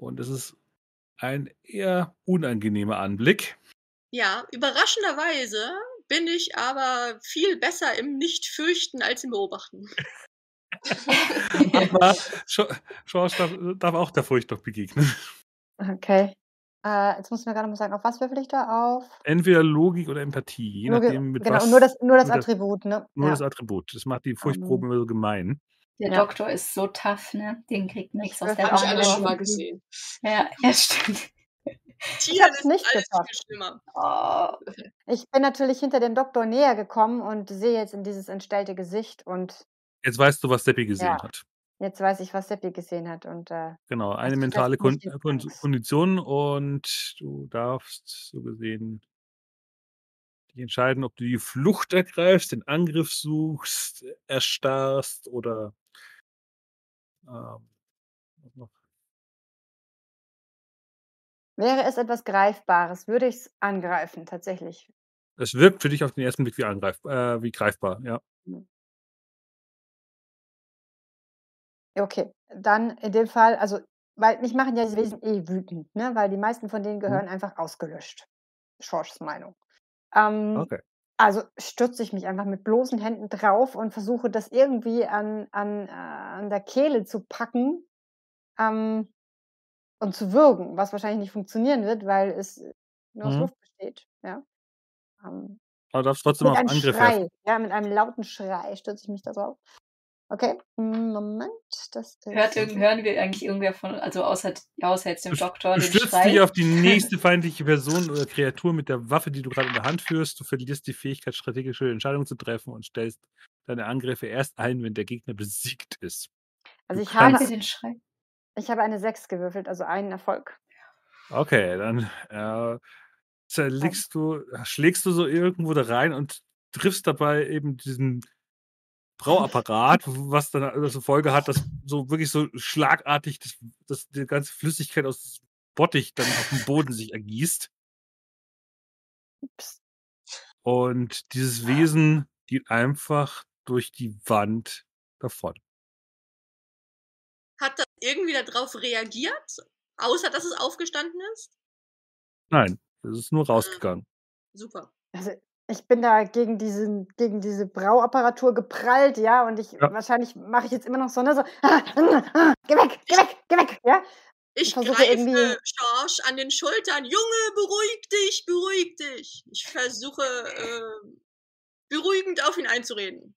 Und es ist ein eher unangenehmer Anblick.
Ja, überraschenderweise bin ich aber viel besser im Nicht-Fürchten als im Beobachten.
Aber [laughs] Scho- Schorsch darf, darf auch der Furcht noch begegnen.
Okay. Äh, jetzt muss ich mir gerade mal sagen, auf was würfel ich da? Auf
Entweder Logik oder Empathie, je
Logi-
nachdem, mit
genau,
was.
nur das, nur das
nur das-
Attribut, ne?
Nur
ja.
das Attribut. Das macht die Furchtproben immer so gemein.
Der
Ja.
Doktor ist so tough, ne? Den kriegt nichts
Ich
aus der
Habe ich
auch
alles
nur
schon mal gesehen.
Ja, [laughs] ja, stimmt.
Hab's
ist
nicht
alles
geschafft.
viel schlimmer.
Oh, [laughs]
Ich bin natürlich hinter dem Doktor näher gekommen und sehe jetzt in dieses entstellte Gesicht und
Jetzt weißt du, was Seppi gesehen
Ja.
hat.
jetzt weiß ich, was Seppi gesehen hat. Und äh,
Genau, eine mentale Kon Kon
Angst.
Kondition und du darfst so gesehen dich entscheiden, ob du die Flucht ergreifst, den Angriff suchst, erstarrst oder ähm, was noch?
Wäre es etwas Greifbares, würde ich es angreifen, tatsächlich.
es wirkt für dich auf den ersten Blick wie, angreif äh, wie greifbar, ja.
Ja, Okay, dann in dem Fall, also, weil mich machen ja diese Wesen eh wütend, ne? Weil die meisten von
Mhm.
denen gehören einfach ausgelöscht. Schorschs Meinung. Ähm,
Okay.
also stürze ich mich einfach mit bloßen Händen drauf und versuche das irgendwie an, an, äh, an der Kehle zu packen ähm, und zu würgen, was wahrscheinlich nicht funktionieren wird, weil es nur aus
Mhm.
Luft besteht. Ja? Ähm,
Aber du darfst trotzdem
mit
auf
einem
Angriff
Schrei, ja, mit einem lauten Schrei stürze ich mich da drauf. Okay, Moment, das
hört irgend, hören wir eigentlich irgendwer von, also außer, außer jetzt dem
Du,
Doktor,
du
den
stürzt
Schrei?
dich auf die [laughs] nächste feindliche Person oder Kreatur mit der Waffe, die du gerade in der Hand führst. Du verlierst die Fähigkeit, strategische Entscheidungen zu treffen und stellst deine Angriffe erst ein, wenn der Gegner besiegt ist.
Also
Du
ich habe,
den Schrei?
Ich habe eine 6 gewürfelt, also einen Erfolg.
Okay, dann äh, zerlegst du, schlägst du so irgendwo da rein und triffst dabei eben diesen Brauapparat, [laughs] was dann also Folge hat, dass so wirklich so schlagartig das, das, die ganze Flüssigkeit aus dem Bottich dann auf dem Boden sich ergießt.
Ups.
Und dieses Wesen geht einfach durch die Wand davon.
Irgendwie darauf reagiert? Außer dass es aufgestanden ist?
Nein, es ist nur rausgegangen.
Super.
Also ich bin da gegen, diesen, gegen diese Brauapparatur geprallt, ja, und ich
Ja.
wahrscheinlich mache ich jetzt immer noch so, ne, so, ah, ah, ah, geh weg, geh weg, geh weg, ja.
Ich greife
irgendwie-
Schorsch an den Schultern. Junge, beruhig dich, beruhig dich. Ich versuche äh, beruhigend auf ihn einzureden.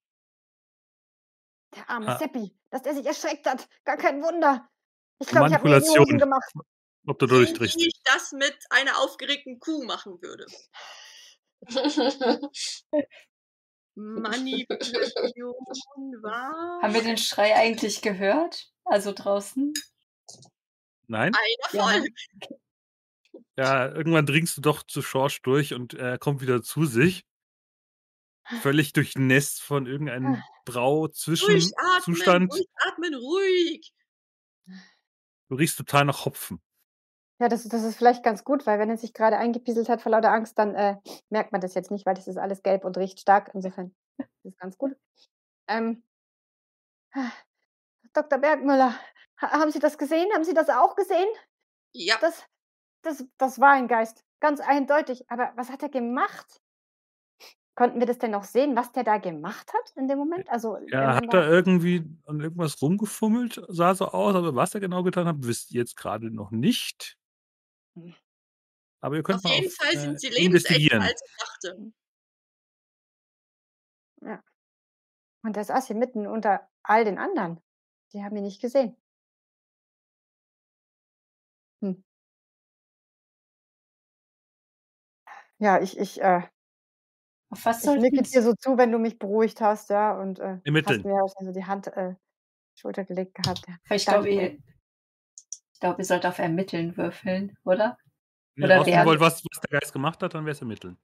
Der arme
Ah.
Seppi, dass der sich erschreckt hat, gar kein Wunder. Ich glaube, ich habe
Manipulation.
Gemacht.
Ob du
Wie
durchdrichst.
ich das mit einer aufgeregten Kuh machen würde. Manipulation war
Haben wir den Schrei eigentlich gehört? Also draußen?
Nein?
ein
Ja.
Erfolg.
Ja, irgendwann dringst du doch zu Schorsch durch und er kommt wieder zu sich. Völlig durchnässt von irgendeinem Brau-Zwischenzustand.
Durchatmen, durchatmen, ruhig.
Du riechst total nach Hopfen.
Ja, das, das ist vielleicht ganz gut, weil wenn er sich gerade eingepieselt hat vor lauter Angst, dann äh, merkt man das jetzt nicht, weil das ist alles gelb und riecht stark. Insofern ist es ganz gut. Ähm, Dr. Bergmüller, ha- haben Sie das gesehen? Haben Sie das auch gesehen?
Ja,
Das, das, das war ein Geist, ganz eindeutig. Aber was hat er gemacht? Konnten wir das denn noch sehen, was der da gemacht hat in dem Moment? Also,
Er
man
hat da irgendwie an irgendwas rumgefummelt, sah so aus, aber was er genau getan hat, wisst ihr jetzt gerade noch nicht.
Hm.
Aber ihr könnt
auf
mal
jeden
auf,
Fall
äh,
sind sie lebensechter,
investigieren.
als ich dachte.
Und der saß hier mitten unter all den anderen. Die haben ihn nicht gesehen. Hm. Ja, ich, ich, äh,
Auf was
ich
sollten
nicke dir so zu, wenn du mich beruhigt hast, ja, und äh, hast
Ermitteln.
mir also die Hand äh, Schulter gelegt gehabt. Ja.
Ich glaube, ihr, ich glaube, ihr sollt auf Ermitteln würfeln, oder?
Wenn ihr
Oder wer-
wollt, was, was der Geist gemacht hat, dann wäre es ermitteln.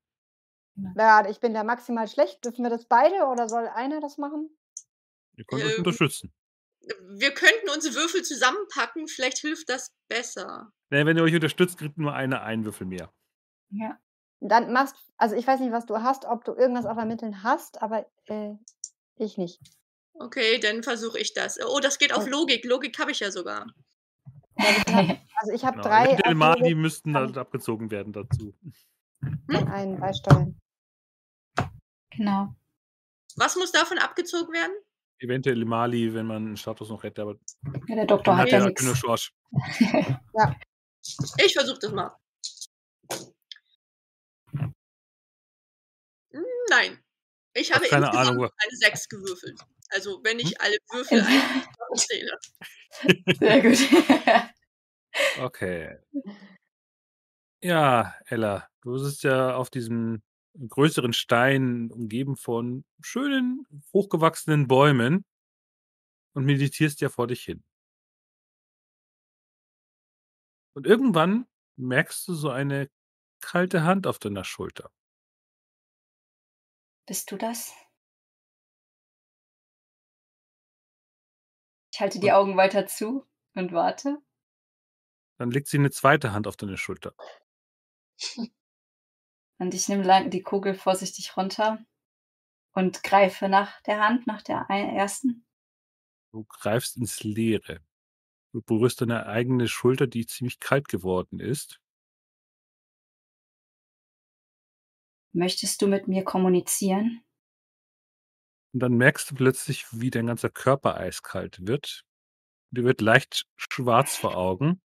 Ja, ich bin da maximal schlecht. Dürfen wir das beide oder soll einer das machen?
Ihr könnt euch
Ähm,
unterstützen.
wir könnten unsere Würfel zusammenpacken, vielleicht hilft das besser.
Nee, wenn ihr euch unterstützt, kriegt nur eine einen Würfel mehr.
Ja.
Dann machst also ich weiß nicht, was du hast, ob du irgendwas auf Ermitteln hast, aber äh, ich nicht.
Okay, dann versuche ich das. Oh, das geht auf
Und-
Logik. Logik habe ich ja sogar.
Ja, [laughs] also ich habe
Genau.
drei
Eventuell
auf
Mali
Logik
müssten
kann
halt abgezogen werden dazu.
von einen beisteuern.
Genau.
Was muss davon abgezogen werden?
Eventuell Mali, wenn man einen Status noch hätte, aber
Ja, der Doktor
dann
hat
hat
ja
er
nichts.
Schorsch.
Ich versuche das mal. Nein. Ich habe
keine
insgesamt
Ahnung,
eine 6 gewürfelt. Also wenn
Hm?
ich alle [laughs] Würfel zähle. [laughs]
Sehr gut.
Okay. Ja, Ella, du sitzt ja auf diesem größeren Stein, umgeben von schönen, hochgewachsenen Bäumen und meditierst ja vor dich hin. Und irgendwann merkst du so eine kalte Hand auf deiner Schulter.
Bist du das? Ich halte die Augen weiter zu und warte.
Dann legt sie eine zweite Hand auf deine Schulter. [laughs]
Und ich nehme lang- die Kugel vorsichtig runter und greife nach der Hand, nach der ersten.
Du greifst ins Leere. Du berührst deine eigene Schulter, die ziemlich kalt geworden ist.
Möchtest du mit mir kommunizieren?
Und dann merkst du plötzlich, wie dein ganzer Körper eiskalt wird. Dir wird leicht schwarz vor Augen.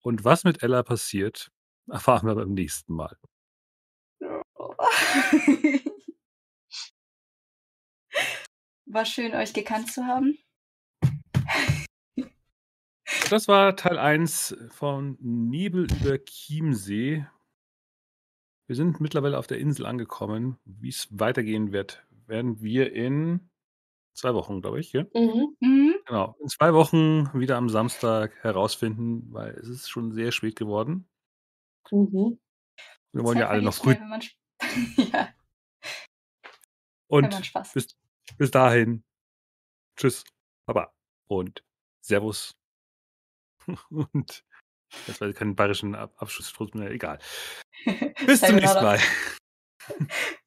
Und was mit Ella passiert, [laughs] erfahren wir beim nächsten Mal. [laughs]
War schön, euch gekannt zu haben.
Das war Teil 1 von Nebel über Chiemsee. Wir sind mittlerweile auf der Insel angekommen. Wie es weitergehen wird, werden wir in zwei Wochen, glaube ich, ja?
Mhm.
Mhm.
Genau. In zwei Wochen wieder am Samstag herausfinden, weil es ist schon sehr spät geworden.
Mhm.
Wir wollen ja alle noch früh.
schnell, wenn man [laughs] ja,
Und
wenn man Spaß.
bis, bis dahin. Tschüss, Baba und Servus. [laughs] Und weiß ich keinen bayerischen Ab mehr egal. [laughs] Bis zum nächsten. Mal. [laughs]